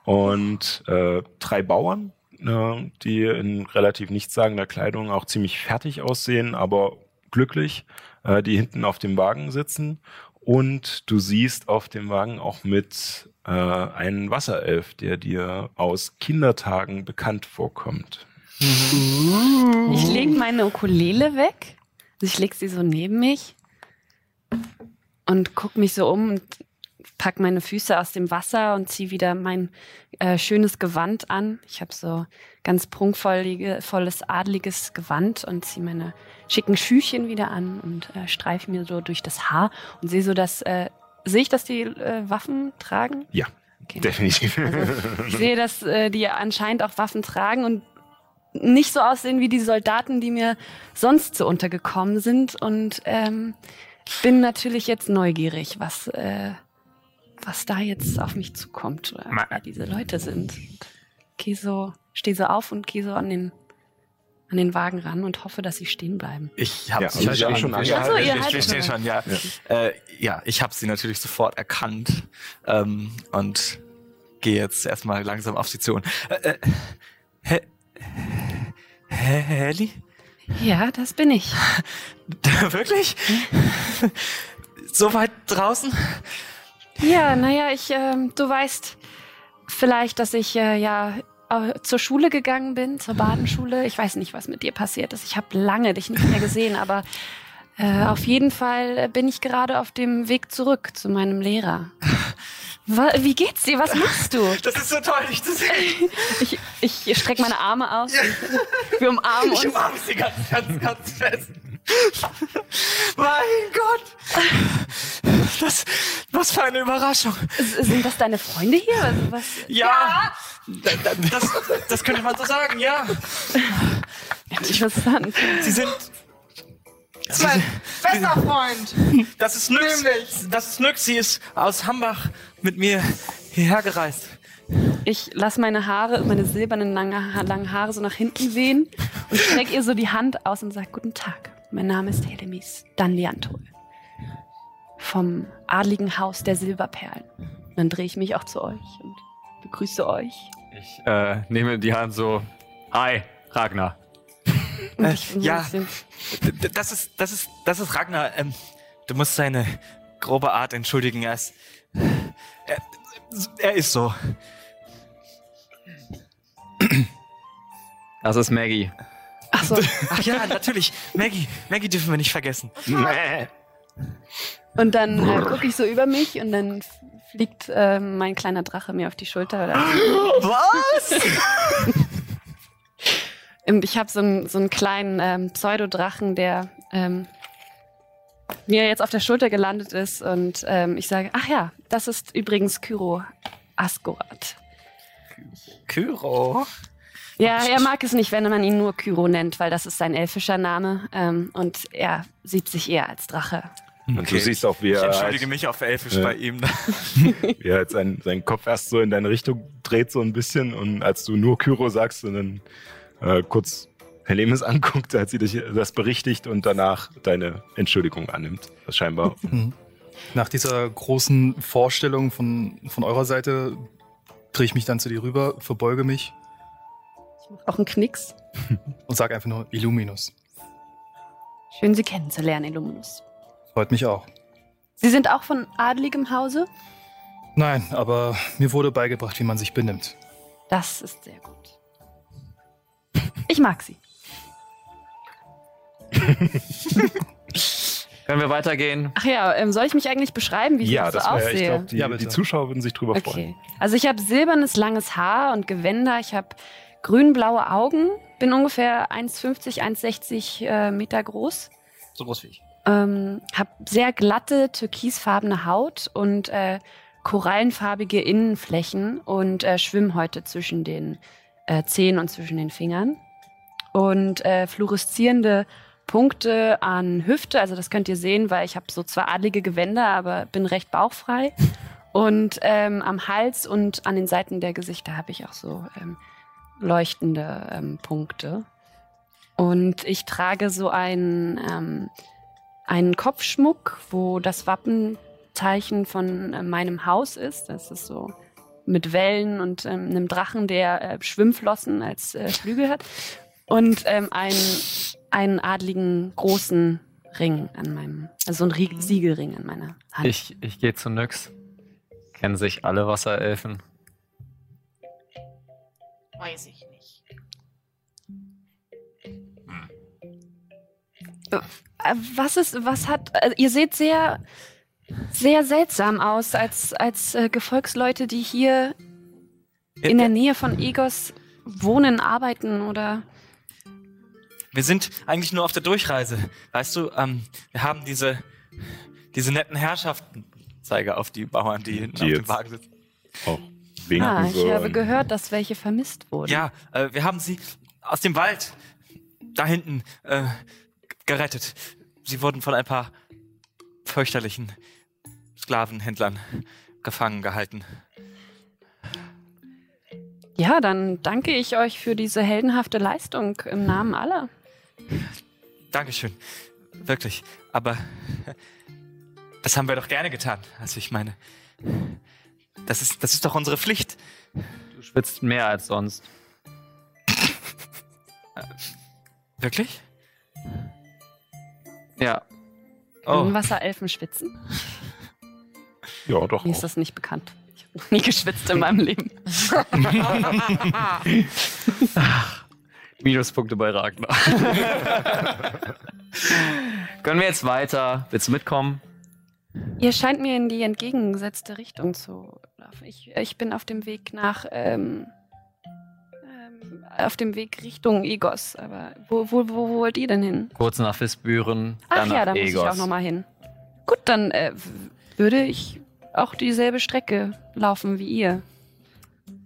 Und äh, drei Bauern, äh, die in relativ nichtssagender Kleidung auch ziemlich fertig aussehen, aber glücklich, äh, die hinten auf dem Wagen sitzen. Und du siehst auf dem Wagen auch mit äh, einen Wasserelf, der dir aus Kindertagen bekannt vorkommt. Ich lege meine Ukulele weg. Also ich lege sie so neben mich und gucke mich so um und pack meine Füße aus dem Wasser und ziehe wieder mein äh, schönes Gewand an. Ich habe so ganz prunkvolles, adliges Gewand und ziehe meine schicken Schüchen wieder an und äh, streife mir so durch das Haar und sehe so, dass äh, sehe ich, dass die äh, Waffen tragen. Ja, Okay. definitiv. Ich sehe, dass äh, die anscheinend auch Waffen tragen und nicht so aussehen wie die Soldaten, die mir sonst so untergekommen sind. Und ähm, bin natürlich jetzt neugierig, was, äh, was da jetzt auf mich zukommt, oder wer diese Leute sind. Und geh so, steh so auf und gehe so an den, an den Wagen ran und hoffe, dass sie stehen bleiben. Ich habe Ja, sie also schon angehalten. so, ich, ich stehe schon. ja. Ja, äh, ja ich habe sie natürlich sofort erkannt ähm, und gehe jetzt erstmal langsam auf sie zu. Äh, äh, He He Heli? Ja, das bin ich. Wirklich? so weit draußen? Ja, naja, ich, ähm, du weißt vielleicht, dass ich äh, ja äh, zur Schule gegangen bin, zur Badenschule. Ich weiß nicht, was mit dir passiert ist. Ich habe lange dich nicht mehr gesehen, aber äh, auf jeden Fall äh, bin ich gerade auf dem Weg zurück zu meinem Lehrer. Wie geht's dir? Was machst du? Das ist so toll, dich zu sehen. Ich, ich strecke meine Arme aus. und Wir umarmen Ich uns. umarme sie ganz, ganz, ganz fest. Mein Gott! Das, was für eine Überraschung. Sind das deine Freunde hier? Also was? Ja, da- Das, das könnte man so sagen, ja. Interessant. Sie sind. Sie Mein sind bester Freund. das ist Nyx. Das ist Nyx. Sie ist aus Hambach mit mir hierher gereist. Ich lasse meine Haare, meine silbernen langen Haare so nach hinten wehen und strecke ihr so die Hand aus und sage, guten Tag, mein Name ist Helemis Danliantol. Vom adligen Haus der Silberperlen. Und dann drehe ich mich auch zu euch und begrüße euch. Ich äh, nehme die Hand so. Hi, Ragnar. Und Äh, ja. Das ist, das ist, das ist Ragnar. Ähm, du musst seine grobe Art entschuldigen. Er ist, er, er ist so. Das ist Maggie. Ach so. Ach ja, natürlich. Maggie, Maggie dürfen wir nicht vergessen. Und dann äh, gucke ich so über mich und dann fliegt äh, mein kleiner Drache mir auf die Schulter. Oder Was? Und ich habe so, einen- so einen kleinen ähm, Pseudodrachen, der ähm, mir jetzt auf der Schulter gelandet ist. Und ähm, ich sage, ach ja, das ist übrigens Kyro Asgorat. Kyro. Ja, er mag es nicht, wenn man ihn nur Kyro nennt, weil das ist sein elfischer Name. Ähm, und er sieht sich eher als Drache. Und du siehst auch, wie Ich er, entschuldige halt, mich auf Elfisch Ja. bei ihm. wie er halt seinen, seinen Kopf erst so in deine Richtung dreht, so ein bisschen. Und als du nur Kyro sagst und dann äh, kurz Helemis anguckt, als sie dich das berichtigt und danach deine Entschuldigung annimmt. Was scheinbar. Mhm. Nach dieser großen Vorstellung von, von eurer Seite drehe ich mich dann zu dir rüber, verbeuge mich Auch ein Knicks. und sage einfach nur Illuminus. Schön, Sie kennenzulernen, Illuminus. Freut mich auch. Sie sind auch von adligem Hause? Nein, aber mir wurde beigebracht, wie man sich benimmt. Das ist sehr gut. Ich mag Sie. Können wir weitergehen? Ach ja, ähm, soll ich mich eigentlich beschreiben, wie ich ja, so das wäre, ich aussehe? glaube, die, Ja, die Zuschauer würden sich drüber freuen. okay. Also ich habe silbernes langes Haar und Gewänder. Ich habe grün-blaue Augen. Bin ungefähr 1,50, 1,60 äh, Meter groß. So groß wie ich. Ähm, habe sehr glatte, türkisfarbene Haut und äh, korallenfarbige Innenflächen und äh, Schwimmhäute zwischen den äh, Zehen und zwischen den Fingern. Und äh, fluoreszierende Punkte an Hüfte, also das könnt ihr sehen, weil ich habe so zwar adlige Gewänder, aber bin recht bauchfrei. Und ähm, am Hals und an den Seiten der Gesichter habe ich auch so ähm, leuchtende ähm, Punkte. Und ich trage so einen, ähm, einen Kopfschmuck, wo das Wappenzeichen von äh, meinem Haus ist. Das ist so mit Wellen und ähm, einem Drachen, der äh, Schwimmflossen als äh, Flügel hat. Und ähm, einen, einen adligen großen Ring an meinem, also so ein Rie- Siegelring an meiner Hand. Ich, ich gehe zu Nyx. Kennen sich alle Wasserelfen. Weiß ich nicht. Äh, Was ist, was hat, äh, ihr seht sehr, sehr seltsam aus als, als äh, Gefolgsleute, die hier in der Nähe von Egos wohnen, arbeiten oder. Wir sind eigentlich nur auf der Durchreise. Weißt du, ähm, wir haben diese, diese netten Herrschaften. Zeige auf die Bauern, die hinten Die auf dem Wagen sitzen. Auch winken Ah, ich so habe gehört, dass welche vermisst wurden. Ja, äh, wir haben sie aus dem Wald da hinten äh, gerettet. Sie wurden von ein paar fürchterlichen Sklavenhändlern gefangen gehalten. Ja, dann danke ich euch für diese heldenhafte Leistung im Namen aller. Dankeschön. Wirklich. Aber das haben wir doch gerne getan. Also ich meine, das ist, das ist doch unsere Pflicht. Du schwitzt mehr als sonst. Wirklich? Ja. Oh, Wasserelfen schwitzen? Ja, doch. Mir ist das nicht bekannt. Ich habe noch nie geschwitzt in meinem Leben. Minuspunkte bei Ragnar. Können wir jetzt weiter? Willst du mitkommen? Ihr scheint mir in die entgegengesetzte Richtung zu laufen. Ich, ich bin auf dem Weg nach ähm, ähm, auf dem Weg Richtung Egos. Aber wo, wo, wo wollt ihr denn hin? Kurz nach Fisbüren, Ach dann ja, da muss ich auch nochmal hin. Gut, dann äh, würde ich auch dieselbe Strecke laufen wie ihr.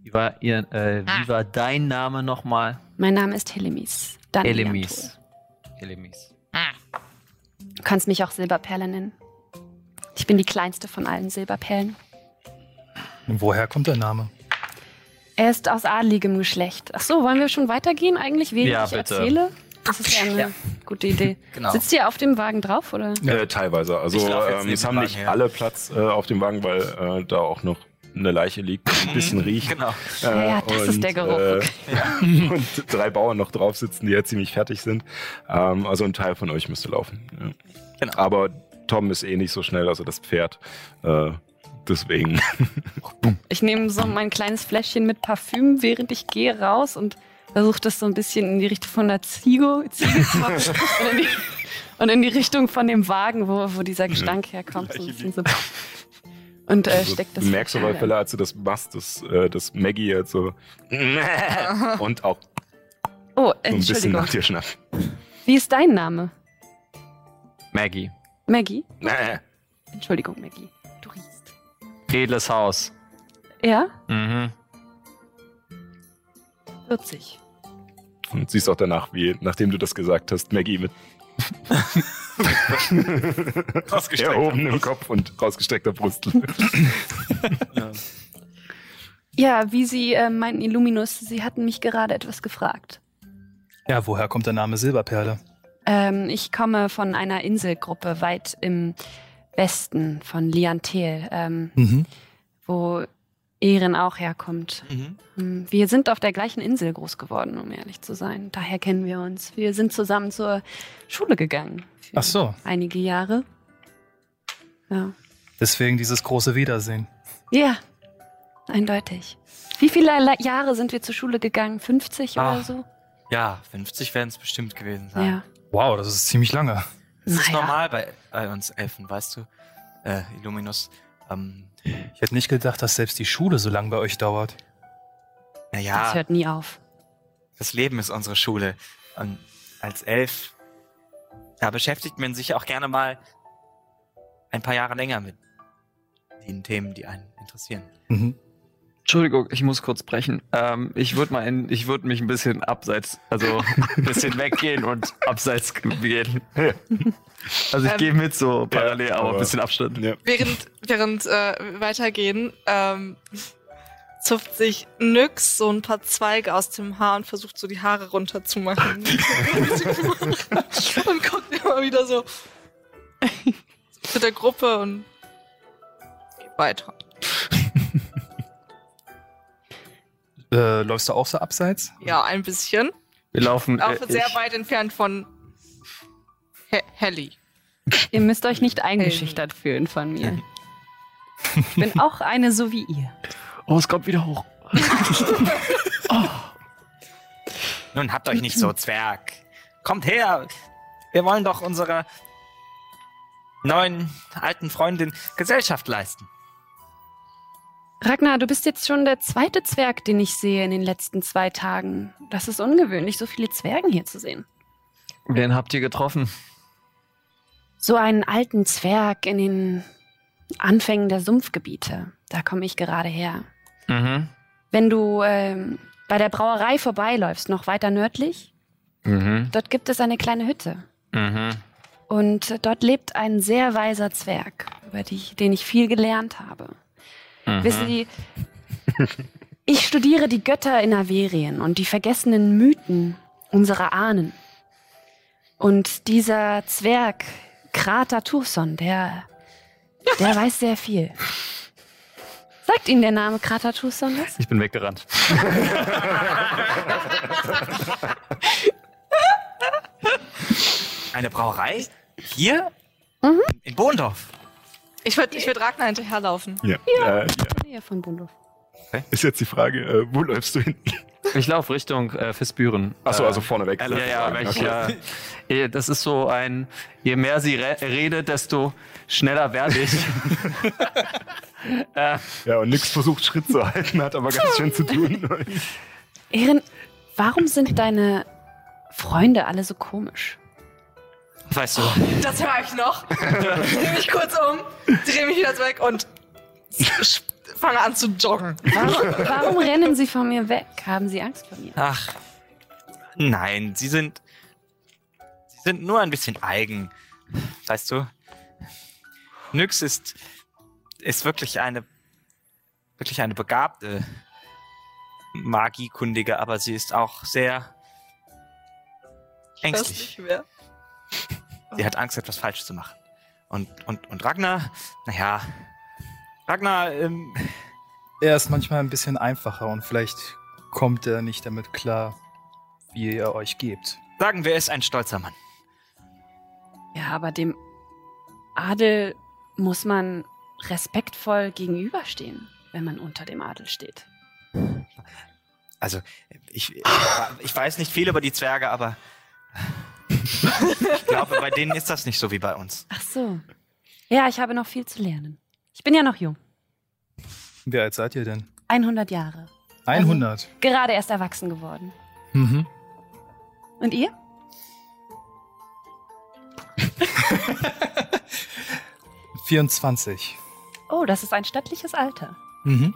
Wie war, ihr, äh, wie war dein Name nochmal? Mein Name ist Helemis. Dann Elemis. Elemis. Du kannst mich auch Silberperle nennen. Ich bin die kleinste von allen Silberperlen. Und woher kommt der Name? Er ist aus adligem Geschlecht. Ach so, wollen wir schon weitergehen eigentlich, während Ja, ich bitte. erzähle? Das ist ja eine gute Idee. Genau. Sitzt ihr auf dem Wagen drauf, oder? Äh, teilweise. Also ähm, es haben Wagen nicht her. alle Platz äh, auf dem Wagen, weil äh, da auch noch eine Leiche liegt, die ein bisschen riecht. Genau. Äh, Ja, das ist der Geruch, Äh, und drei Bauern noch drauf sitzen, die ja ziemlich fertig sind. Ähm, also ein Teil von euch müsste laufen. Ja. Genau. Aber Tom ist eh nicht so schnell, also das Pferd. Äh, deswegen. Ich nehme so mein kleines Fläschchen mit Parfüm, während ich gehe, raus und versuche das so ein bisschen in die Richtung von der Ziege, Ziege zu machen und, in die, und in die Richtung von dem Wagen, wo, wo dieser Gestank herkommt. So ein bisschen so. Und äh, Also, steckt das du merkst alle Fälle, als du das machst, dass, äh, dass Maggie jetzt so und auch Oh, so ein bisschen Entschuldigung. nach dir schnappt. Wie ist dein Name? Maggie. Maggie? Entschuldigung, Maggie. Du riechst. Edles Haus. Ja? Mhm. 40. Und siehst auch danach, wie, nachdem du das gesagt hast, Maggie mit erhobenem Kopf und rausgestreckter Brust. Ja, wie Sie äh, meinten, Illuminus, Sie hatten mich gerade etwas gefragt. Ja, woher kommt der Name Silberperle? Ähm, ich komme von einer Inselgruppe weit im Westen von Liantel, ähm, Mhm. wo Ehren auch herkommt. Mhm. Hm, Wir sind auf der gleichen Insel groß geworden, um ehrlich zu sein. Daher kennen wir uns. Wir sind zusammen zur Schule gegangen. Für Ach so, Einige Jahre. Ja. deswegen dieses große Wiedersehen. Ja, eindeutig. Wie viele Jahre sind wir zur Schule gegangen? 50 oder Ah, so? Ja, 50 werden es bestimmt gewesen sein. Ja. Wow, das ist ziemlich lange. Das ist Naja. normal bei, bei uns Elfen, weißt du? Äh, Illuminus. Ähm, Ich hätte nicht gedacht, dass selbst die Schule so lange bei euch dauert. Das naja, hört nie auf. das Leben ist unsere Schule. Und als Elf, da beschäftigt man sich auch gerne mal ein paar Jahre länger mit den Themen, die einen interessieren. Mhm. Entschuldigung, ich muss kurz brechen. Ähm, ich würde mal in, ich würde mich ein bisschen abseits, also ein bisschen weggehen und abseits gehen. Also ich Ähm, gehe mit so parallel, Ja, aber ein bisschen Abstand. Ja. Während, während äh, wir weitergehen, ähm, zupft sich Nyx so ein paar Zweige aus dem Haar und versucht so die Haare runterzumachen. und guckt immer wieder so zu der Gruppe und geht weiter. Äh, läufst du auch so abseits? Ja, ein bisschen. Wir laufen. Äh, sehr ich, weit entfernt von He Helly. Ihr müsst euch nicht eingeschüchtert fühlen von mir. Ich bin auch eine so wie ihr. Oh, es kommt wieder hoch. Nun habt euch nicht so, Zwerg. Kommt her. Wir wollen doch unserer neuen alten Freundin Gesellschaft leisten. Ragnar, du bist jetzt schon der zweite Zwerg, den ich sehe in den letzten zwei Tagen. Das ist ungewöhnlich, so viele Zwergen hier zu sehen. Wen habt ihr getroffen? So einen alten Zwerg in den Anfängen der Sumpfgebiete. Da komme ich gerade her. Mhm. Wenn du ähm, bei der Brauerei vorbeiläufst, noch weiter nördlich, Mhm. dort gibt es eine kleine Hütte. Mhm. Und dort lebt ein sehr weiser Zwerg, über die, den ich viel gelernt habe. Mhm. Wissen Sie, ich studiere die Götter in Averien und die vergessenen Mythen unserer Ahnen. Und dieser Zwerg, Krater Turson, der, der weiß sehr viel. Sagt Ihnen der Name Krater Turson was? Ich bin weggerannt. Eine Brauerei? Hier? Mhm. In Bohndorf. Ich würde ich würd Ragnar hinterherlaufen. Ja. Äh, ja. Nähe von Bundorf. Ist jetzt die Frage, äh, wo läufst du hin? Ich laufe Richtung äh, Fisbüren. Achso, äh, also vorne weg. Ja, ja, weil ich, ja, eh, das ist so ein, je mehr sie re redet, desto schneller werde ich. äh, Ja, und nix versucht Schritt zu halten, hat aber ganz schön zu tun. Ehren, warum sind deine Freunde alle so komisch? Weißt du, Das höre ich noch. Dreh mich kurz um, dreh mich wieder weg und fange an zu joggen. Warum, warum rennen sie von mir weg? Haben sie Angst vor mir? ach, nein, sie sind, sie sind nur ein bisschen eigen. Weißt du, Nyx ist, ist wirklich eine, wirklich eine begabte Magiekundige, aber sie ist auch sehr ängstlich. mehr. Sie hat Angst, etwas falsch zu machen. Und, und, und Ragnar, naja, Ragnar, ähm, Er ist manchmal ein bisschen einfacher und vielleicht kommt er nicht damit klar, wie ihr euch gebt. sagen wir, er ist ein stolzer Mann. Ja, aber dem Adel muss man respektvoll gegenüberstehen, wenn man unter dem Adel steht. Also, ich, ich weiß nicht viel über die Zwerge, aber ich glaube, bei denen ist das nicht so wie bei uns. Ach so. Ja, ich habe noch viel zu lernen. Ich bin ja noch jung. Wie alt seid ihr denn? 100 Jahre. 100. Gerade erst erwachsen geworden. Mhm. Und ihr? Vierundzwanzig. Oh, das ist ein stattliches Alter. Mhm.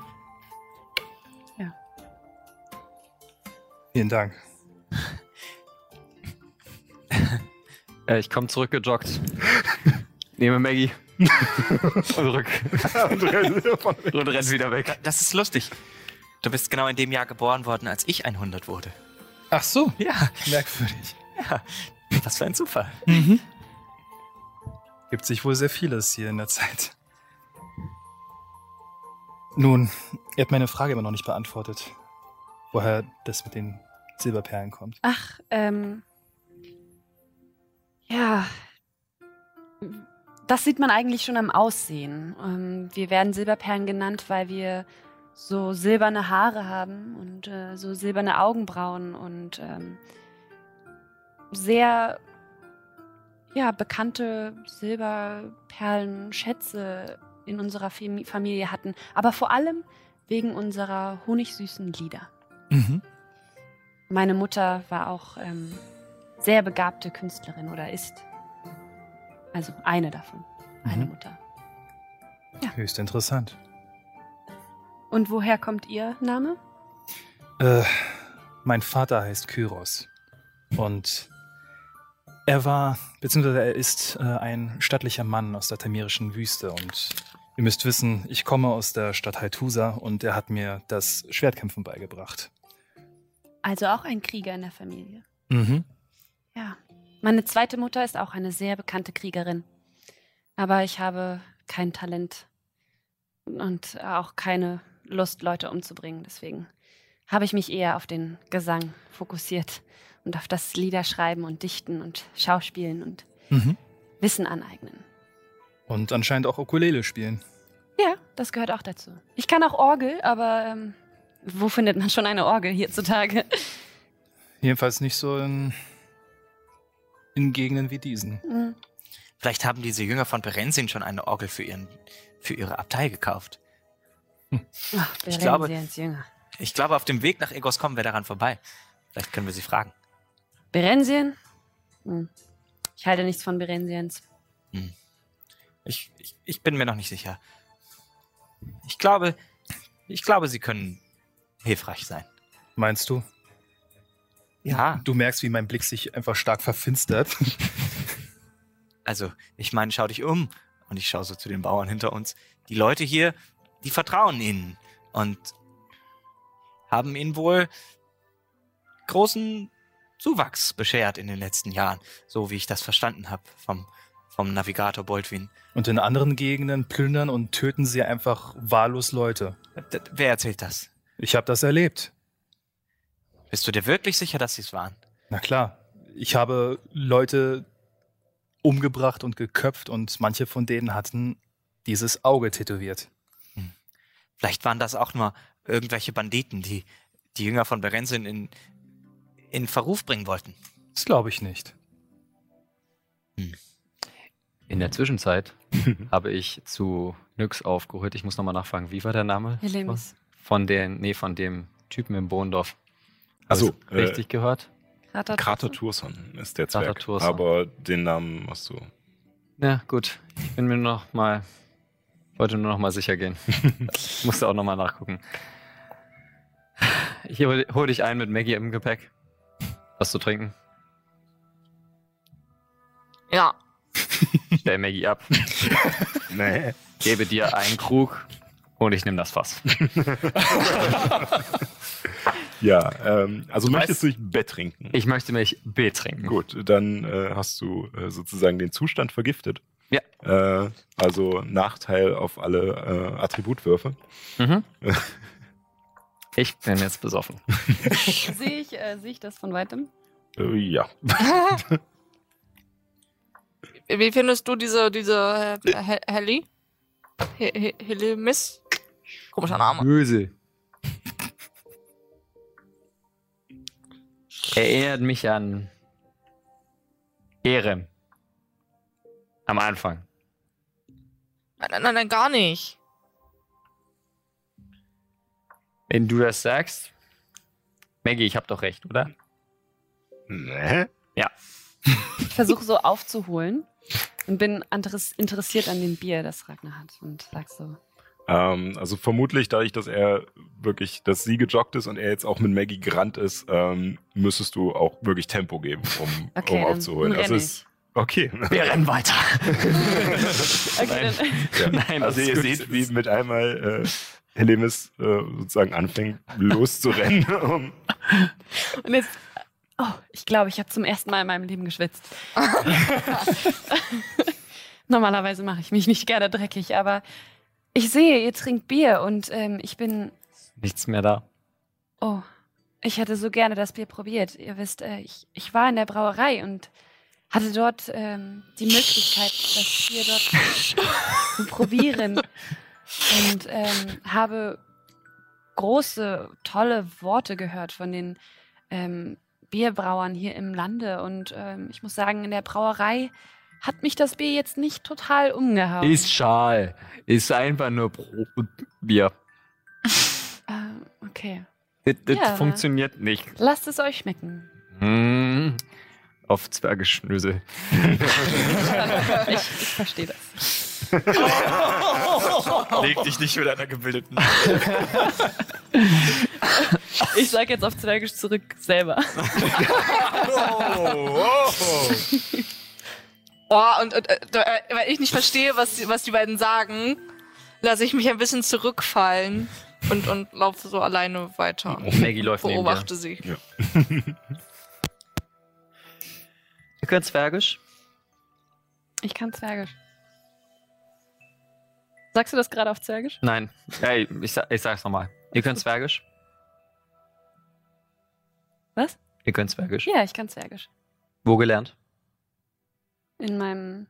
Ja. Vielen Dank. Äh, ich komme zurückgejoggt. Nehme Maggie. Zurück. und renn wieder weg. Das ist lustig. Du bist genau in dem Jahr geboren worden, als ich 100 wurde. Ach so, Ja, merkwürdig. was für ein Zufall. Gibt sich wohl sehr vieles hier in der Zeit. Nun, ihr habt meine Frage immer noch nicht beantwortet. Woher das mit den Silberperlen kommt. Ach, ähm. Ja. Das sieht man eigentlich schon am Aussehen. Ähm, wir werden Silberperlen genannt, weil wir so silberne Haare haben und äh, so silberne Augenbrauen und ähm, sehr ja, bekannte Silberperlen, Schätze in unserer Fam Familie hatten. Aber vor allem wegen unserer honigsüßen Lieder. Mhm. Meine Mutter war auch ähm, sehr begabte Künstlerin oder ist. Also eine davon. Eine Mhm. Mutter. Höchst interessant. Und woher kommt Ihr Name? Äh, mein Vater heißt Kyros. Und er war, beziehungsweise er ist äh, ein stattlicher Mann aus der tamirischen Wüste. Und ihr müsst wissen, ich komme aus der Stadt Haitusa und er hat mir das Schwertkämpfen beigebracht. Also auch ein Krieger in der Familie. Mhm. Ja. Meine zweite Mutter ist auch eine sehr bekannte Kriegerin. Aber ich habe kein Talent und auch keine Lust, Leute umzubringen. Deswegen habe ich mich eher auf den Gesang fokussiert und auf das Liederschreiben und Dichten und Schauspielen und Mhm. Wissen aneignen. Und anscheinend auch Ukulele spielen. Ja, das gehört auch dazu. Ich kann auch Orgel, aber ähm, wo findet man schon eine Orgel hierzutage? Jedenfalls nicht so in, in Gegenden wie diesen. Hm. Vielleicht haben diese Jünger von Berenzin schon eine Orgel für, ihren, für ihre Abtei gekauft. Ach, Ich glaube-. Ich glaube, auf dem Weg nach Egos kommen wir daran vorbei. Vielleicht können wir sie fragen. Berensien? Hm. Ich halte nichts von Berensiens. Ich, ich, ich bin mir noch nicht sicher. Ich glaube, ich glaube, sie können hilfreich sein. Meinst du? Ja, Du merkst, wie mein Blick sich einfach stark verfinstert. also ich meine, schau dich um. Und ich schaue so zu den Bauern hinter uns. Die Leute hier, die vertrauen ihnen und haben ihnen wohl großen Zuwachs beschert in den letzten Jahren, so wie ich das verstanden habe vom, vom Navigator Boldwin. Und in anderen Gegenden plündern und töten sie einfach wahllos Leute. D wer erzählt das? Ich habe das erlebt. Bist du dir wirklich sicher, dass sie es waren? Na klar. Ich habe Leute umgebracht und geköpft und manche von denen hatten dieses Auge tätowiert. Vielleicht waren das auch nur irgendwelche Banditen, die die Jünger von Berenzin in, in Verruf bringen wollten. Das glaube ich nicht. In der Zwischenzeit habe ich zu Nyx aufgeholt. Ich muss nochmal nachfragen, wie war der Name? Helemis. Von den, nee, von dem Typen im Bohndorf. Achso, Hab ich's richtig gehört? Krater. Turson ist der Krater Zwerg. Turson. Aber den Namen hast du. Ja, gut. Ich bin mir noch mal, wollte nur noch mal sicher gehen. Musste auch noch mal nachgucken. Ich hol, hol dich ein mit Maggie im Gepäck. Was zu trinken. Ja. Stell Maggie ab. Nee. Gebe dir einen Krug und ich nehme das Fass. Ja, ähm, also Du möchtest weißt- du dich Bett trinken? Ich möchte mich betrinken. Gut, dann äh, hast du äh, sozusagen den Zustand vergiftet. Ja. Äh, also Nachteil auf alle äh, Attributwürfe. Mhm. Ich bin jetzt besoffen. Sehe ich, äh, sehe ich das von weitem? Äh, ja. Wie findest du diese, diese He- Heli? He- He- Helimis? Komischer Name. Böse. Erinnert mich an Erem. Am Anfang. Nein, nein, nein, nein, gar nicht. Wenn du das sagst. Maggie, ich hab doch recht, oder? Nee. Ich versuche so aufzuholen und bin interess interessiert an dem Bier, das Ragnar hat. Und sag so, Ähm, also vermutlich, dadurch, dass er wirklich, dass sie gejoggt ist und er jetzt auch mit Maggie gerannt ist, ähm, müsstest du auch wirklich Tempo geben, um, Okay, um dann aufzuholen. renn Also ist okay. Wir rennen weiter. okay, dann, Ja. Nein, also ihr gut. seht, wie mit einmal äh, Helemis äh, sozusagen anfängt loszurennen. und jetzt, oh, ich glaube, ich habe zum ersten Mal in meinem Leben geschwitzt. Normalerweise mache ich mich nicht gerne dreckig, aber ich sehe, ihr trinkt Bier und ähm, ich bin, Nichts mehr da. oh, ich hätte so gerne das Bier probiert. Ihr wisst, äh, ich, ich war in der Brauerei und hatte dort ähm, die Möglichkeit, das Bier dort zu probieren und ähm, habe große, tolle Worte gehört von den ähm, Bierbrauern hier im Lande. Und ähm, ich muss sagen, in der Brauerei hat mich das Bier jetzt nicht total umgehauen. Ist Schal. Ist einfach nur Brot und Bier. Ähm, okay. Das, das Ja, funktioniert nicht. Lasst es euch schmecken. Hm. Auf Zwergeschnösel. Ich, ich verstehe das. Leg dich nicht mit einer gebildeten. Ich sag jetzt auf Zwergisch zurück selber. Oh, und, und äh, äh, weil ich nicht verstehe, was, die- was die beiden sagen, lasse ich mich ein bisschen zurückfallen und, und laufe so alleine weiter. Maggie läuft neben dir. Beobachte sie. Ihr könnt Zwergisch? Ich kann Zwergisch. Sagst du das gerade auf Zwergisch? Nein. Ey, ich, ich sag's nochmal. Ihr könnt Zwergisch? Was? Ihr könnt Zwergisch. Ja, ich kann Zwergisch. Wo gelernt? In meinem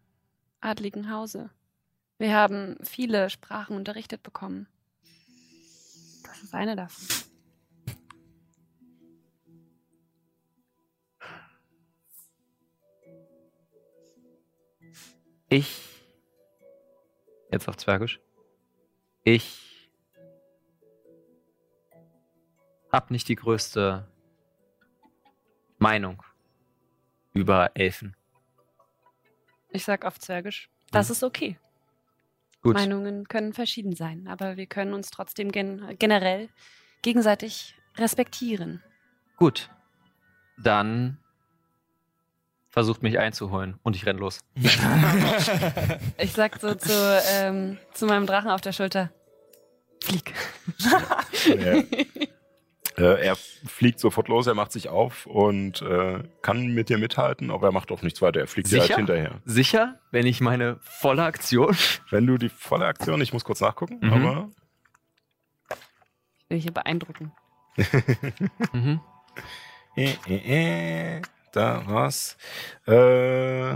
adligen Hause. Wir haben viele Sprachen unterrichtet bekommen. Das ist eine davon. Ich. Jetzt auf Zwergisch. Ich. Hab nicht die größte Meinung über Elfen. Ich sag auf Zwergisch. Das ist okay. Gut. Meinungen können verschieden sein, aber wir können uns trotzdem gen generell gegenseitig respektieren. Gut. Dann versucht mich einzuholen und ich renn los. Ich sag so zu, ähm, zu meinem Drachen auf der Schulter. Flieg. Ja. Äh, er fliegt sofort los, er macht sich auf und äh, kann mit dir mithalten, aber er macht auch nichts weiter. Er fliegt dir halt Sicher? hinterher. Sicher, wenn ich meine volle Aktion. Wenn du die volle Aktion, ich muss kurz nachgucken, Mhm. aber Ich will hier beeindrucken. mhm. äh, äh, äh, da was. Äh,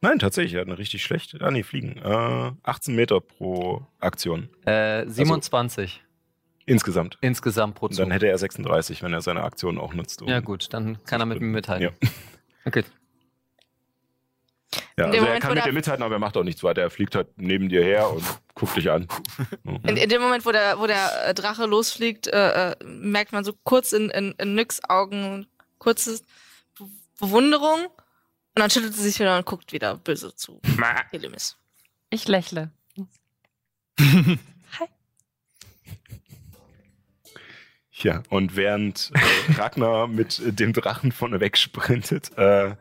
nein, tatsächlich, er hat eine richtig schlechte. Ah, nee, fliegen. Äh, 18 Meter pro Aktion. äh, 27 Insgesamt. insgesamt pro Und Zug. dann hätte er 36, wenn er seine Aktion auch nutzt. um- ja gut, dann kann er mit mir mithalten. Ja. Okay. Ja, also dem er Moment, kann mit dir mithalten, aber er macht auch nichts weiter. Er fliegt halt neben dir her und guckt dich an. In, in dem Moment, wo der, wo der äh, Drache losfliegt, äh, äh, merkt man so kurz in, in, in Nyx Augen kurzes Be Bewunderung und dann schüttelt sie sich wieder und guckt wieder böse zu. Elemis. Ich lächle. Ja, und während äh, Ragnar mit äh, dem Drachen vorne weg sprintet äh,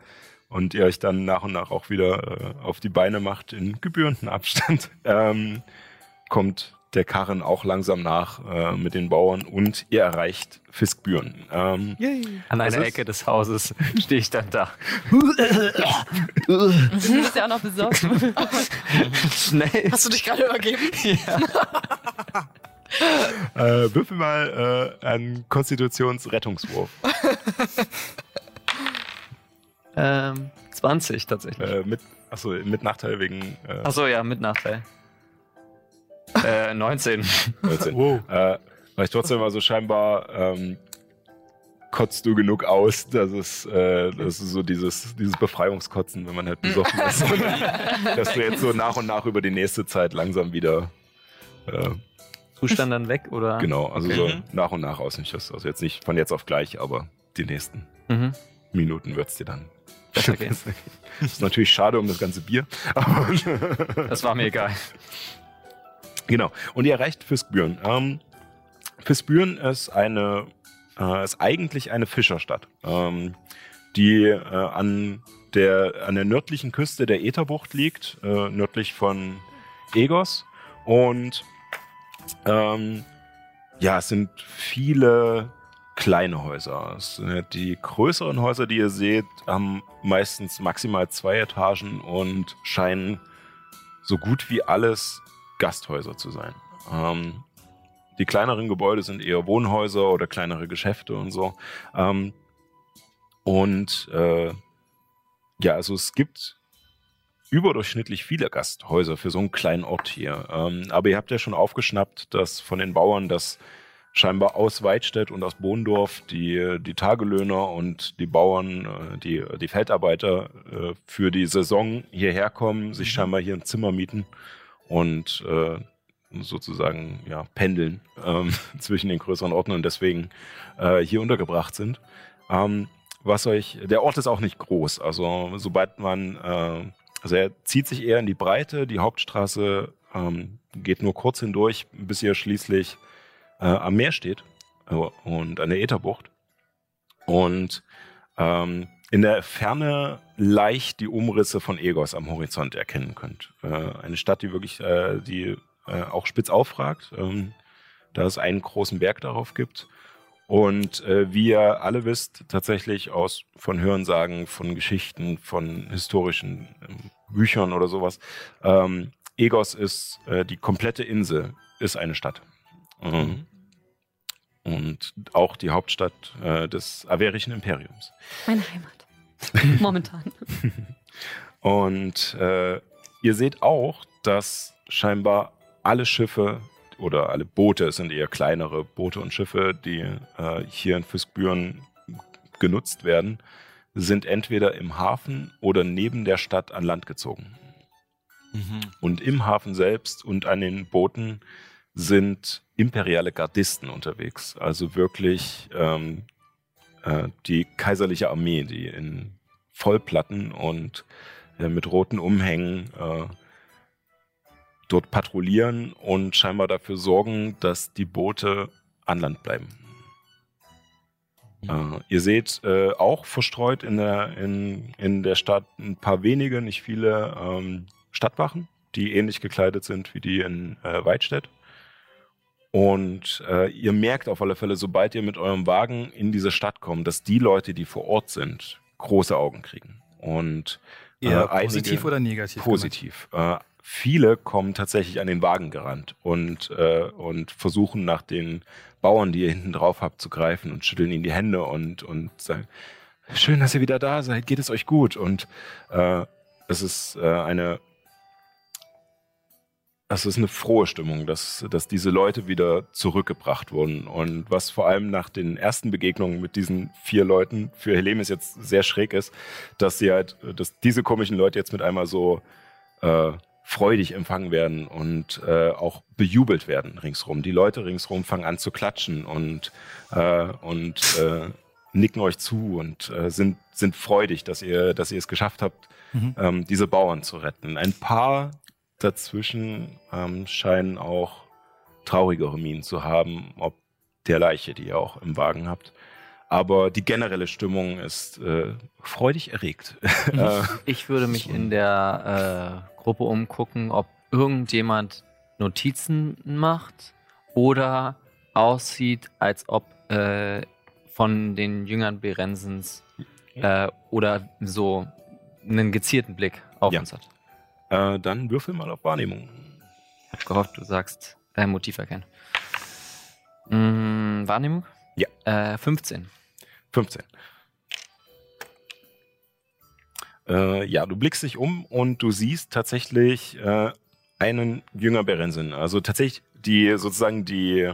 und ihr euch dann nach und nach auch wieder äh, auf die Beine macht in gebührenden Abstand, ähm, kommt der Karren auch langsam nach äh, mit den Bauern und ihr erreicht Fiskbüren. Ähm, An einer ist? Ecke des Hauses stehe ich dann da. Du bist ja auch noch besorgt. Schnell. Hast du dich gerade übergeben? Äh, würfel mal äh, einen Konstitutionsrettungswurf. Ähm, 20 tatsächlich. Äh, mit, achso, mit Nachteil wegen äh, Achso, ja, mit Nachteil. Äh, 19. 19. Wow. Äh, weil ich trotzdem also scheinbar ähm, kotzt du genug aus, dass es äh, das ist so dieses, dieses Befreiungskotzen, wenn man halt besoffen ist. dass du jetzt so nach und nach über die nächste Zeit langsam wieder äh, Zustand dann weg, oder? genau, also Okay. so Mhm. nach und nach ausnichtest. Also jetzt nicht von jetzt auf gleich, aber die nächsten Mhm. Minuten wird's dir dann. Besser gehen. ist natürlich schade um das ganze Bier. Aber Das war mir egal. Genau. Und ihr erreicht Fiskbüren. Ähm, Fiskbüren ist eine, äh, ist eigentlich eine Fischerstadt, ähm, die äh, an der, an der nördlichen Küste der Ätherbucht liegt, äh, nördlich von Egos. Und ähm, ja, es sind viele kleine Häuser. Ja die größeren Häuser, die ihr seht, haben meistens maximal zwei Etagen und scheinen so gut wie alles Gasthäuser zu sein. Ähm, die kleineren Gebäude sind eher Wohnhäuser oder kleinere Geschäfte und so. Ähm, und äh, ja, also es gibt überdurchschnittlich viele Gasthäuser für so einen kleinen Ort hier. Ähm, aber ihr habt ja schon aufgeschnappt, dass von den Bauern das scheinbar aus Weidstedt und aus Bohndorf die, die Tagelöhner und die Bauern, äh, die, die Feldarbeiter äh, für die Saison hierher kommen, sich scheinbar hier ein Zimmer mieten und äh, sozusagen ja, pendeln ähm, zwischen den größeren Orten und deswegen äh, hier untergebracht sind. Ähm, was euch, der Ort ist auch nicht groß, also sobald man, äh, also er zieht sich eher in die Breite, die Hauptstraße ähm, geht nur kurz hindurch, bis ihr schließlich äh, am Meer steht äh, und an der Ätherbucht. Und ähm, in der Ferne leicht die Umrisse von Egos am Horizont erkennen könnt. Äh, eine Stadt, die wirklich, äh, die äh, auch spitz aufragt, ähm, da es einen großen Berg darauf gibt. Und äh, wie ihr alle wisst, tatsächlich aus von Hörensagen, von Geschichten, von historischen ähm, Büchern oder sowas, ähm, Egos ist äh, die komplette Insel, ist eine Stadt. Ähm, Und auch die Hauptstadt äh, des Averischen Imperiums. Meine Heimat. Momentan. Und äh, ihr seht auch, dass scheinbar alle Schiffe oder alle Boote, es sind eher kleinere Boote und Schiffe, die äh, hier in Fiskbüren genutzt werden, sind entweder im Hafen oder neben der Stadt an Land gezogen. Und im Hafen selbst und an den Booten sind imperiale Gardisten unterwegs. Also wirklich ähm, äh, die kaiserliche Armee, die in Vollplatten und äh, mit roten Umhängen äh, dort patrouillieren und scheinbar dafür sorgen, dass die Boote an Land bleiben. Äh, ihr seht äh, auch verstreut in der, in, in der Stadt ein paar wenige, nicht viele ähm, Stadtwachen, die ähnlich gekleidet sind wie die in äh, Weidstedt. Und äh, ihr merkt auf alle Fälle, sobald ihr mit eurem Wagen in diese Stadt kommt, dass die Leute, die vor Ort sind, große Augen kriegen. Und Eher äh, positiv oder negativ? Positiv. Äh, viele kommen tatsächlich an den Wagen gerannt und, äh, und versuchen nach den Bauern, die ihr hinten drauf habt, zu greifen und schütteln ihnen die Hände und, und sagen, schön, dass ihr wieder da seid, geht es euch gut? Und äh, es ist äh, eine es ist eine frohe Stimmung, dass, dass diese Leute wieder zurückgebracht wurden. Und was vor allem nach den ersten Begegnungen mit diesen vier Leuten für Helemis jetzt sehr schräg ist, dass sie halt, dass diese komischen Leute jetzt mit einmal so äh, freudig empfangen werden und äh, auch bejubelt werden ringsrum. Die Leute ringsrum fangen an zu klatschen und, äh, und äh, nicken euch zu und äh, sind, sind freudig, dass ihr, dass ihr es geschafft habt, Mhm. ähm, diese Bauern zu retten. Ein paar dazwischen ähm, scheinen auch traurigere Mienen zu haben, ob der Leiche, die ihr auch im Wagen habt. Aber die generelle Stimmung ist äh, freudig erregt. äh, Ich würde mich in der äh, Gruppe umgucken, ob irgendjemand Notizen macht oder aussieht, als ob äh, von den Jüngern Berensens äh, oder so einen gezielten Blick auf Ja. uns hat. äh, dann würfel mal auf Wahrnehmung. Ich habe gehofft, du sagst äh, Motiv erkennen. Mm, Wahrnehmung? Ja. Äh, 15. 15. Äh, ja, du blickst dich um und du siehst tatsächlich äh, einen Jünger Berensin. Also tatsächlich die sozusagen die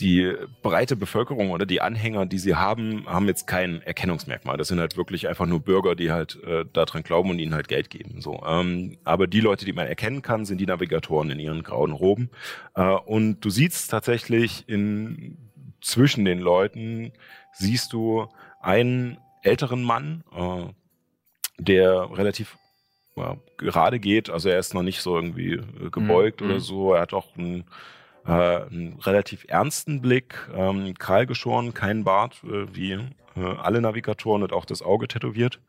die breite Bevölkerung oder die Anhänger, die sie haben, haben jetzt kein Erkennungsmerkmal. Das sind halt wirklich einfach nur Bürger, die halt äh, daran glauben und ihnen halt Geld geben. So, ähm, aber die Leute, die man erkennen kann, sind die Navigatoren in ihren grauen Roben. Äh, und du siehst tatsächlich in zwischen den Leuten siehst du einen älteren Mann, äh, der relativ ja, gerade geht. Also er ist noch nicht so irgendwie äh, gebeugt Mhm. oder so. Er hat auch einen, äh, einen relativ ernsten Blick, ähm, kahl geschoren, kein Bart, äh, wie alle Navigatoren und auch das Auge tätowiert.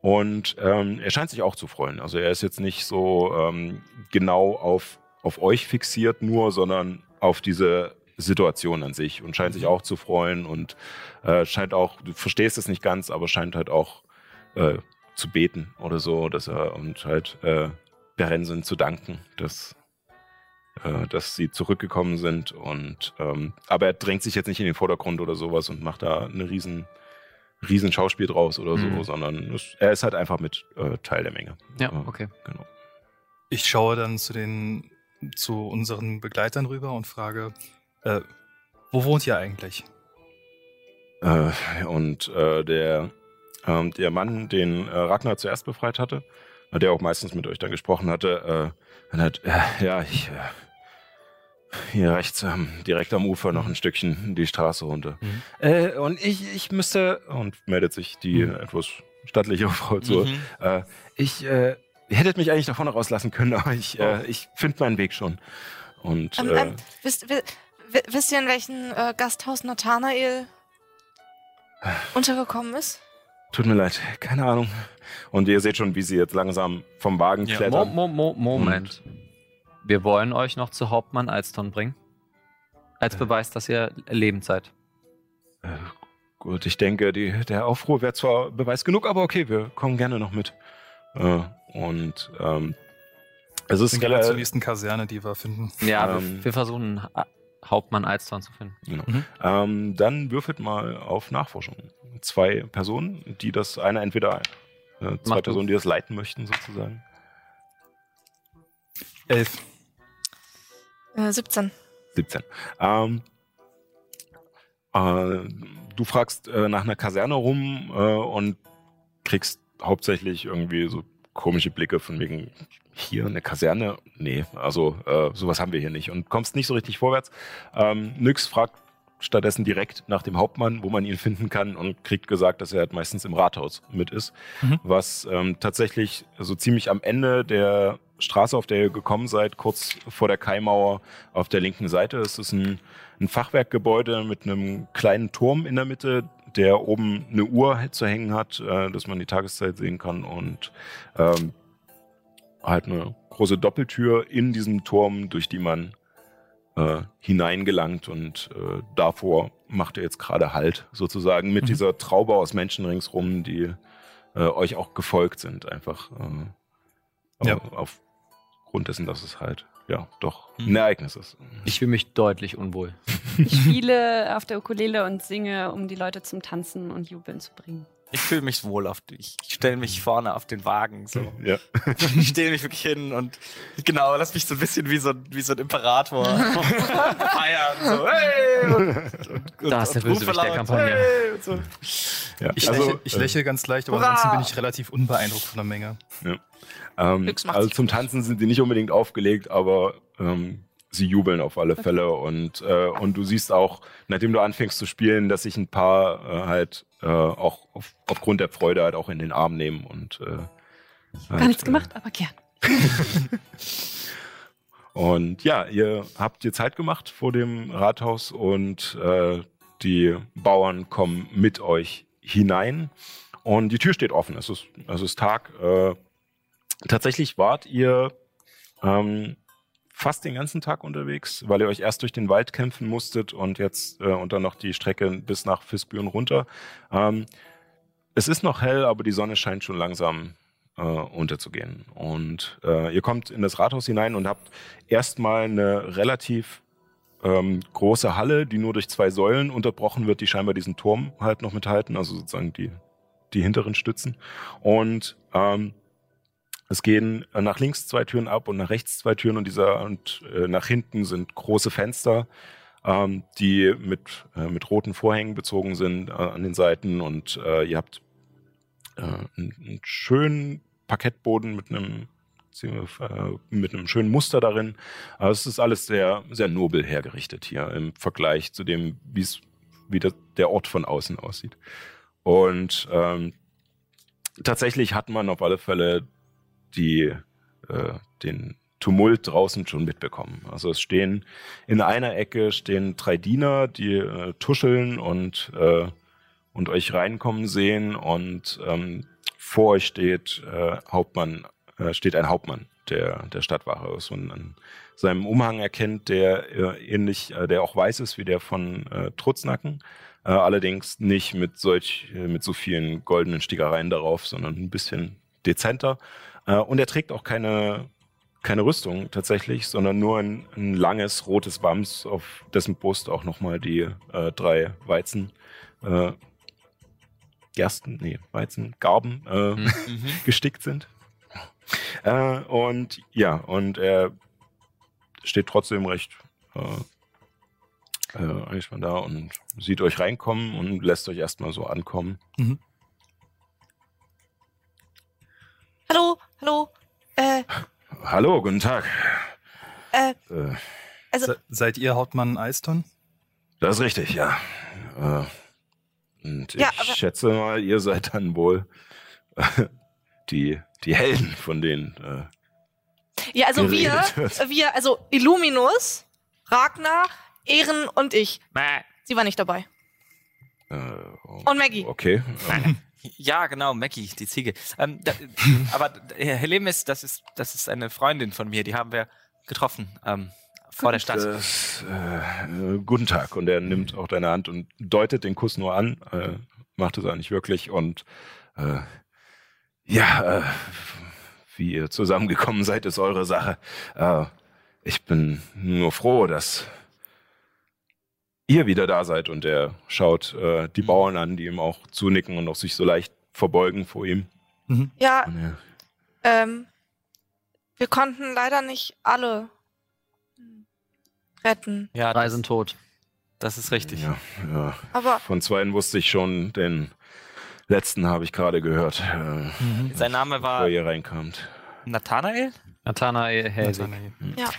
Und ähm, er scheint sich auch zu freuen. Also er ist jetzt nicht so ähm, genau auf, auf euch fixiert nur, sondern auf diese Situation an sich und scheint sich auch zu freuen und äh, scheint auch, du verstehst es nicht ganz, aber scheint halt auch äh, zu beten oder so, dass er und halt äh, Berensen zu danken, dass, äh, dass sie zurückgekommen sind und ähm, aber er drängt sich jetzt nicht in den Vordergrund oder sowas und macht da eine riesen riesen Schauspiel draus oder so, Mhm. sondern es, er ist halt einfach mit äh, Teil der Menge. Ja, Äh, okay. Genau. Ich schaue dann zu den, zu unseren Begleitern rüber und frage, äh, wo wohnt ihr eigentlich? Äh, und äh, der, ähm, der Mann, den äh, Ragnar zuerst befreit hatte, äh, der auch meistens mit euch dann gesprochen hatte, äh, hat, äh, ja, ich, äh, hier rechts, ähm, direkt am Ufer noch ein Stückchen die Straße runter. Mhm. Äh, und ich, ich müsste, und meldet sich die Mhm. etwas stattliche Frau zu, Mhm. äh, ich, äh, ihr hättet mich eigentlich davon rauslassen können, aber ich, äh, ich finde meinen Weg schon. Und Ähm, äh, ähm, wisst, wi- wi- wisst ihr, in welchem äh, Gasthaus Nathanael untergekommen ist? tut mir leid, keine Ahnung. Und ihr seht schon, wie sie jetzt langsam vom Wagen Ja, klettern. mo, mo, Moment. Wir wollen euch noch zu Hauptmann Alston bringen. Als Äh. Beweis, dass ihr lebend seid. Äh, gut, ich denke, die, der Aufruhr wäre zwar Beweis genug, aber okay, wir kommen gerne noch mit. Äh, und ähm, es ist Dann gehen wir zur nächsten Kaserne, die wir finden. Ja, Ähm. wir, wir versuchen Hauptmann Alston zu finden. Genau. Mhm. Ähm, dann würfelt mal auf Nachforschung. Zwei Personen, die das, eine entweder äh, zwei Mach du. Personen, die das leiten möchten, sozusagen. Elf. Äh, 17. 17. Ähm, äh, du fragst äh, nach einer Kaserne rum äh, und kriegst hauptsächlich irgendwie so komische Blicke von wegen hier eine Kaserne. Nee, also äh, sowas haben wir hier nicht und kommst nicht so richtig vorwärts. Ähm, Nyx fragt stattdessen direkt nach dem Hauptmann, wo man ihn finden kann und kriegt gesagt, dass er halt meistens im Rathaus mit ist, Mhm. was ähm, tatsächlich so ziemlich am Ende der Straße, auf der ihr gekommen seid, kurz vor der Kaimauer auf der linken Seite. Es ist ein, ein Fachwerkgebäude mit einem kleinen Turm in der Mitte, der oben eine Uhr zu hängen hat, äh, dass man die Tageszeit sehen kann und ähm, halt eine große Doppeltür in diesem Turm, durch die man äh, hineingelangt und äh, davor macht er jetzt gerade Halt sozusagen mit Mhm. dieser Traube aus Menschen ringsrum, die äh, euch auch gefolgt sind, einfach äh, Ja. auf- aufgrund dessen, dass es halt ja doch Mhm. ein Ereignis ist. Ich fühle mich deutlich unwohl. Ich spiele auf der Ukulele und singe, um die Leute zum Tanzen und Jubeln zu bringen. Ich fühle mich wohl auf ich, ich stelle mich vorne auf den Wagen so. Ja. Ich stehe mich wirklich hin und genau, lass mich so ein bisschen wie so, ein- wie so ein Imperator feiern. So, hey! Und, und, und, Da ist der Bösewicht der Kampagne. Hey! So. ja. Ich, also, lächle, ich äh, lächle ganz leicht, aber Hurra! ansonsten bin ich relativ unbeeindruckt von der Menge. Ähm, Glücks macht also zum. Tanzen sind sie nicht unbedingt aufgelegt, aber ähm, sie jubeln auf alle Fälle und äh, und du siehst auch, nachdem du anfängst zu spielen, dass sich ein paar äh, halt äh, auch auf, aufgrund der Freude halt auch in den Arm nehmen und äh, halt, Gar nichts äh, gemacht, aber gern. Und ja, ihr habt dir Zeit gemacht vor dem Rathaus und äh, die Bauern kommen mit euch hinein und die Tür steht offen. Es ist, es ist Tag. Tatsächlich wart ihr ähm, fast den ganzen Tag unterwegs, weil ihr euch erst durch den Wald kämpfen musstet und jetzt äh, und dann noch die Strecke bis nach Fisbüren runter. Ähm, es ist noch hell, aber die Sonne scheint schon langsam äh, unterzugehen. Und äh, ihr kommt in das Rathaus hinein und habt erstmal eine relativ ähm, große Halle, die nur durch zwei Säulen unterbrochen wird, die scheinbar diesen Turm halt noch mithalten, also sozusagen die, die hinteren Stützen. Und ähm, es gehen äh, nach links zwei Türen ab und nach rechts zwei Türen und dieser und äh, nach hinten sind große Fenster, ähm, die mit, äh, mit roten Vorhängen bezogen sind äh, an den Seiten und äh, ihr habt äh, einen, einen schönen Parkettboden mit einem mit einem schönen Muster darin. Aber es ist alles sehr, sehr nobel hergerichtet hier im Vergleich zu dem, wie es, wie das, der Ort von außen aussieht. Und ähm, tatsächlich hat man auf alle Fälle die, äh, den Tumult draußen schon mitbekommen. Also es stehen in einer Ecke stehen drei Diener, die äh, tuscheln und äh, und euch reinkommen sehen und ähm, vor euch steht äh, Hauptmann, äh, steht ein Hauptmann der der Stadtwache aus und an seinem Umhang erkennt, der äh, ähnlich, äh, der auch weiß ist wie der von Trutznacken, allerdings nicht mit solch mit so vielen goldenen Stickereien darauf, sondern ein bisschen dezenter. Äh, und er trägt auch keine keine Rüstung tatsächlich, sondern nur ein, ein langes rotes Wams, auf dessen Brust auch nochmal die äh, drei Weizen äh, Gersten, nee, Weizengarben äh, Mhm. gestickt sind. Äh, und ja, und er steht trotzdem recht äh, äh, eigentlich mal da und sieht euch reinkommen und lässt euch erstmal so ankommen. Hallo, hallo. Äh, Hallo, guten Tag. äh, Äh, also, Se seid ihr Hauptmann Eiston? das ist richtig, ja. Äh, und Ja, ich aber- schätze mal, ihr seid dann wohl äh, die, die Helden von denen. Äh, ja, also wir, wird. wir, also Illuminus, Ragnar, Ehren und ich. Sie war nicht dabei. äh, Und Maggie. Okay. Ja, genau, Mackie, die Ziege. Ähm, da, aber Herr Helemis, das ist, das ist eine Freundin von mir, die haben wir getroffen ähm, vor der Stadt. Äh, äh, guten Tag. Und er nimmt auch deine Hand und deutet den Kuss nur an, äh, macht es eigentlich wirklich. Und äh, ja, äh, wie ihr zusammengekommen seid, ist eure Sache. Äh, ich bin nur froh, dass ihr wieder da seid. Und er schaut äh, die Bauern an, die ihm auch zunicken und auch sich so leicht verbeugen vor ihm. Ja, Und er, ähm, wir konnten leider nicht alle retten. Ja, Drei sind tot. das ist richtig. ja, ja. Aber Von zweien wusste ich schon, den letzten habe ich gerade gehört, äh, Sein Name bevor war ihr reinkamt. Nathanael? Nathanael Helsing. Nathanael.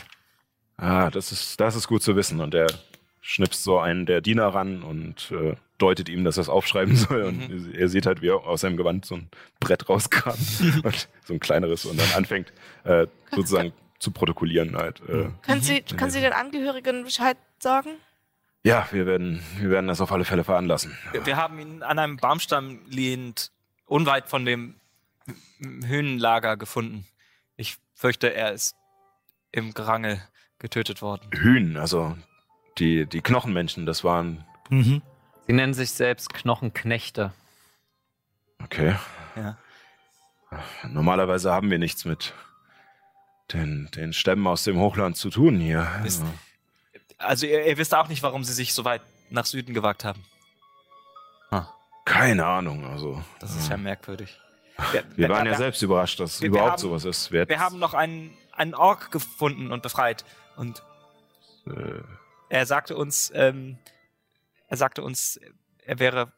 Ah, das ist, das ist gut zu wissen. Und er schnipst so einen der Diener ran und äh, deutet ihm, dass er es aufschreiben soll. Und er sieht halt, wie er aus seinem Gewand so ein Brett rauskramt. und so ein kleineres und dann anfängt äh, sozusagen zu protokollieren halt. Äh, können Sie, können Sie den Angehörigen Bescheid sagen? ja, wir werden, wir werden das auf alle Fälle veranlassen. Wir, wir haben ihn an einem Baumstamm liegend unweit von dem Höhenlager gefunden. Ich fürchte, er ist im Gerangel getötet worden. Hühn, also die, die Knochenmenschen, das waren. Mhm. Sie nennen sich selbst Knochenknechte. Okay. Ja. Normalerweise haben wir nichts mit den, den Stämmen aus dem Hochland zu tun hier. Ist- Also ihr, ihr wisst auch nicht, warum sie sich so weit nach Süden gewagt haben. Keine Ahnung, also. Das ist ja merkwürdig. Wir waren ja selbst überrascht, dass wir- wir überhaupt haben- sowas ist. Wir, Wir haben noch einen, einen Ork gefunden und befreit. Und äh, er sagte uns, ähm, er sagte uns, er wäre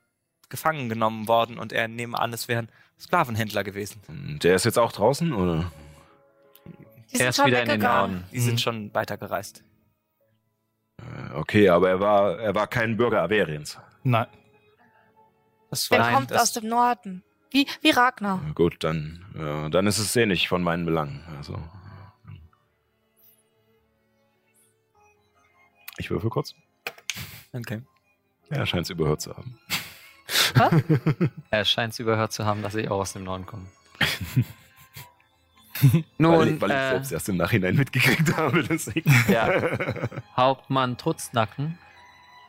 gefangen genommen worden und er nehme an, es wären Sklavenhändler gewesen. der ist jetzt auch draußen, oder? Die Er ist wieder in den. Norden. Die sind schon weitergereist. Äh, Okay, aber er war, er war kein Bürger Averiens. Nein. Das war kommt das, aus dem Norden. Wie, wie Ragnar. Gut, dann, äh, dann ist es eh nicht von meinen Belangen. Also. Ich würfel kurz. Okay. Er scheint es überhört zu haben. Er scheint es überhört zu haben, dass ich auch aus dem Norden komme. weil Nun, ich, weil ich äh, selbst erst im Nachhinein mitgekriegt habe. Deswegen. ja, Hauptmann Trutznacken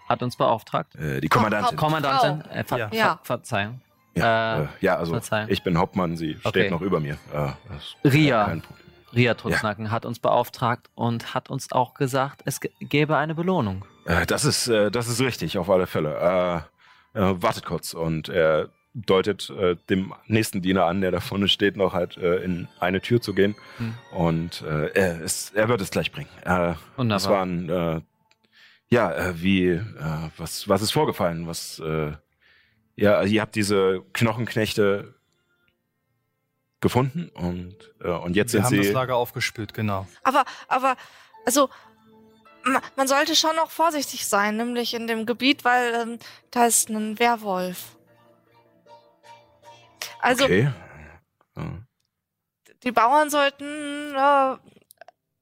hat uns beauftragt. Äh, die Kommandantin. Kommandantin, äh, ver Ja. Ver. Verzeihung. Ja, Äh, äh, ja, also Verzeihung. ich bin Hauptmann, sie steht Okay. noch über mir. Äh, Ria. Kein Problem. Ria Trutznacken hat uns beauftragt und hat uns auch gesagt, es gäbe eine Belohnung. Äh, das, ist, äh, das ist richtig, auf alle Fälle. Äh, äh, wartet kurz und er deutet dem nächsten Diener an, der da vorne steht, noch halt in eine Tür zu gehen. Hm. Und er, ist, er wird es gleich bringen. Wunderbar. waren, äh, ja, wie, was, was ist vorgefallen? Was, ja, ihr habt diese Knochenknechte gefunden und, äh, und jetzt Wir sind haben das sie. Lager aufgespült, genau. Aber, aber, also, ma- man sollte schon noch vorsichtig sein, nämlich in dem Gebiet, weil ähm, da ist ein Werwolf. Also, okay. Ja. die Bauern sollten äh,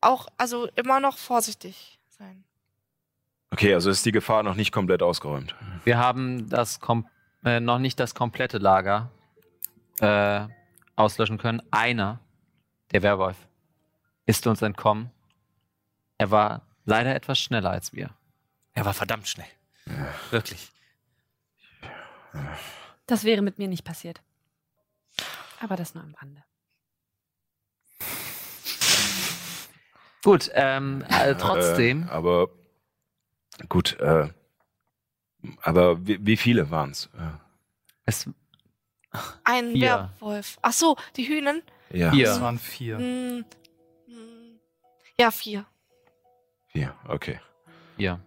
auch, also immer noch vorsichtig sein. Okay, also ist die Gefahr noch nicht komplett ausgeräumt. Wir haben das kom äh, noch nicht das komplette Lager äh, auslöschen können. Einer, der Werwolf, ist uns entkommen. Er war leider etwas schneller als wir. Er war verdammt schnell. Wirklich. Das wäre mit mir nicht passiert. Aber das nur am Rande. Gut, ähm, äh, trotzdem, Äh, aber gut, äh, aber wie, wie viele waren es? es, Ein Vier. Werwolf. Ach so, die Hühnen? Ja, Vier. Es waren vier. Hm, hm, ja, vier. vier, okay. ja.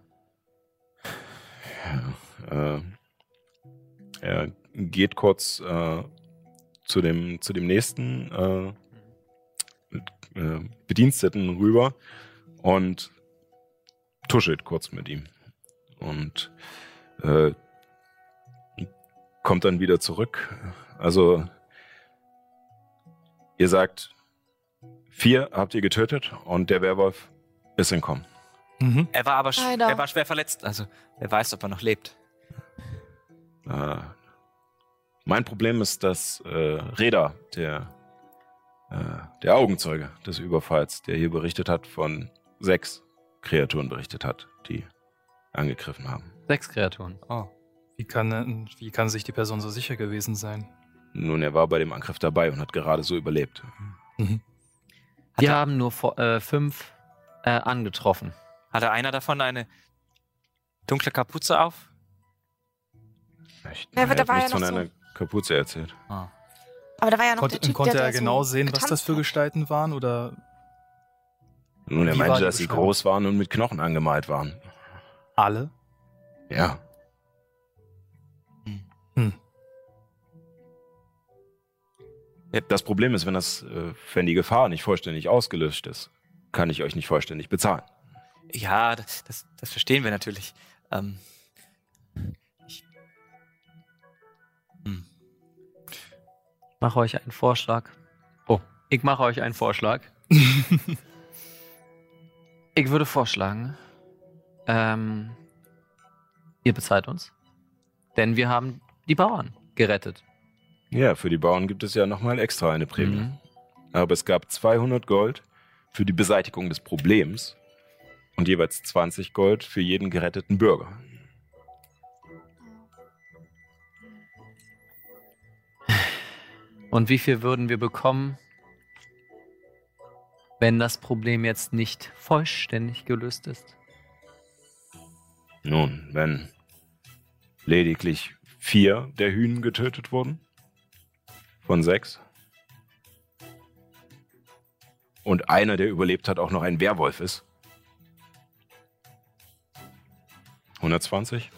Ja, äh, er geht kurz äh, zu, dem, zu dem nächsten äh, äh, Bediensteten rüber und tuschelt kurz mit ihm. Und äh, kommt dann wieder zurück. Also, ihr sagt, vier habt ihr getötet und der Werwolf ist entkommen. Mhm. Er war aber sch Leider. er war schwer verletzt. Also, wer weiß, ob er noch lebt. Äh, mein Problem ist, dass äh, Reda, der, äh, der Augenzeuge des Überfalls, der hier berichtet hat, von sechs Kreaturen berichtet hat, die angegriffen haben. Sechs Kreaturen. Oh. Wie, kann, wie kann sich die Person so sicher gewesen sein? Nun, er war bei dem Angriff dabei und hat gerade so überlebt. Mhm. Wir er- haben nur vor, äh, fünf äh, angetroffen. Hatte einer davon eine dunkle Kapuze auf? Echt? Ja, aber er da hat war ja noch von so- einer Kapuze erzählt. Aber da war ja noch Konnte, der Typ, konnte der, er genau so sehen, was das für. Gestalten waren? Oder Nun, er meinte, dass sie groß waren und mit Knochen angemalt waren. alle? Ja. Hm. Ja, Das Problem ist, wenn, das, äh, wenn die Gefahr nicht vollständig ausgelöscht ist, kann ich euch nicht vollständig bezahlen. Ja, das, das, das verstehen wir natürlich. Ähm, ich, hm. Ich mache euch einen Vorschlag. Oh, ich mache euch einen Vorschlag. ich würde vorschlagen, ähm, ihr bezahlt uns, denn wir haben die Bauern gerettet. Ja, für die Bauern gibt es ja nochmal extra eine Prämie. Mhm. Aber es gab 200 Gold für die Beseitigung des Problems und jeweils 20 Gold für jeden geretteten Bürger. Und wie viel würden wir bekommen, wenn das Problem jetzt nicht vollständig gelöst ist? Nun, wenn lediglich vier der Hühnen getötet wurden. Von sechs. Und einer, der überlebt hat, auch noch ein Werwolf ist. 120.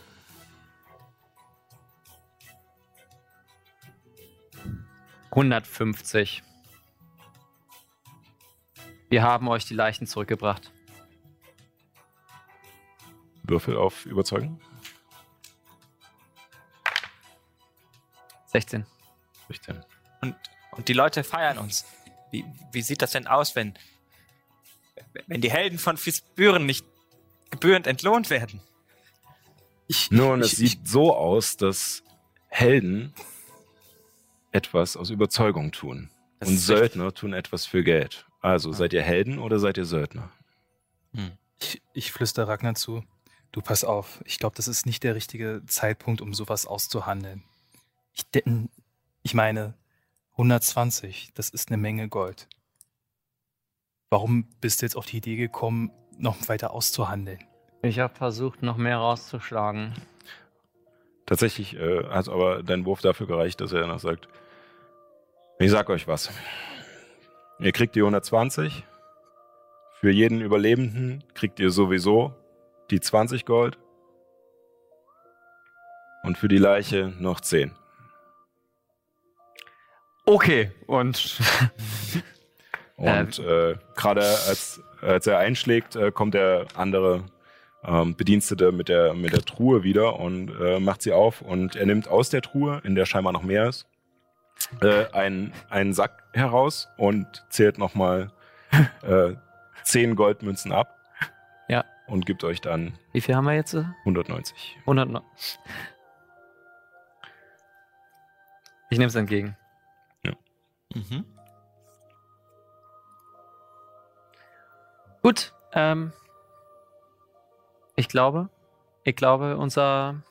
Hundertfünfzig. Wir haben euch die Leichen zurückgebracht. Würfel auf Überzeugen. 16. 16. Und, und die Leute feiern uns. Wie, wie sieht das denn aus, wenn, wenn die Helden von Fispüren nicht gebührend entlohnt werden? Ich, Nun, ich, es sieht so aus, dass Helden etwas aus Überzeugung tun. Und ist richtig. Söldner tun etwas für Geld. Also, seid ihr Helden oder seid ihr Söldner? Ich, ich flüster Ragnar zu. Du pass auf, ich glaube, das ist nicht der richtige Zeitpunkt, um sowas auszuhandeln. Ich, ich meine, 120, das ist eine Menge Gold. Warum bist du jetzt auf die Idee gekommen, noch weiter auszuhandeln? Ich habe versucht, noch mehr rauszuschlagen. Tatsächlich äh, hat aber dein Wurf dafür gereicht, dass er noch sagt, ich sag euch was. Ihr kriegt die 120. Für jeden Überlebenden kriegt ihr sowieso die 20 Gold. Und für die Leiche noch 10. Okay, und Und äh, gerade als, als er einschlägt, äh, kommt der andere ähm, Bedienstete mit der, mit der Truhe wieder und äh, macht sie auf und er nimmt aus der Truhe, in der scheinbar noch mehr ist, äh, einen, einen Sack heraus und zählt nochmal äh, 10 Goldmünzen ab. Ja. Und gibt euch dann wie viel haben wir jetzt? 190. 100. no- Ich nehme es entgegen. Mhm. Gut, ähm, ich glaube, ich glaube, unser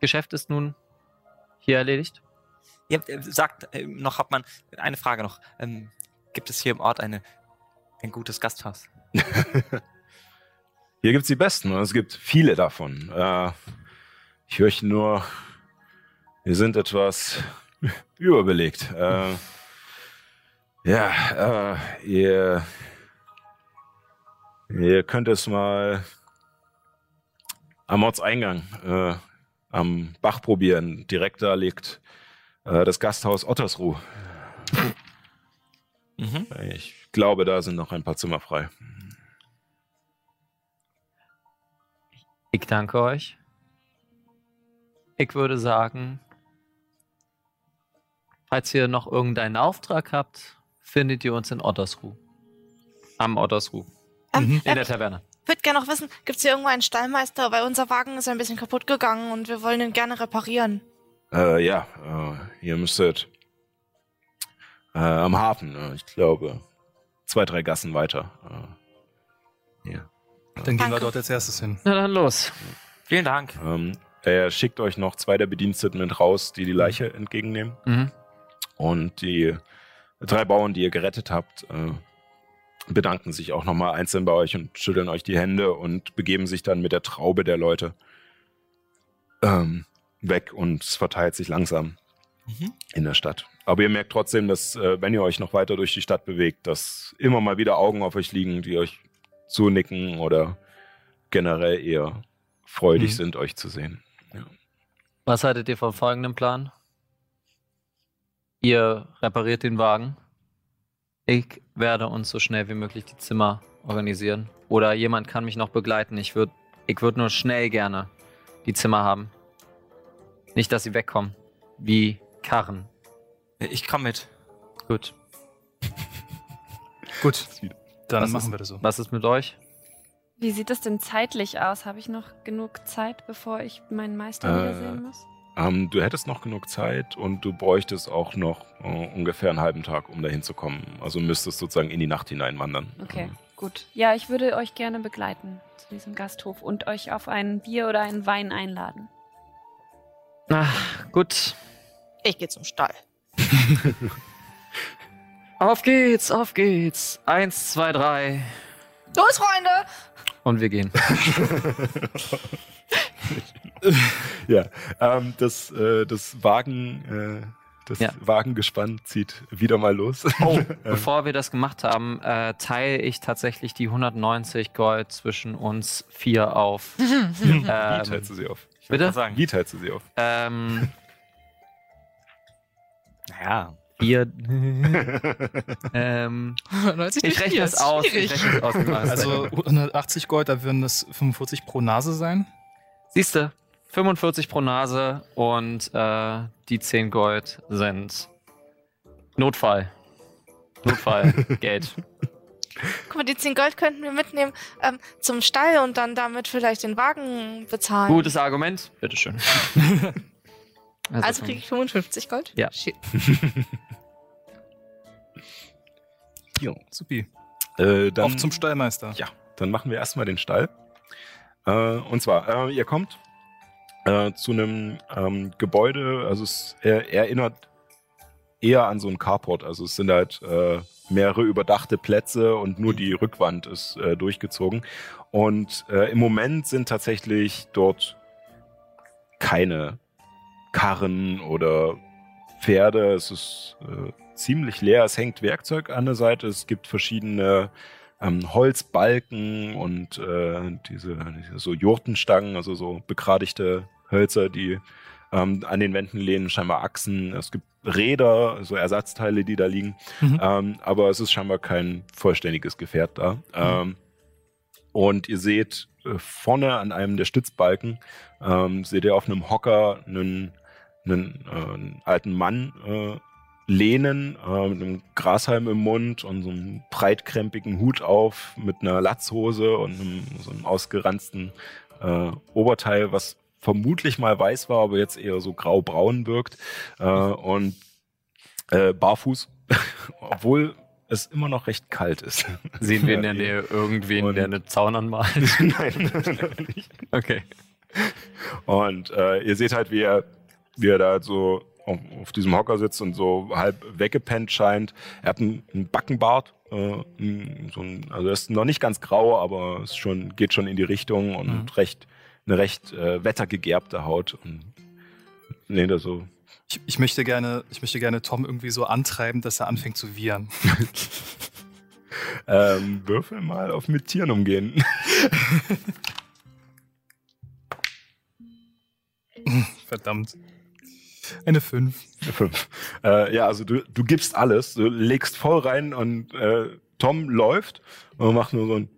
Geschäft ist nun hier erledigt. Ja, äh, sagt äh, noch, hat man eine Frage noch. Ähm, gibt es hier im Ort eine, ein gutes Gasthaus? Hier gibt's die besten und es gibt viele davon. Äh, ich fürchte nur, wir sind etwas überbelegt. Äh, ja, äh, ihr, ihr könnt es mal am Ortseingang äh, am Bach probieren. Direkt da liegt äh, das Gasthaus Ottersruh. Mhm. Ich glaube, da sind noch ein paar Zimmer frei. Ich danke euch. Ich würde sagen, falls ihr noch irgendeinen Auftrag habt, findet ihr uns in Ottersruh. Am Ottersruh. Ähm, Mhm. In äh, der Taverne. Ich würde gerne noch wissen, gibt es hier irgendwo einen Stallmeister? Weil unser Wagen ist ein bisschen kaputt gegangen und wir wollen ihn gerne reparieren. Äh, ja, äh, ihr müsstet äh, am Hafen, äh, ich glaube, zwei, drei Gassen weiter. Äh, hier. Dann gehen wir Danke. dort als erstes hin. Na dann los. Vielen Dank. Ähm, er schickt euch noch zwei der Bediensteten mit raus, die die Leiche entgegennehmen. Mhm. Und die drei Bauern, die ihr gerettet habt, äh, bedanken sich auch nochmal einzeln bei euch und schütteln euch die Hände und begeben sich dann mit der Traube der Leute ähm, weg und es verteilt sich langsam Mhm. in der Stadt. Aber ihr merkt trotzdem, dass, äh, wenn ihr euch noch weiter durch die Stadt bewegt, dass immer mal wieder Augen auf euch liegen, die euch zunicken oder generell eher freudig Mhm. sind, euch zu sehen. Was haltet ihr vom folgenden Plan? Ihr repariert den Wagen. Ich werde uns so schnell wie möglich die Zimmer organisieren. Oder jemand kann mich noch begleiten. Ich würde ich würd nur schnell gerne die Zimmer haben. Nicht, dass sie wegkommen. Wie Karren. Ich komme mit. Gut. Gut, dann Was machen ist- wir das so. Was ist mit euch? Wie sieht das denn zeitlich aus? Habe ich noch genug Zeit, bevor ich meinen Meister Äh, wiedersehen muss? Ähm, du hättest noch genug Zeit und du bräuchtest auch noch äh, ungefähr einen halben Tag, um dahin zu kommen. Also müsstest sozusagen in die Nacht hinein wandern. Okay, Ähm, gut. Ja, ich würde euch gerne begleiten zu diesem Gasthof und euch auf ein Bier oder einen Wein einladen. Ach, gut. Ich gehe zum Stall. Auf geht's, auf geht's. Eins, zwei, drei. Los, Freunde! Und wir gehen. ja, ähm, das, äh, das Wagen, äh, das Ja. Wagengespann zieht wieder mal los. Oh, Ähm, bevor wir das gemacht haben, äh, teile ich tatsächlich die 190 Gold zwischen uns vier auf. Wie ähm, teilst du sie auf? bitte? sagen. Wie teilst du sie auf? Ähm, Naja. vier. ähm, 90 ich rechne ist aus. Ich rechne es aus. wie es Also 180 Gold, da würden das 45 pro Nase sein. Siehst du, 45 pro Nase und äh, die 10 Gold sind Notfall. Notfall, Geld. Guck mal, die 10 Gold könnten wir mitnehmen ähm, zum Stall und dann damit vielleicht den Wagen bezahlen. Gutes Argument, bitteschön. Also kriege ich 55 Gold? Ja. Shit. Jo. Supi. Äh, dann, Auf zum Stallmeister. Ja, dann machen wir erstmal den Stall. Äh, und zwar, äh, ihr kommt äh, zu einem ähm, Gebäude, also es er, erinnert eher an so ein Carport. Also es sind halt äh, mehrere überdachte Plätze und nur die Rückwand ist äh, durchgezogen. Und äh, im Moment sind tatsächlich dort keine Karren oder Pferde. Es ist äh, ziemlich leer. Es hängt Werkzeug an der Seite. Es gibt verschiedene ähm, Holzbalken und äh, diese, diese so Jurtenstangen, also so begradigte Hölzer, die ähm, an den Wänden lehnen, scheinbar Achsen. Es gibt Räder, so Ersatzteile, die da liegen. Mhm. Ähm, aber es ist scheinbar kein vollständiges Gefährt da. Ähm, und ihr seht äh, vorne an einem der Stützbalken, ähm, seht ihr auf einem Hocker einen, einen, äh, einen alten Mann äh, lehnen, äh, mit einem Grashalm im Mund und so einem breitkrempigen Hut auf, mit einer Latzhose und einem, so einem ausgeranzten äh, Oberteil, was vermutlich mal weiß war, aber jetzt eher so grau-braun wirkt. Äh, und äh, barfuß, obwohl es immer noch recht kalt ist. Sehen wir in der Nähe irgendwen, Und- der einen Zaun anmalt? Nein, nicht. Okay. Und äh, ihr seht halt, wie er, wie er da so auf, auf diesem Hocker sitzt und so halb weggepennt scheint. Er hat einen, einen Backenbart. Äh, so ein, also er ist noch nicht ganz grau, aber es schon, geht schon in die Richtung und Mhm. recht, eine recht äh, wettergegerbte Haut. Und nee, da so. Ich, ich, möchte gerne, ich möchte gerne Tom irgendwie so antreiben, dass er anfängt zu wiehern. Ähm, würfel mal auf mit Tieren umgehen. Verdammt. Eine 5. Fünf. Äh, ja, also du, du gibst alles, du legst voll rein und äh, Tom läuft und macht nur so ein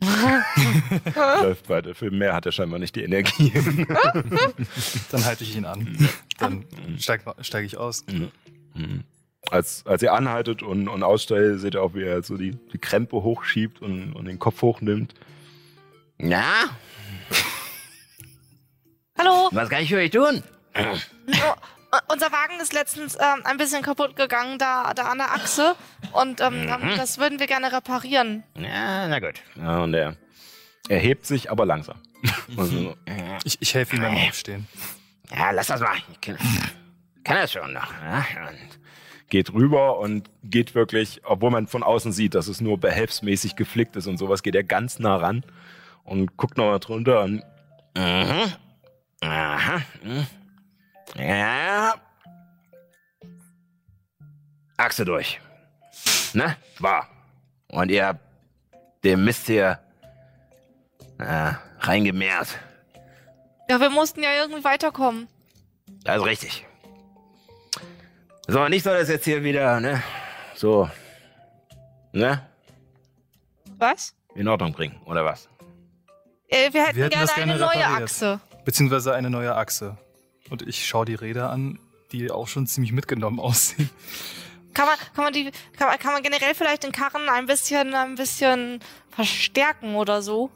läuft weiter. Für mehr hat er scheinbar nicht die Energie. Dann halte ich ihn an. Dann steige steig ich aus. Mhm. als, als ihr anhaltet und, und ausstellt, seht ihr auch, wie er so die, die Krempe hochschiebt und, und den Kopf hochnimmt. Na, Hallo, was kann ich für euch tun? Oh, unser Wagen ist letztens ähm, ein bisschen kaputt gegangen, da, da an der Achse. Und ähm, ähm, das würden wir gerne reparieren. Ja, na gut. Ja, und er, er hebt sich, aber langsam. Also, Ich, ich helfe ihm beim Aufstehen. Ja, lass das mal. Ich kann, kann das schon noch. Ja? Und geht rüber und geht wirklich, obwohl man von außen sieht, dass es nur behelfsmäßig geflickt ist und sowas, geht er ganz nah ran und guckt nochmal drunter und Mhm. Aha. mhm. Ja. Achse durch. Ne? War. Und ihr habt den Mist hier äh, reingemehrt. Ja, wir mussten ja irgendwie weiterkommen. Das ist richtig. So, nicht soll das jetzt hier wieder, ne? So. Ne? Was? In Ordnung bringen, oder was? Äh, wir hätten Wir gerne, eine neue repariert. Achse. Beziehungsweise eine neue Achse. Und ich schaue die Räder an, die auch schon ziemlich mitgenommen aussehen. Kann man, kann man die, kann man, kann man generell vielleicht den Karren ein bisschen, ein bisschen verstärken oder so?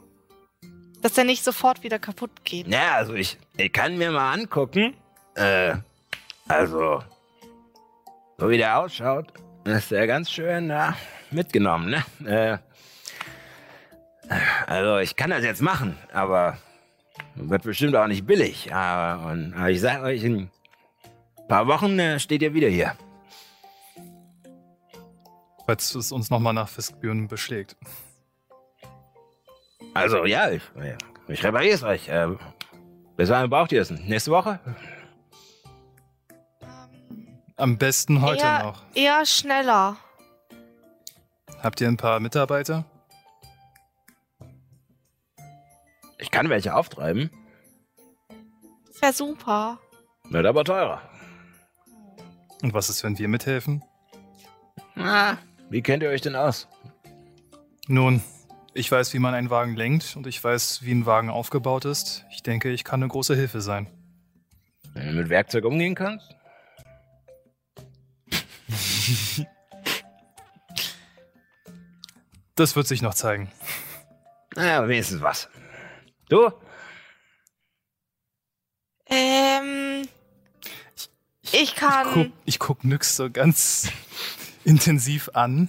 Dass der nicht sofort wieder kaputt geht. Ja, also ich, ich kann mir mal angucken. Äh, also, so wie der ausschaut, ist der ganz schön ja, mitgenommen, ne? Äh, also ich kann das jetzt machen, aber wird bestimmt auch nicht billig. Aber, und, aber ich sag euch, in ein paar Wochen äh, steht ihr wieder hier. Falls es uns nochmal nach Fiskbüren beschlägt. Also ja, ich, ich repariere es euch. Äh, Bis wann braucht ihr es? Nächste Woche? Am besten heute eher, noch. eher schneller. Habt ihr ein paar Mitarbeiter? Ich kann welche auftreiben. Das wäre super. Wird aber teurer. Und was ist, wenn wir mithelfen? Ah, wie kennt ihr euch denn aus? Nun, ich weiß, wie man einen Wagen lenkt und ich weiß, wie ein Wagen aufgebaut ist. Ich denke, ich kann eine große Hilfe sein. Wenn du mit Werkzeug umgehen kannst? Das wird sich noch zeigen. Naja, wenigstens was. Du? Ähm. Ich Ich kann. guck, ich guck Nyx so ganz intensiv an.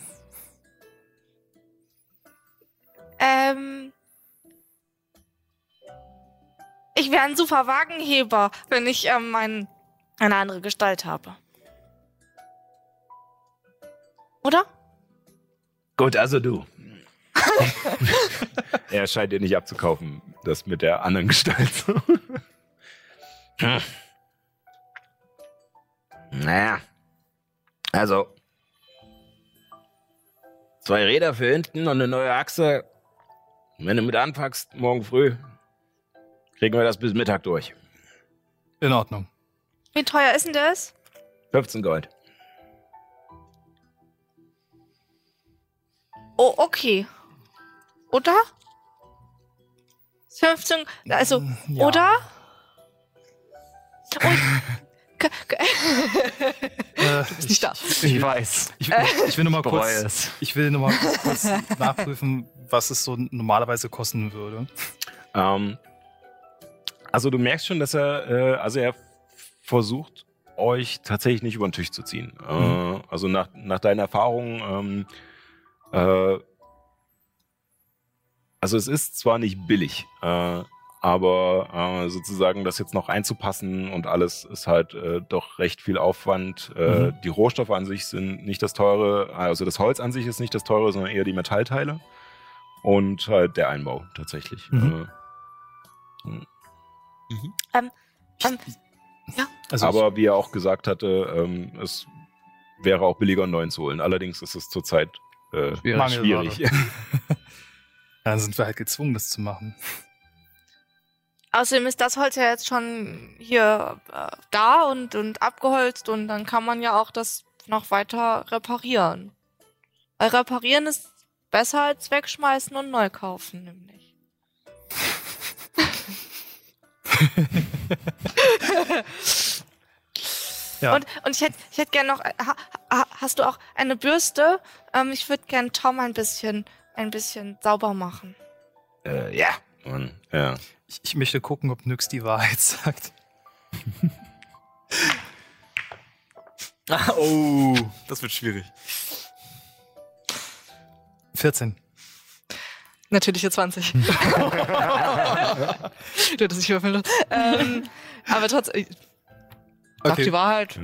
Ähm. Ich wäre ein super Wagenheber, wenn ich ähm, mein, eine andere Gestalt habe. Oder? Gut, also du. Er scheint dir nicht abzukaufen, das mit der anderen Gestalt. Hm. Naja. Also. Zwei Räder für hinten und eine neue Achse. Wenn du mit anpackst, morgen früh, kriegen wir das bis Mittag durch. In Ordnung. Wie teuer ist denn das? 15 Gold. Oh, okay. Oder? 15, also, Ja. oder? Und, Äh, bist nicht da. Ich weiß. Ich, ich will nur mal kurz, ich will nur mal kurz nachprüfen, was es so normalerweise kosten würde. ähm, also du merkst schon, dass er, äh, also er versucht, euch tatsächlich nicht über den Tisch zu ziehen. Äh, also nach, nach deinen Erfahrungen, ähm, äh, also es ist zwar nicht billig, äh, aber äh, sozusagen das jetzt noch einzupassen und alles ist halt äh, doch recht viel Aufwand. Äh, Mhm. Die Rohstoffe an sich sind nicht das teure, also das Holz an sich ist nicht das teure, sondern eher die Metallteile und halt der Einbau tatsächlich. Mhm. Äh, Also aber wie er auch gesagt hatte, ähm, es wäre auch billiger, einen neuen zu holen. Allerdings ist es zurzeit äh, Schwierig. Schwierig. dann sind wir halt gezwungen, das zu machen. Außerdem ist das Holz ja jetzt schon hier äh, da und, und abgeholzt und dann kann man ja auch das noch weiter reparieren. Weil reparieren ist besser als wegschmeißen und neu kaufen, nämlich. Ja. Und, und ich hätte ich hätt gern noch, äh, ha, ha, hast du auch eine Bürste? Ähm, ich würde gern Tom ein bisschen, ein bisschen sauber machen. Äh, ja. Und, ja. Ich, ich möchte gucken, ob Nyx die Wahrheit sagt. Ah, oh, das wird schwierig. 14. Natürliche 20. du hättest nicht würfeln ähm, Aber trotzdem, ich sag Okay. die Wahrheit.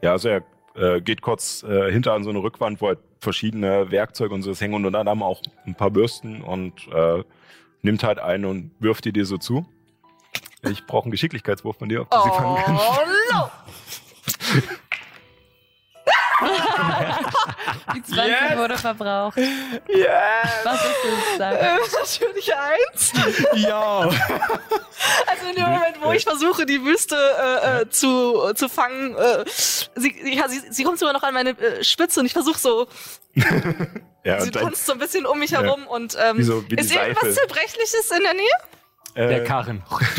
ja, also er äh, geht kurz äh, hinter an so eine Rückwand, wo halt verschiedene Werkzeuge und so hängen und unter anderem auch ein paar Bürsten und äh, nimmt halt eine und wirft die dir so zu. Ich brauche einen Geschicklichkeitswurf von dir, ob du sie fangen kannst. Oh, no. Die 20 wurde verbraucht. Yeah! Was ist das? Sag? Äh, natürlich eins. Ja. Also in dem Moment, wo ich versuche, die Wüste äh, äh, zu, zu fangen, äh, sie, ja, sie, sie kommt sogar noch an meine äh, Spitze und ich versuche so, Ja, sie tanzt so ein bisschen um mich Ja. herum und ähm, wie so, wie ist irgendwas. Zerbrechliches in der Nähe? Äh, Der Karren.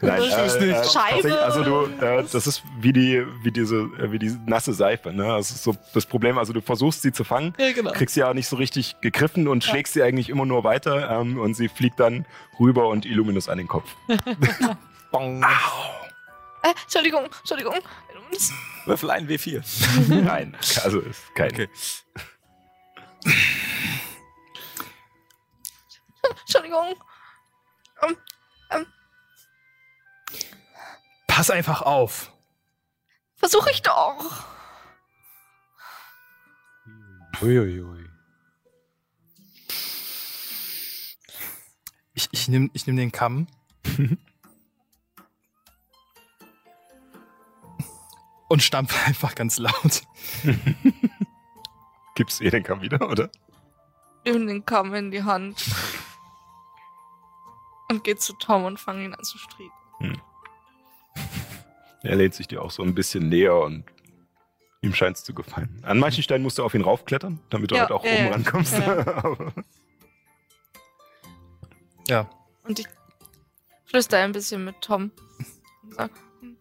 Nein, Das ist äh, nicht. äh, Scheibe. Also du, äh, das ist wie die, wie diese, äh, wie die nasse Seife. Ne? Das ist so das Problem. Also du versuchst sie zu fangen, Ja, genau. kriegst sie aber nicht so richtig gegriffen und schlägst sie eigentlich immer nur weiter ähm, und sie fliegt dann rüber und Illuminus an den Kopf. Bong. Äh, Entschuldigung, Entschuldigung. Würfel ein W4. Nein, also ist kein. Okay. Entschuldigung. Pass einfach auf. Versuche ich doch. Uiuiui. Ich, ich nehme ich nehm den Kamm Und stampfe einfach ganz laut. Gibt's ihr den Kamm wieder, oder? Nimm den Kamm in die Hand. Und geh zu Tom und fang ihn an zu stricken. Er lehnt sich dir auch so ein bisschen näher und ihm scheint es zu gefallen. An manchen Stellen musst du auf ihn raufklettern, damit du Ja, halt auch ja, oben ja. rankommst. Ja, Ja, Und ich flüster ein bisschen mit Tom. Und sag, hm.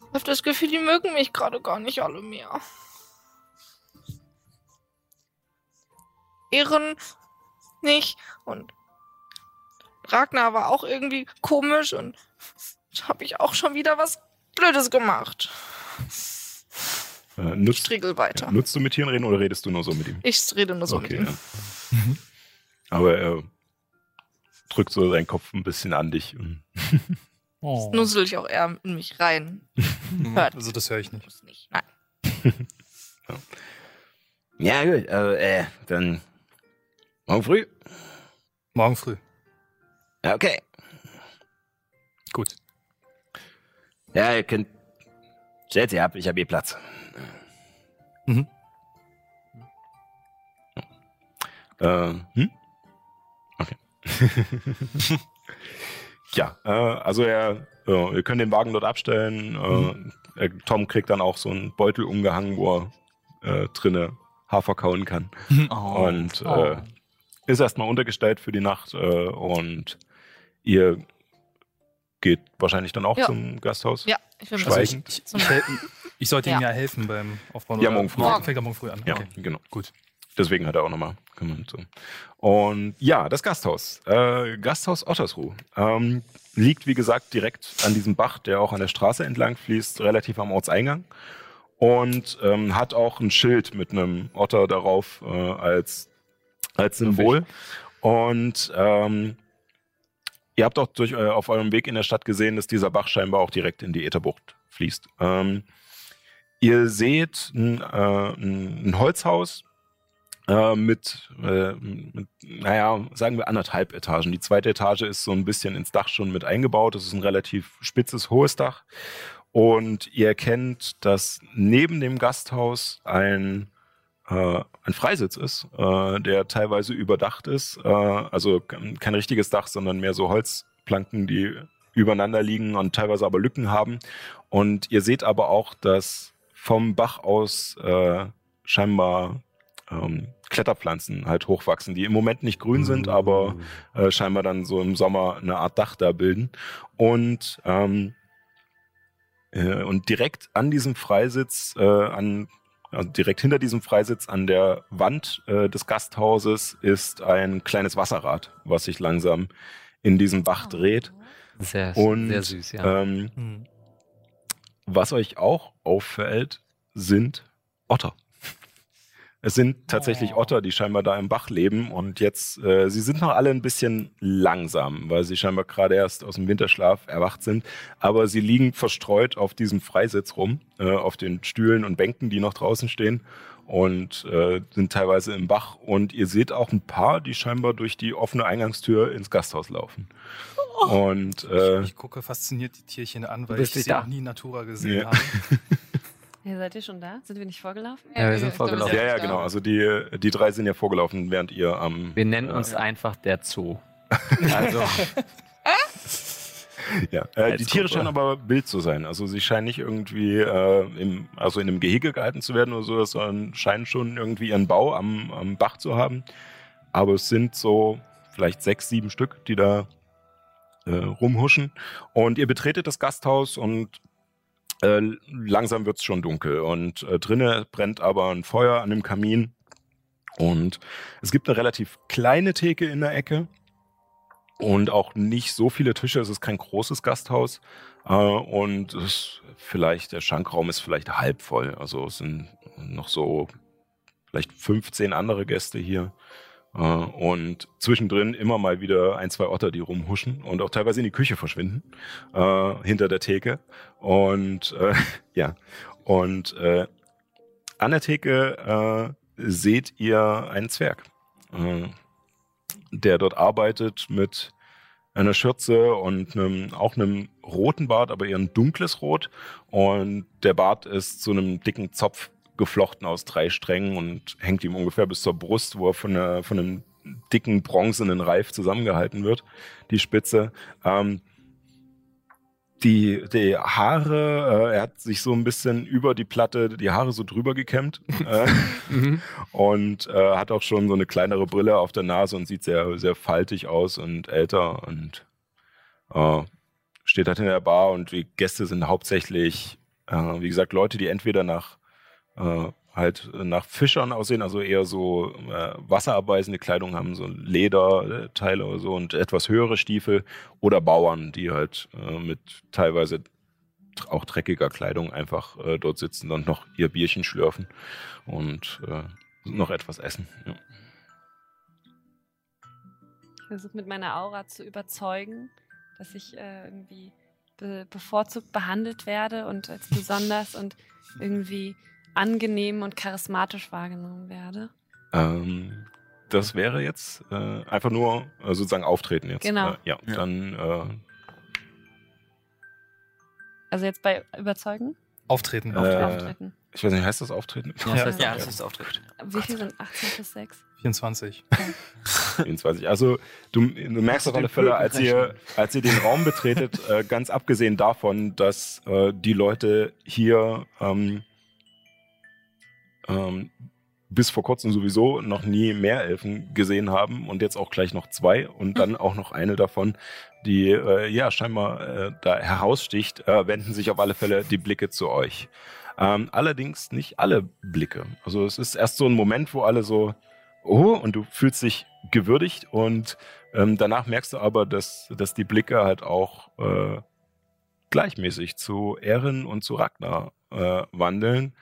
ich hab das Gefühl, die mögen mich gerade gar nicht alle mehr. Ehren nicht und Ragnar war auch irgendwie komisch und habe ich auch schon wieder was Blödes gemacht. äh, Ich nutzt, striegel weiter. nutzt du mit Tieren reden oder redest du nur so mit ihm? Ich rede nur so okay, mit ihm. ja. Aber er drückt so seinen Kopf ein bisschen an dich. Oh. Nussel ich auch eher in mich rein. Hört also das höre ich nicht. nicht. Nein. Ja, gut, also, äh, dann morgen früh. Morgen früh. Okay. Gut. Ja, ihr könnt. Stellt sie ab, ich habe hier Platz. Mhm. Äh, hm? Okay. ja, äh, also er, äh, ihr könnt den Wagen dort abstellen. Äh, er, Tom kriegt dann auch so einen Beutel umgehangen, wo er äh, drinne Hafer kauen kann. Oh. Und äh, ist erstmal untergestellt für die Nacht äh, und ihr geht wahrscheinlich dann auch Ja. zum Gasthaus. Ja, ich will mit Also ich, ich, ich, sollte ihm Ja. ja helfen beim Aufbauen. Ja, morgen früh. Morgen. Fängt er morgen früh an. Ja, Okay. genau. Gut. Deswegen hat er auch nochmal gemacht. So. Und ja, das Gasthaus. Äh, Gasthaus Ottersruh. Ähm, liegt, wie gesagt, direkt an diesem Bach, der auch an der Straße entlang fließt, relativ am Ortseingang. Und ähm, hat auch ein Schild mit einem Otter darauf äh, als, als Symbol. Und ähm, ihr habt auch durch, äh, auf eurem Weg in der Stadt gesehen, dass dieser Bach scheinbar auch direkt in die Ätherbucht fließt. Ähm, ihr seht ein, äh, ein, Holzhaus äh, mit, äh, mit, naja, sagen wir anderthalb Etagen. Die zweite Etage ist so ein bisschen ins Dach schon mit eingebaut. Das ist ein relativ spitzes, hohes Dach. Und ihr erkennt, dass neben dem Gasthaus ein, äh, ein Freisitz ist, äh, der teilweise überdacht ist. Äh, also kein richtiges Dach, sondern mehr so Holzplanken, die übereinander liegen und teilweise aber Lücken haben. Und ihr seht aber auch, dass vom Bach aus äh, scheinbar ähm, Kletterpflanzen halt hochwachsen, die im Moment nicht grün sind, aber äh, scheinbar dann so im Sommer eine Art Dach da bilden. Und, ähm, äh, und direkt an diesem Freisitz, äh, an, also direkt hinter diesem Freisitz an der Wand äh, des Gasthauses ist ein kleines Wasserrad, was sich langsam in diesem Bach dreht. Sehr, Und sehr süß, ja. ähm, Hm. was euch auch auffällt, sind Otter. Es sind tatsächlich Oh. Otter, die scheinbar da im Bach leben und jetzt, äh, sie sind noch alle ein bisschen langsam, weil sie scheinbar gerade erst aus dem Winterschlaf erwacht sind, aber sie liegen verstreut auf diesem Freisitz rum, äh, auf den Stühlen und Bänken, die noch draußen stehen und äh, sind teilweise im Bach und ihr seht auch ein paar, die scheinbar durch die offene Eingangstür ins Gasthaus laufen. Und äh, Ich gucke fasziniert die Tierchen an, weil ich sie da. noch nie in Natura gesehen Ja. habe. Hey, seid ihr schon da? Sind wir nicht vorgelaufen? Ja, wir sind vorgelaufen. Ja, ja, genau. Also die, die drei sind ja vorgelaufen, während ihr am. Wir nennen äh, uns einfach der Zoo. Also, Ja. Äh, die Tiere scheinen aber wild zu sein. Also sie scheinen nicht irgendwie äh, im, also in einem Gehege gehalten zu werden oder so, sondern scheinen schon irgendwie ihren Bau am, am Bach zu haben. Aber es sind so vielleicht sechs, sieben Stück, die da äh, rumhuschen. Und ihr betretet das Gasthaus und äh, langsam wird es schon dunkel. Und äh, drinnen brennt aber ein Feuer an dem Kamin. Und es gibt eine relativ kleine Theke in der Ecke und auch nicht so viele Tische. Es ist kein großes Gasthaus. Äh, und es vielleicht, der Schankraum ist vielleicht halb voll. Also es sind noch so vielleicht 15 andere Gäste hier. Äh, und zwischendrin immer mal wieder ein, zwei Otter, die rumhuschen und auch teilweise in die Küche verschwinden, äh, hinter der Theke. Und äh, ja, und äh, an der Theke äh, seht ihr einen Zwerg. Äh, der dort arbeitet mit einer Schürze und einem, auch einem roten Bart, aber eher ein dunkles Rot. Und der Bart ist zu einem dicken Zopf geflochten aus drei Strängen und hängt ihm ungefähr bis zur Brust, wo er von, einer, von einem dicken bronzenen Reif zusammengehalten wird, die Spitze. Ähm, die, die Haare, äh, er hat sich so ein bisschen über die Platte die Haare so drüber gekämmt äh, Mhm. und äh, hat auch schon so eine kleinere Brille auf der Nase und sieht sehr, sehr faltig aus und älter und äh, steht halt in der Bar und die Gäste sind hauptsächlich, äh, wie gesagt, Leute, die entweder nach äh, halt nach Fischern aussehen, also eher so äh, wasserabweisende Kleidung haben, so Lederteile oder so und etwas höhere Stiefel oder Bauern, die halt äh, mit teilweise auch dreckiger Kleidung einfach äh, dort sitzen und noch ihr Bierchen schlürfen und äh, noch etwas essen. Ja. Ich versuche mit meiner Aura zu überzeugen, dass ich äh, irgendwie be bevorzugt behandelt werde und als besonders und irgendwie angenehm und charismatisch wahrgenommen werde. Ähm, das wäre jetzt äh, einfach nur äh, sozusagen Auftreten jetzt. Genau. Äh, ja, Ja. dann äh, Also jetzt bei überzeugen? Auftreten. Äh, Auftreten. ich weiß nicht, heißt das Auftreten? Ja, das heißt Ja, das ist Auftritt. Wie viel sind 18 plus 6? 24. 24. Also du, du merkst auf alle Fälle, als ihr, als ihr den Raum betretet, äh, ganz abgesehen davon, dass äh, die Leute hier ähm, ähm, bis vor kurzem sowieso noch nie mehr Elfen gesehen haben und jetzt auch gleich noch zwei und dann auch noch eine davon, die äh, ja scheinbar äh, da heraussticht, äh, wenden sich auf alle Fälle die Blicke zu euch. Ähm, allerdings nicht alle Blicke. Also es ist erst so ein Moment, wo alle so, oh, und du fühlst dich gewürdigt und ähm, danach merkst du aber, dass, dass die Blicke halt auch äh, gleichmäßig zu Erin und zu Ragnar äh, wandeln,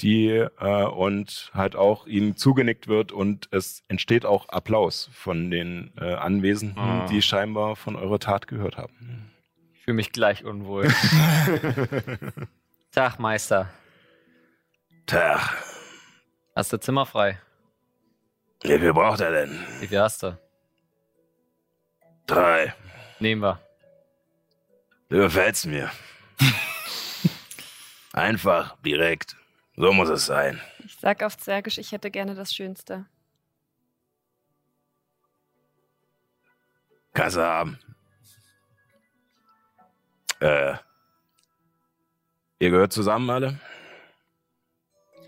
die äh, und halt auch ihnen zugenickt wird und es entsteht auch Applaus von den äh, Anwesenden, Ah. die scheinbar von eurer Tat gehört haben. Ich fühle mich gleich unwohl. Tag, Meister. Tag. Hast du Zimmer frei? Wie viel braucht er denn? Wie viel hast du? Drei. Nehmen wir. Du gefällst mir. Einfach, direkt. So muss es sein. Ich sag auf Zwergisch, ich hätte gerne das Schönste. Kannst du haben. Äh. Ihr gehört zusammen alle?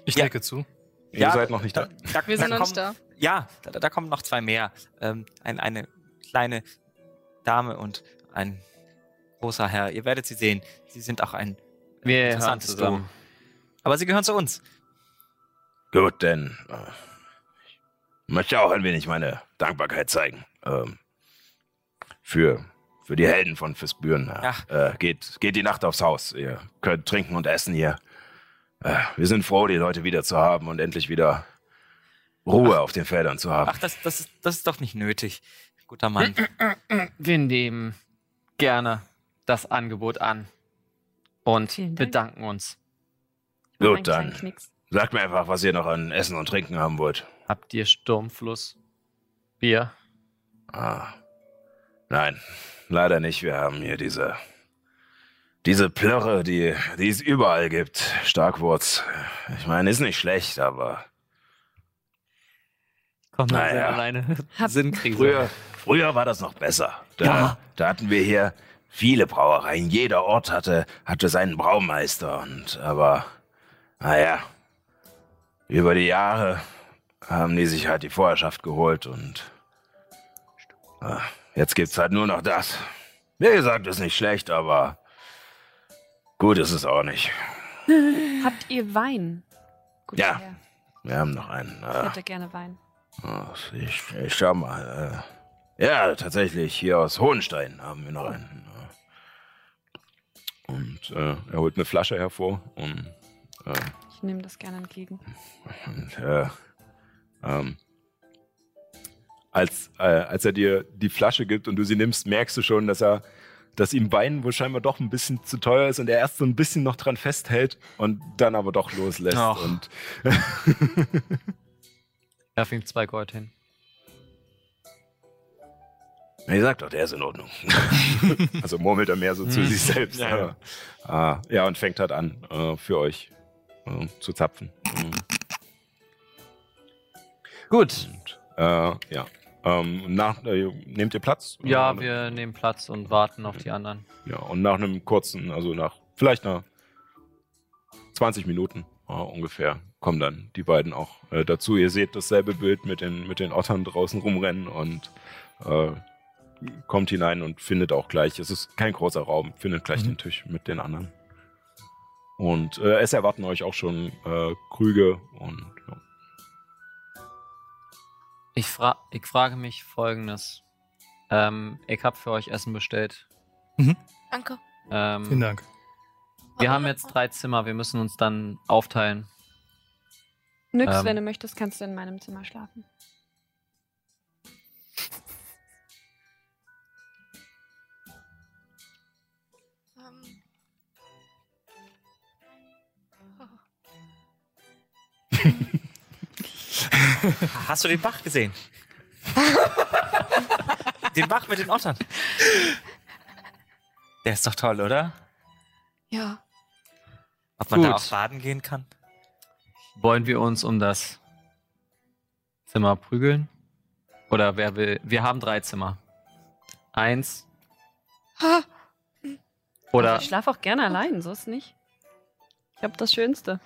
Ich Ja. decke zu. Ihr seid noch nicht da. da Wir sind da noch nicht kommen, da. Ja, da, da kommen noch zwei mehr. Ähm, ein, eine kleine Dame und ein großer Herr. Ihr werdet sie sehen. Sie sind auch ein Wir interessantes. Duo. Aber sie gehören zu uns. Gut, denn äh, ich möchte auch ein wenig meine Dankbarkeit zeigen. Ähm, für, für die Helden von Fisbüren. Ach. Äh, geht, geht die Nacht aufs Haus. Ihr könnt trinken und essen hier. Äh, wir sind froh, die Leute wieder zu haben und endlich wieder Ruhe auf den Feldern zu haben. Ach, das, das, ist, das ist doch nicht nötig. Guter Mann. Wir nehmen gerne das Angebot an und bedanken uns. Gut, dann. Sagt mir einfach, was ihr noch an Essen und Trinken haben wollt. Habt ihr Sturmfluss? Bier? Ah. Nein, leider nicht. Wir haben hier diese, diese Plörre, die, die es überall gibt. Starkwurz. Ich meine, ist nicht schlecht, aber Komm, Na ja. alleine. Sinnkrise. früher, früher war das noch besser. Da, Ja. da hatten wir hier viele Brauereien. Jeder Ort hatte, hatte seinen Braumeister. Und, aber, naja, über die Jahre haben die sich halt die Vorherrschaft geholt und ah, jetzt gibt's halt nur noch das. Wie gesagt, ist nicht schlecht, aber gut ist es auch nicht. Habt ihr Wein? Guter Ja. Herr. Wir haben noch einen. Ich Äh, hätte gerne Wein. oh, ich, ich schau mal. Äh, ja, tatsächlich, hier aus Hohenstein haben wir noch einen. Äh, Und äh, er holt eine Flasche hervor und, äh, Ich nehme das gerne entgegen. und äh, ähm, als, äh, als er dir die Flasche gibt und du sie nimmst, merkst du schon, dass er, dass ihm Wein wohl scheinbar doch ein bisschen zu teuer ist und er erst so ein bisschen noch dran festhält und dann aber doch loslässt. Ach. Und Werf ihm zwei Gold hin. Ich sag doch, der ist in Ordnung. Also murmelt er mehr so zu Hm. sich selbst. Ja, Ja, ja. Ah, ja und fängt halt an, äh, für euch äh, zu zapfen. Mhm. Gut. Und, äh, ja. Ähm, nach, äh, nehmt ihr Platz? Ja, Oder- wir nehmen Platz und warten auf die anderen. Ja, und nach einem kurzen, also nach vielleicht nach 20 Minuten äh, ungefähr, kommen dann die beiden auch äh, dazu. Ihr seht dasselbe Bild mit den, mit den Ottern draußen rumrennen und äh, kommt hinein und findet auch gleich, es ist kein großer Raum, findet gleich Mhm. den Tisch mit den anderen. Und äh, es erwarten euch auch schon äh, Krüge und ja. Ich, fra ich frage mich folgendes. Ähm, ich habe für euch Essen bestellt. Danke. Ähm, Vielen Dank. Wir haben jetzt drei Zimmer, wir müssen uns dann aufteilen. Nix, Ähm. wenn du möchtest, kannst du in meinem Zimmer schlafen. Hast du den Bach gesehen? den Bach mit den Ottern. Der ist doch toll, oder? Ja. Ob man da Gut. auch baden gehen kann? Wollen wir uns um das Zimmer prügeln? Oder wer will? Wir haben drei Zimmer. Eins. Ha. Oder Also ich schlafe auch gerne allein, so ist nicht. Ich habe das Schönste.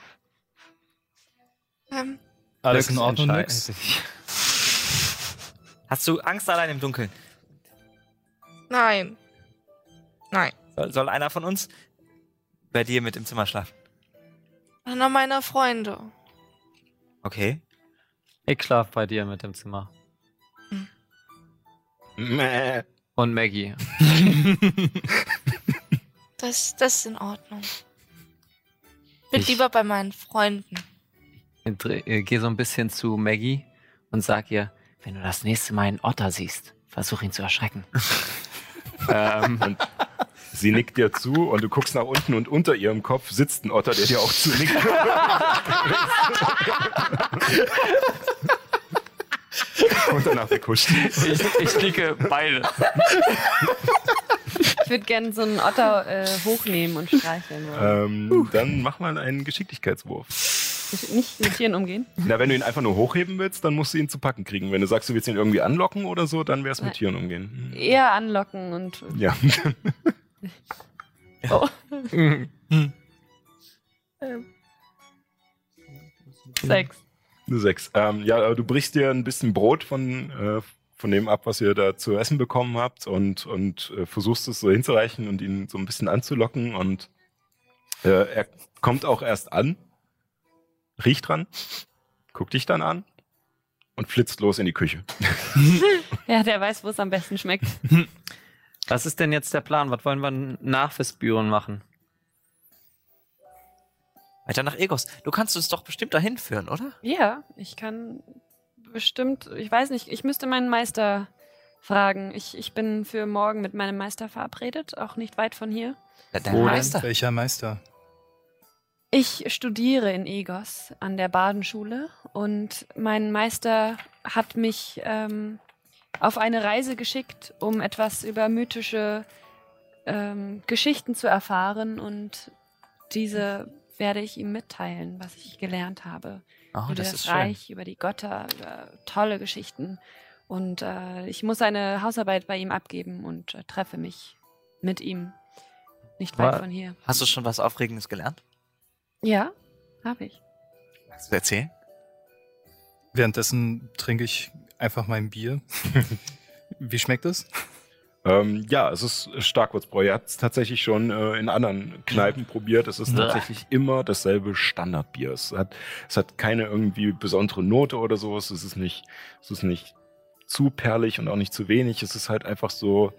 Ähm, Alles in Ordnung, nix? Hast du Angst allein im Dunkeln? nein. Nein. Soll, soll einer von uns bei dir mit im Zimmer schlafen? Einer meiner Freunde. Okay. Ich schlaf bei dir mit dem Zimmer. Mäh. Und Maggie. Das, das ist in Ordnung. Bin Ich- lieber bei meinen Freunden. Äh, geh so ein bisschen zu Maggie und sag ihr, wenn du das nächste Mal einen Otter siehst, versuch ihn zu erschrecken. ähm, Und sie nickt dir zu und du guckst nach unten und unter ihrem Kopf sitzt ein Otter, der dir auch zunickt. und danach weghuscht. ich, ich nicke beide. Ich würde gerne so einen Otter äh, hochnehmen und streicheln. Ähm, dann mach mal einen Geschicklichkeitswurf. Ich- Nicht mit Tieren umgehen. Na, wenn du ihn einfach nur hochheben willst, dann musst du ihn zu packen kriegen. Wenn du sagst, du willst ihn irgendwie anlocken oder so, dann wär's mit. Tieren umgehen. Eher anlocken und. Ja. Oh. Sechs. Eine Sechs. Ähm, ja, aber du brichst dir ein bisschen Brot von, äh, von dem ab, was ihr da zu essen bekommen habt und, und äh, versuchst es so hinzureichen und ihn so ein bisschen anzulocken und äh, er kommt auch erst an, riecht dran, guckt dich dann an und flitzt los in die Küche. Ja, der weiß, wo es am besten schmeckt. Was ist denn jetzt der Plan? Was wollen wir nach Vespuren machen? Weiter nach Egos. Du kannst uns doch bestimmt dahin führen, oder? Ja, ich kann bestimmt, ich weiß nicht, ich müsste meinen Meister fragen. Ich, ich bin für morgen mit meinem Meister verabredet, auch nicht weit von hier. Wo denn? Meister. Welcher Meister? Ich studiere in Egos an der Badenschule und mein Meister hat mich ähm, auf eine Reise geschickt, um etwas über mythische ähm, Geschichten zu erfahren und diese werde ich ihm mitteilen, was ich gelernt habe. Oh, über das das, ist schön. Reich, über die Götter, über tolle Geschichten. Und äh, ich muss eine Hausarbeit bei ihm abgeben und äh, treffe mich mit ihm nicht weit Wa- von hier. Hast du schon was Aufregendes gelernt? Ja, habe ich. Magst du erzählen? Währenddessen trinke ich einfach mein Bier. Wie schmeckt es? Ähm, ja, es ist Starkwurzbräu. Ihr habt es tatsächlich schon äh, in anderen Kneipen probiert. Es ist tatsächlich immer dasselbe Standardbier. Es hat, es hat keine irgendwie besondere Note oder so. Es ist nicht, es ist nicht zu perlig und auch nicht zu wenig. Es ist halt einfach so,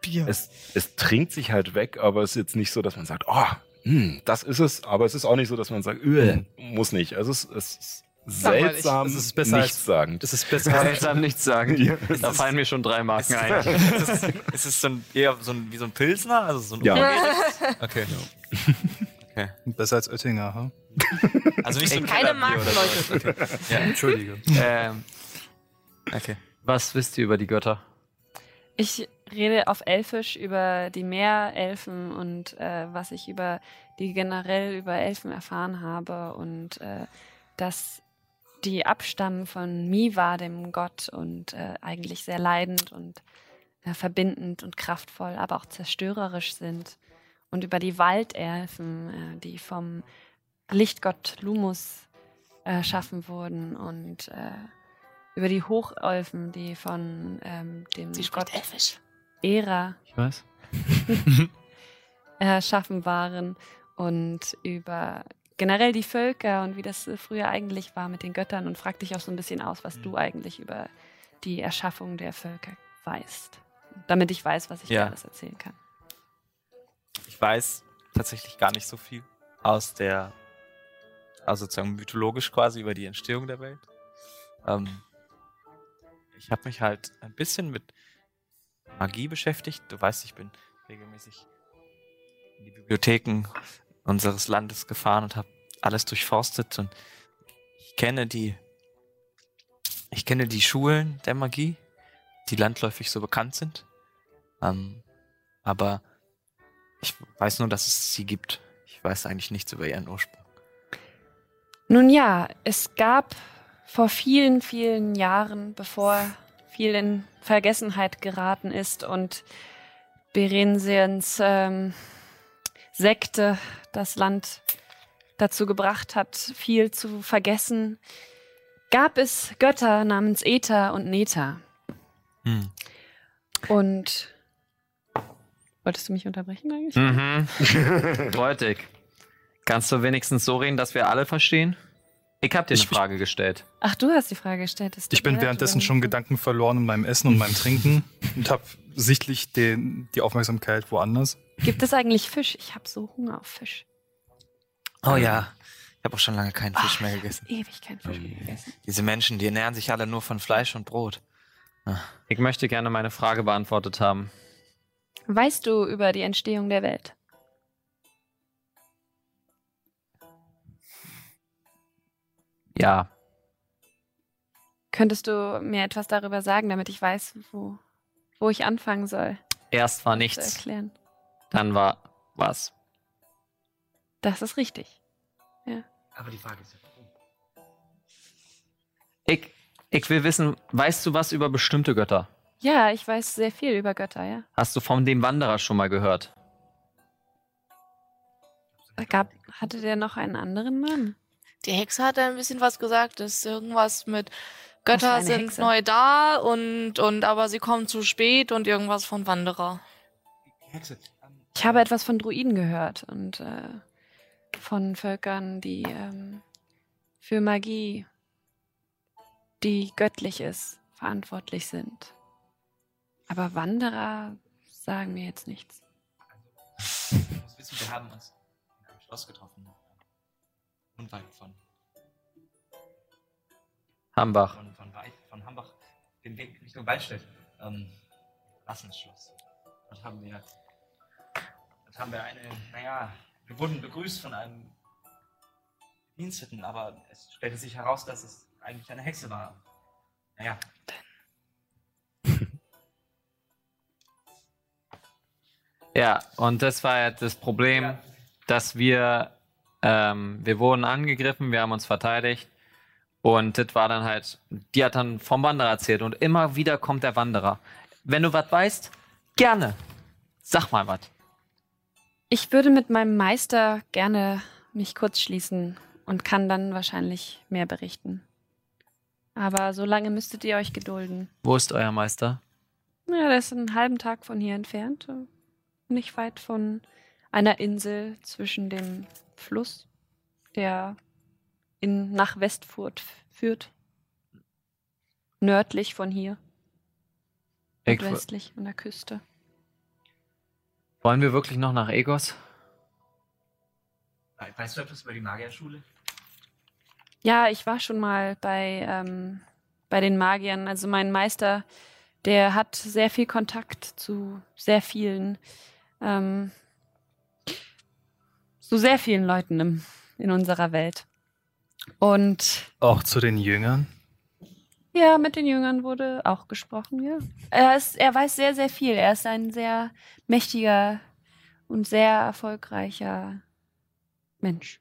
Bier. es, es trinkt sich halt weg, aber es ist jetzt nicht so, dass man sagt, oh, hm, das ist es. Aber es ist auch nicht so, dass man sagt, öh, muss nicht. Also es, es ist seltsam, Es ist besser als- nichtssagend. Das ist besser als Seltsam nichts sagen. Ja. Da fallen mir schon drei Marken ein. ist, es, ist es so ein, eher so ein, wie so ein Pilsner? Also so ein Ja. Okay. besser als Oettinger, ha? Also nicht so ein Keine Marken. Leute. Okay. Ja. Entschuldige. ähm, okay. was wisst ihr über die Götter? Ich rede auf Elfisch über die Meerelfen und äh, was ich über die generell über Elfen erfahren habe und äh, dass die abstammen von Miwa, dem Gott, und äh, eigentlich sehr leidend und äh, verbindend und kraftvoll, aber auch zerstörerisch sind. Und über die Waldelfen, äh, die vom Lichtgott Lumus erschaffen wurden und äh, über die Hochelfen, die von ähm, dem Sie Gott Elfisch. Era Ich weiß. erschaffen waren und über generell die Völker und wie das äh, früher eigentlich war mit den Göttern und frag dich auch so ein bisschen aus, was du eigentlich über die Erschaffung der Völker weißt. Damit ich weiß, was ich Ja. dir alles erzählen kann. Ich weiß tatsächlich gar nicht so viel aus der, also sozusagen mythologisch quasi über die Entstehung der Welt. Ähm, ich habe mich halt ein bisschen mit Magie beschäftigt. Du weißt, ich bin regelmäßig in die Bibliotheken unseres Landes gefahren und habe alles durchforstet und ich kenne die, ich kenne die Schulen der Magie, die landläufig so bekannt sind. Ähm, aber ich weiß nur, dass es sie gibt. Ich weiß eigentlich nichts über ihren Ursprung. Nun ja, es gab vor vielen, vielen Jahren, bevor viel in Vergessenheit geraten ist und Berensiens ähm, Sekte das Land dazu gebracht hat, viel zu vergessen, gab es Götter namens Eta und Neta. Hm. Und wolltest du mich unterbrechen eigentlich? Mhm. Bräutig. Kannst du wenigstens so reden, dass wir alle verstehen? Ich habe dir eine Ich- Frage gestellt. Ach, du hast die Frage gestellt. Ich bin währenddessen schon Gedanken verloren in meinem Essen und meinem Trinken und habe sichtlich den, die Aufmerksamkeit woanders. Gibt es eigentlich Fisch? Ich habe so Hunger auf Fisch. Oh ja, ich habe auch schon lange keinen Fisch Ach, mehr ich hab gegessen. Ewig kein Fisch mehr gegessen. Diese Menschen, die ernähren sich alle nur von Fleisch und Brot. Ich möchte gerne meine Frage beantwortet haben. Weißt du über die Entstehung der Welt? Ja. Könntest du mir etwas darüber sagen, damit ich weiß, wo, wo ich anfangen soll? Erst war nichts, erklären. dann war was. Das ist richtig. Aber die Frage ist ja, warum? Ich, ich will wissen, weißt du was über bestimmte Götter? Ja, ich weiß sehr viel über Götter, ja. Hast du von dem Wanderer schon mal gehört? Gab, hatte der noch einen anderen Namen? Die Hexe hat ein bisschen was gesagt. Das ist irgendwas mit Götter sind Hexe? neu da und, und aber sie kommen zu spät und irgendwas von Wanderer. Hexe. ähm, Ich habe etwas von Druiden gehört und äh, von Völkern, die ähm, für Magie, die göttlich ist, verantwortlich sind. Aber Wanderer sagen mir jetzt nichts. Du musst wissen, wir haben uns in einem Schloss getroffen. Unweit von, Hambach. von, von, Weit, von Hambach, den Weg Richtung Waldstedt. Ähm, Rassensschloss. Dort haben wir, dort haben wir eine, naja, wir wurden begrüßt von einem Bediensteten, aber es stellte sich heraus, dass es eigentlich eine Hexe war. Naja, Ja, und das war ja das Problem, Ja. dass wir, ähm, wir wurden angegriffen, wir haben uns verteidigt und das war dann halt, die hat dann vom Wanderer erzählt und immer wieder kommt der Wanderer. Wenn du was weißt, gerne. Sag mal was. Ich würde mit meinem Meister gerne mich kurz schließen und kann dann wahrscheinlich mehr berichten. Aber so lange müsstet ihr euch gedulden. Wo ist euer Meister? Ja, der ist einen halben Tag von hier entfernt. Nicht weit von einer Insel zwischen dem Fluss, der in, nach Westfurt führt. Nördlich von hier. Und westlich an der Küste. wollen wir wirklich noch nach Egos? weißt du etwas über die Magierschule? Ja, ich war schon mal bei, ähm, bei den Magiern. Also mein Meister, der hat sehr viel Kontakt zu sehr vielen, ähm, zu sehr vielen Leuten im, in unserer Welt. Und Auch zu den Jüngern. Ja, mit den Jüngern wurde auch gesprochen, ja. Er, ist, er weiß sehr, sehr viel. Er ist ein sehr mächtiger und sehr erfolgreicher Mensch.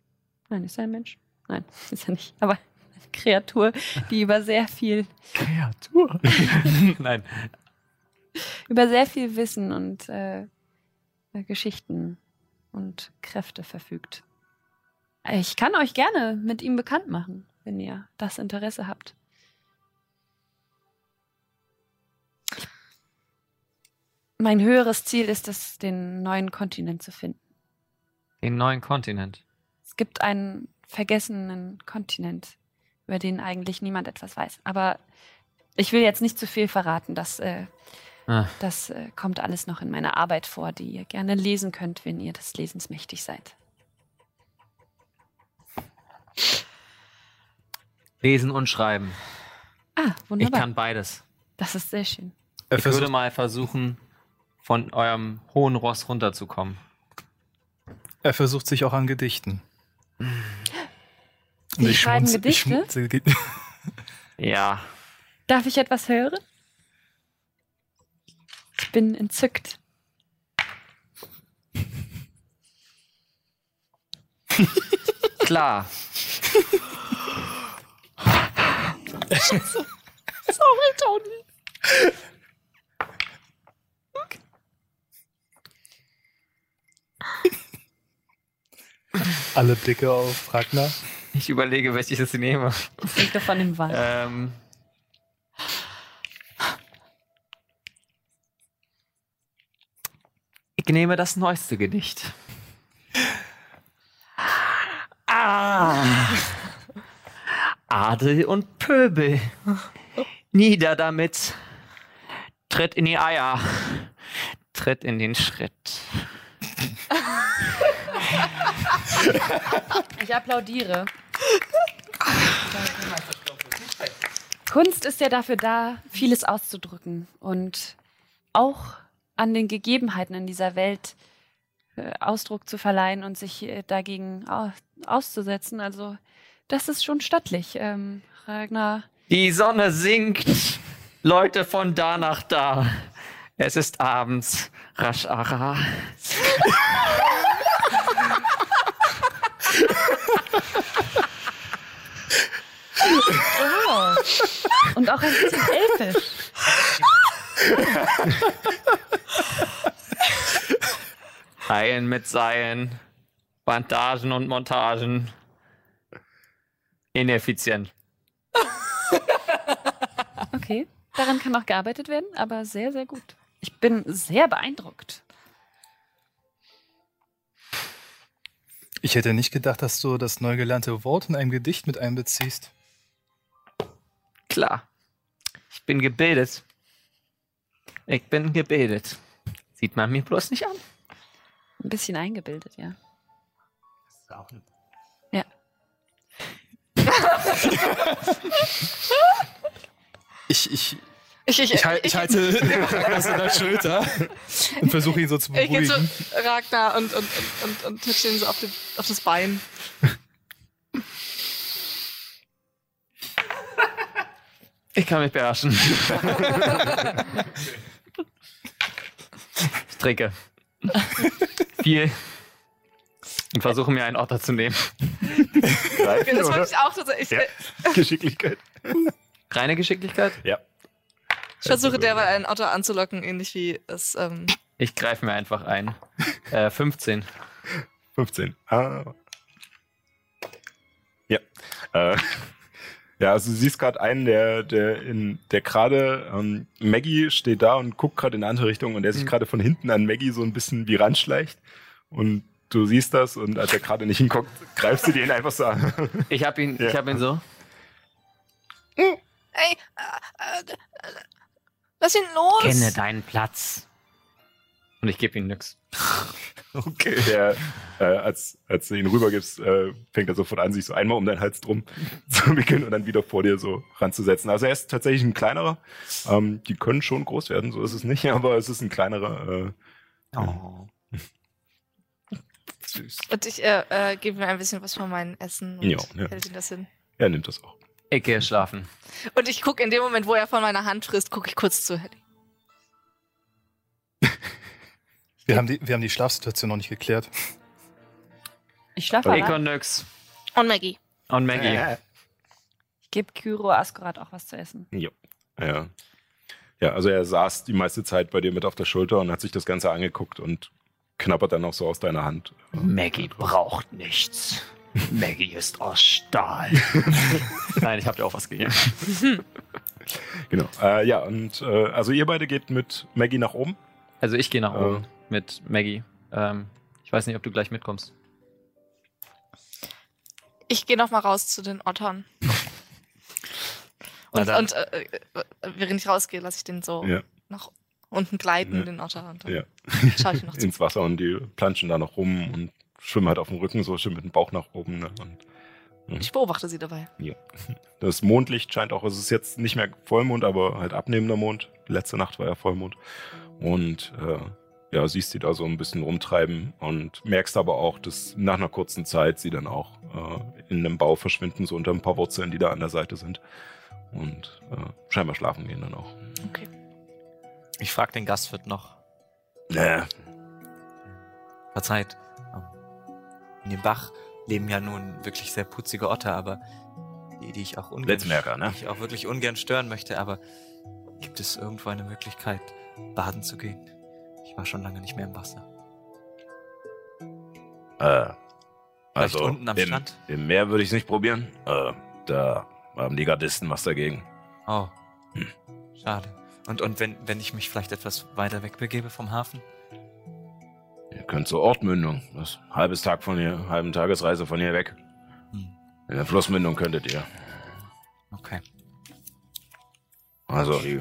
Nein, ist er ein Mensch? Nein, ist er nicht. Aber eine Kreatur, die über sehr viel, Kreatur. Nein. über sehr viel Wissen und äh, Geschichten und Kräfte verfügt. Ich kann euch gerne mit ihm bekannt machen, wenn ihr das Interesse habt. Mein höheres Ziel ist es, den neuen Kontinent zu finden. Den neuen Kontinent. Es gibt einen vergessenen Kontinent, über den eigentlich niemand etwas weiß. Aber ich will jetzt nicht zu viel verraten. Das, äh, Ah. das äh, kommt alles noch in meiner Arbeit vor, die ihr gerne lesen könnt, wenn ihr des Lesens mächtig seid. Lesen und schreiben. Ah, Ich wunderbar. kann beides. Das ist sehr schön. Er Ich würde mal versuchen, von eurem hohen Ross runterzukommen. er versucht sich auch an Gedichten. Und Sie ich schreiben ich Gedichte? Ja. Darf ich etwas hören? Ich bin entzückt. Klar. Sorry, Tony. Alle Blicke auf Ragnar. Ich überlege, welches ich nehme. Das liegt doch von dem Wald. Ähm. Nehme das neueste Gedicht. Ah. Adel und Pöbel. Nieder damit. Tritt in die Eier. Tritt in den Schritt. Ich applaudiere. Kunst ist ja dafür da, vieles auszudrücken und auch an den Gegebenheiten in dieser Welt äh, Ausdruck zu verleihen und sich äh, dagegen au auszusetzen. Also das ist schon stattlich. Ähm, Ragnar, Die Sonne sinkt. Leute von da nach da. Es ist abends. Rasch Ara. und auch ein bisschen elfisch. Heilen mit Seilen. Bandagen und Montagen. Ineffizient. Okay, daran kann noch gearbeitet werden, aber sehr, sehr gut. Ich bin sehr beeindruckt. Ich hätte nicht gedacht, dass du das neu gelernte Wort in einem Gedicht mit einbeziehst. Klar. Ich bin gebildet. Ich bin gebildet. Sieht man mir bloß nicht an. Ein bisschen eingebildet, ja. Ja. Ich, ich, Ich, ich, ich, halt- ich halte Ragnar an der Schulter und versuche ihn so zu Ich gehe zu beruhigen. Ragnar und, und, und, und, und ihn so auf, den, auf das Bein. Ich kann mich beherrschen. ich trinke. Viel. Und versuche mir einen Otter zu nehmen. Greifen, Das wollte ich auch tatsächlich. Ja. Geschicklichkeit. Reine Geschicklichkeit? Ja. Ich versuche derweil einen Otter anzulocken, ähnlich wie es. Ähm, Ich greife mir einfach ein. Äh, 15. 15. Ah. Ja. Äh, ja, also du siehst gerade einen, der, der in, der gerade, ähm, Maggie steht da und guckt gerade in eine andere Richtung und der sich Mhm. gerade von hinten an Maggie so ein bisschen wie ranschleicht. Und du siehst das und als er gerade nicht hinguckt, greifst du den einfach so an. Ich hab ihn, Ja. ich hab ihn so. Ey, äh, äh, lass ihn los! Kenne deinen Platz. Und ich gebe ihm nix. Okay. Der, äh, als, als du ihn rübergibst, äh, fängt er sofort an, sich so einmal um deinen Hals drum zu wickeln und dann wieder vor dir so ranzusetzen. Also er ist tatsächlich ein kleinerer. Ähm, die können schon groß werden, so ist es nicht, aber es ist ein kleinerer. Äh, Oh. Und ich äh, äh, gebe mir ein bisschen was von meinem Essen und Ja, ja. hält ihm das hin. er nimmt das auch. Ich gehe schlafen. Und ich gucke in dem Moment, wo er von meiner Hand frisst, gucke ich kurz zu Helly. Wir haben, die, wir haben die Schlafsituation noch nicht geklärt. Ich schlafe aber. und nix. Und Maggie. Und Maggie. Ich gebe Kyro Askurat auch was zu essen. Ja. Ja, also er saß die meiste Zeit bei dir mit auf der Schulter und hat sich das Ganze angeguckt und knabbert dann auch so aus deiner Hand. Maggie braucht nichts. Maggie ist aus Stahl. Nein, ich habe dir auch was gegeben. Genau. Äh, ja, und äh, also ihr beide geht mit Maggie nach oben. Also ich gehe nach Äh. oben mit Maggie. Ähm, ich weiß nicht, ob du gleich mitkommst. Ich gehe noch mal raus zu den Ottern. Und, und äh, äh, während ich rausgehe, lasse ich den so Ja. nach unten gleiten, Ja. den Otter. Und dann Ja. schaue ich noch zu. ins Wasser und die planschen da noch rum und schwimmen halt auf dem Rücken, so schön mit dem Bauch nach oben. Ne? Und Ich beobachte sie dabei. das Mondlicht scheint auch, es ist jetzt nicht mehr Vollmond, aber halt abnehmender Mond. Letzte Nacht war ja Vollmond. Und äh, ja, siehst sie da so ein bisschen rumtreiben und merkst aber auch, dass nach einer kurzen Zeit sie dann auch äh, in einem Bau verschwinden, so unter ein paar Wurzeln, die da an der Seite sind. Und äh, scheinbar schlafen gehen dann auch. Okay. Ich frage den Gastwirt noch. Äh, Verzeiht. ähm, In dem Bach leben ja nun wirklich sehr putzige Otter, aber die, die ich auch ungern, Letztmerker, ne? die ich auch wirklich ungern stören möchte, aber gibt es irgendwo eine Möglichkeit, baden zu gehen? War schon lange nicht mehr im Wasser. Äh, Vielleicht also unten am im, Strand? im Meer würde ich es nicht probieren. Äh, da haben die Gardisten was dagegen. Oh. Hm. Schade. Und, und wenn, wenn ich mich vielleicht etwas weiter wegbegebe vom Hafen? Ihr könnt zur Ortmündung. Das halbes Tag von hier, halben Tagesreise von hier weg. Hm. In der Flussmündung könntet ihr. Okay. Also die,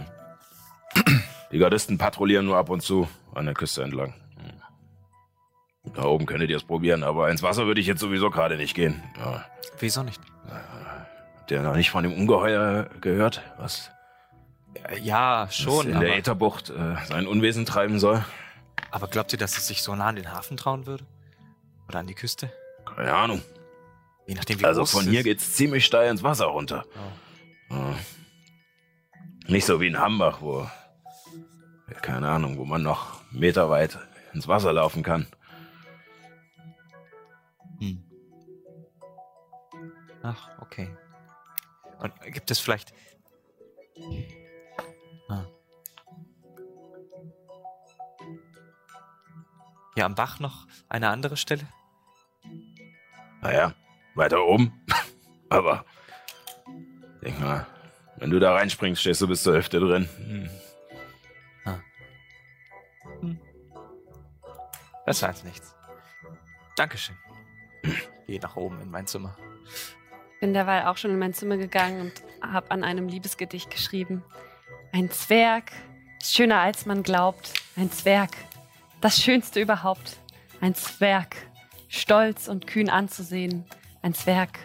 die Gardisten patrouillieren nur ab und zu an der Küste entlang. Hm. Da oben könntet ihr es probieren, aber ins Wasser würde ich jetzt sowieso gerade nicht gehen. Ja. Wieso nicht? Habt ihr noch nicht von dem Ungeheuer gehört, was, Ja, was schon, in aber, der Ätherbucht äh, sein Unwesen treiben soll? aber glaubt ihr, dass es sich so nah an den Hafen trauen würde? Oder an die Küste? Keine Ahnung. Je nachdem, wie Also groß von es hier ist. geht's ziemlich steil ins Wasser runter. Oh. Ja. Nicht so wie in Hambach, wo, keine Ahnung, wo man noch meterweit ins Wasser laufen kann. Hm. Ach, okay. Und gibt es vielleicht. Ah. Hier am Bach noch eine andere Stelle? Naja, weiter oben. Aber, denk mal, wenn du da reinspringst, stehst du bis zur Hälfte drin. Hm. Besser als nichts. Dankeschön. Geh nach oben in mein Zimmer. Bin derweil auch schon in mein Zimmer gegangen und habe an einem Liebesgedicht geschrieben. Ein Zwerg ist schöner als man glaubt. Ein Zwerg, das Schönste überhaupt. Ein Zwerg, stolz und kühn anzusehen. Ein Zwerg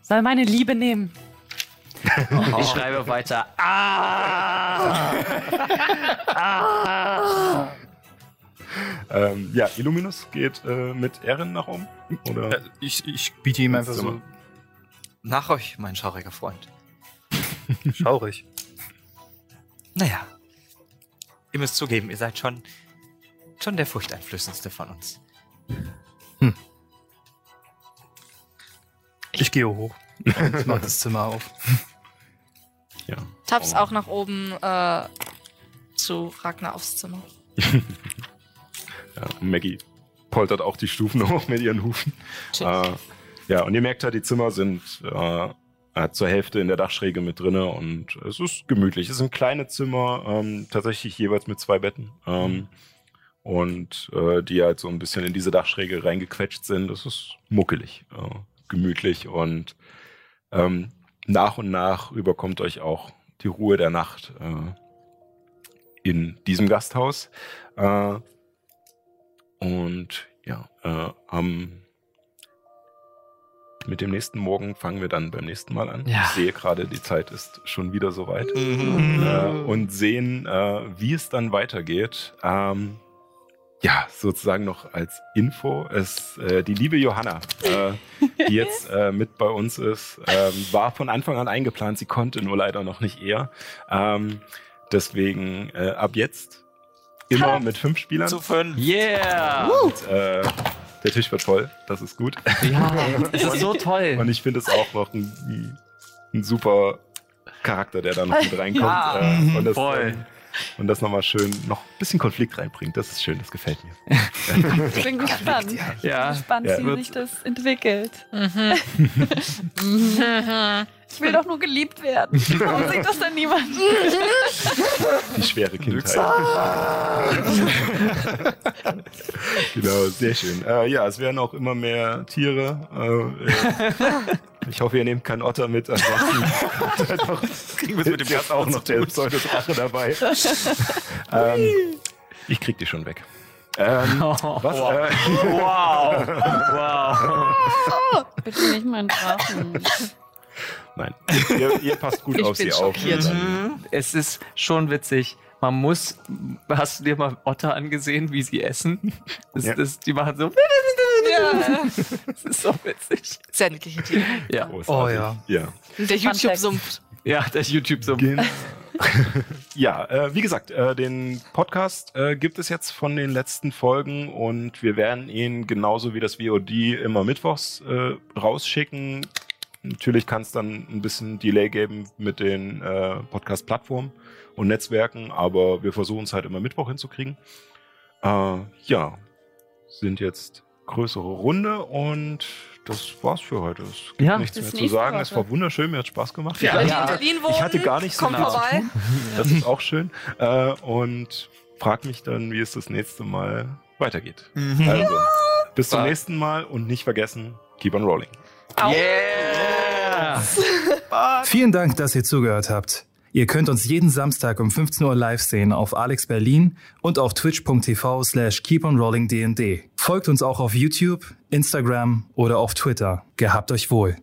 soll meine Liebe nehmen. Ich schreibe weiter. Ah! Ähm, ja, Illuminus geht äh, mit Erin nach oben. Oder? Äh, ich, ich biete ihm einfach so Nach euch, mein schauriger Freund. schaurig. Naja. Ihr müsst zugeben, ihr seid schon, schon der furchteinflößendste von uns. Ich gehe hoch. und mach das Zimmer auf. Ja. Taps Oh. auch nach oben äh, zu Ragnar aufs Zimmer. Ja, und Maggie poltert auch die Stufen hoch mit ihren Hufen. Äh, ja, und ihr merkt halt, die Zimmer sind äh, äh, zur Hälfte in der Dachschräge mit drinne und es ist gemütlich. Es sind kleine Zimmer, ähm, tatsächlich jeweils mit zwei Betten. Ähm, und äh, die halt so ein bisschen in diese Dachschräge reingequetscht sind. Es ist muckelig, äh, gemütlich und ähm, nach und nach überkommt euch auch die Ruhe der Nacht äh, in diesem Gasthaus. Äh, und ja, äh, am mit dem nächsten Morgen fangen wir dann beim nächsten Mal an. Ja. Ich sehe gerade, die Zeit ist schon wieder soweit. Mhm. Äh, und sehen, äh, wie es dann weitergeht. Ähm, ja, sozusagen noch als Info ist äh, die liebe Johanna, äh, die jetzt äh, mit bei uns ist, ähm, war von Anfang an eingeplant. Sie konnte nur leider noch nicht eher. Ähm, deswegen äh, ab jetzt immer mit fünf Spielern. Zu fünf. Yeah! Und, äh, der Tisch wird voll, das ist gut. Ja, es ist so toll. Und ich finde es auch noch ein, ein, super Charakter, der da noch mit reinkommt. Ja, äh, und das, voll. Und das nochmal schön, noch bisschen Konflikt reinbringt. Das ist schön, das gefällt mir. Ich bin gespannt. Ja. gespannt, Ja, wie sich das entwickelt. ich will doch nur geliebt werden. Warum sieht das denn niemand? Die schwere Kindheit. genau, sehr schön. Äh, ja, es werden auch immer mehr Tiere. Äh, ich hoffe, ihr nehmt keinen Otter mit. Ansonsten einfach, kriegen wir es mit dem Gast auch noch der Pseudodrache dabei. ähm, ich krieg die schon weg. Ähm, was? Äh, Wow. Wow. Bitte nicht meinen Drachen. nein, ihr, ihr passt gut Ich auf bin sie auf. schockiert. Dann- Es ist schon witzig. Man muss. Hast du dir mal Otter angesehen, wie sie essen? Das, Ja. das, die machen so. Ja. Das ist so witzig. Niedliche Tiere. Ja, Großartig. Oh ja. Ja. Und der. YouTube-Sumpf. ja der YouTube so. Genau. ja, äh, wie gesagt, äh, den Podcast äh, gibt es jetzt von den letzten Folgen und wir werden ihn genauso wie das VOD immer mittwochs äh, rausschicken. Natürlich kann es dann ein bisschen Delay geben mit den äh, Podcast-Plattformen und Netzwerken, aber wir versuchen es halt immer Mittwoch hinzukriegen. Äh, ja, sind jetzt größere Runde und das war's für heute. Es gibt Ja, nichts mehr zu sagen. Es Woche. war wunschön, mir hat Spaß gemacht. Für alle, die Ja. in Berlin wohnen, Ich hatte gar nicht so kommt viel zu vorbei. Das ist auch schön. Äh, und frag mich dann, wie es das nächste Mal weitergeht. Mhm. Also, bis zum nächsten Mal und nicht vergessen, keep on rolling. Yeah! Vielen Dank, dass ihr zugehört habt. Ihr könnt uns jeden Samstag um 15 Uhr live sehen auf Alex Berlin und auf twitch.tv slash keeponrollingdnd. Folgt uns auch auf YouTube, Instagram oder auf Twitter. Gehabt euch wohl.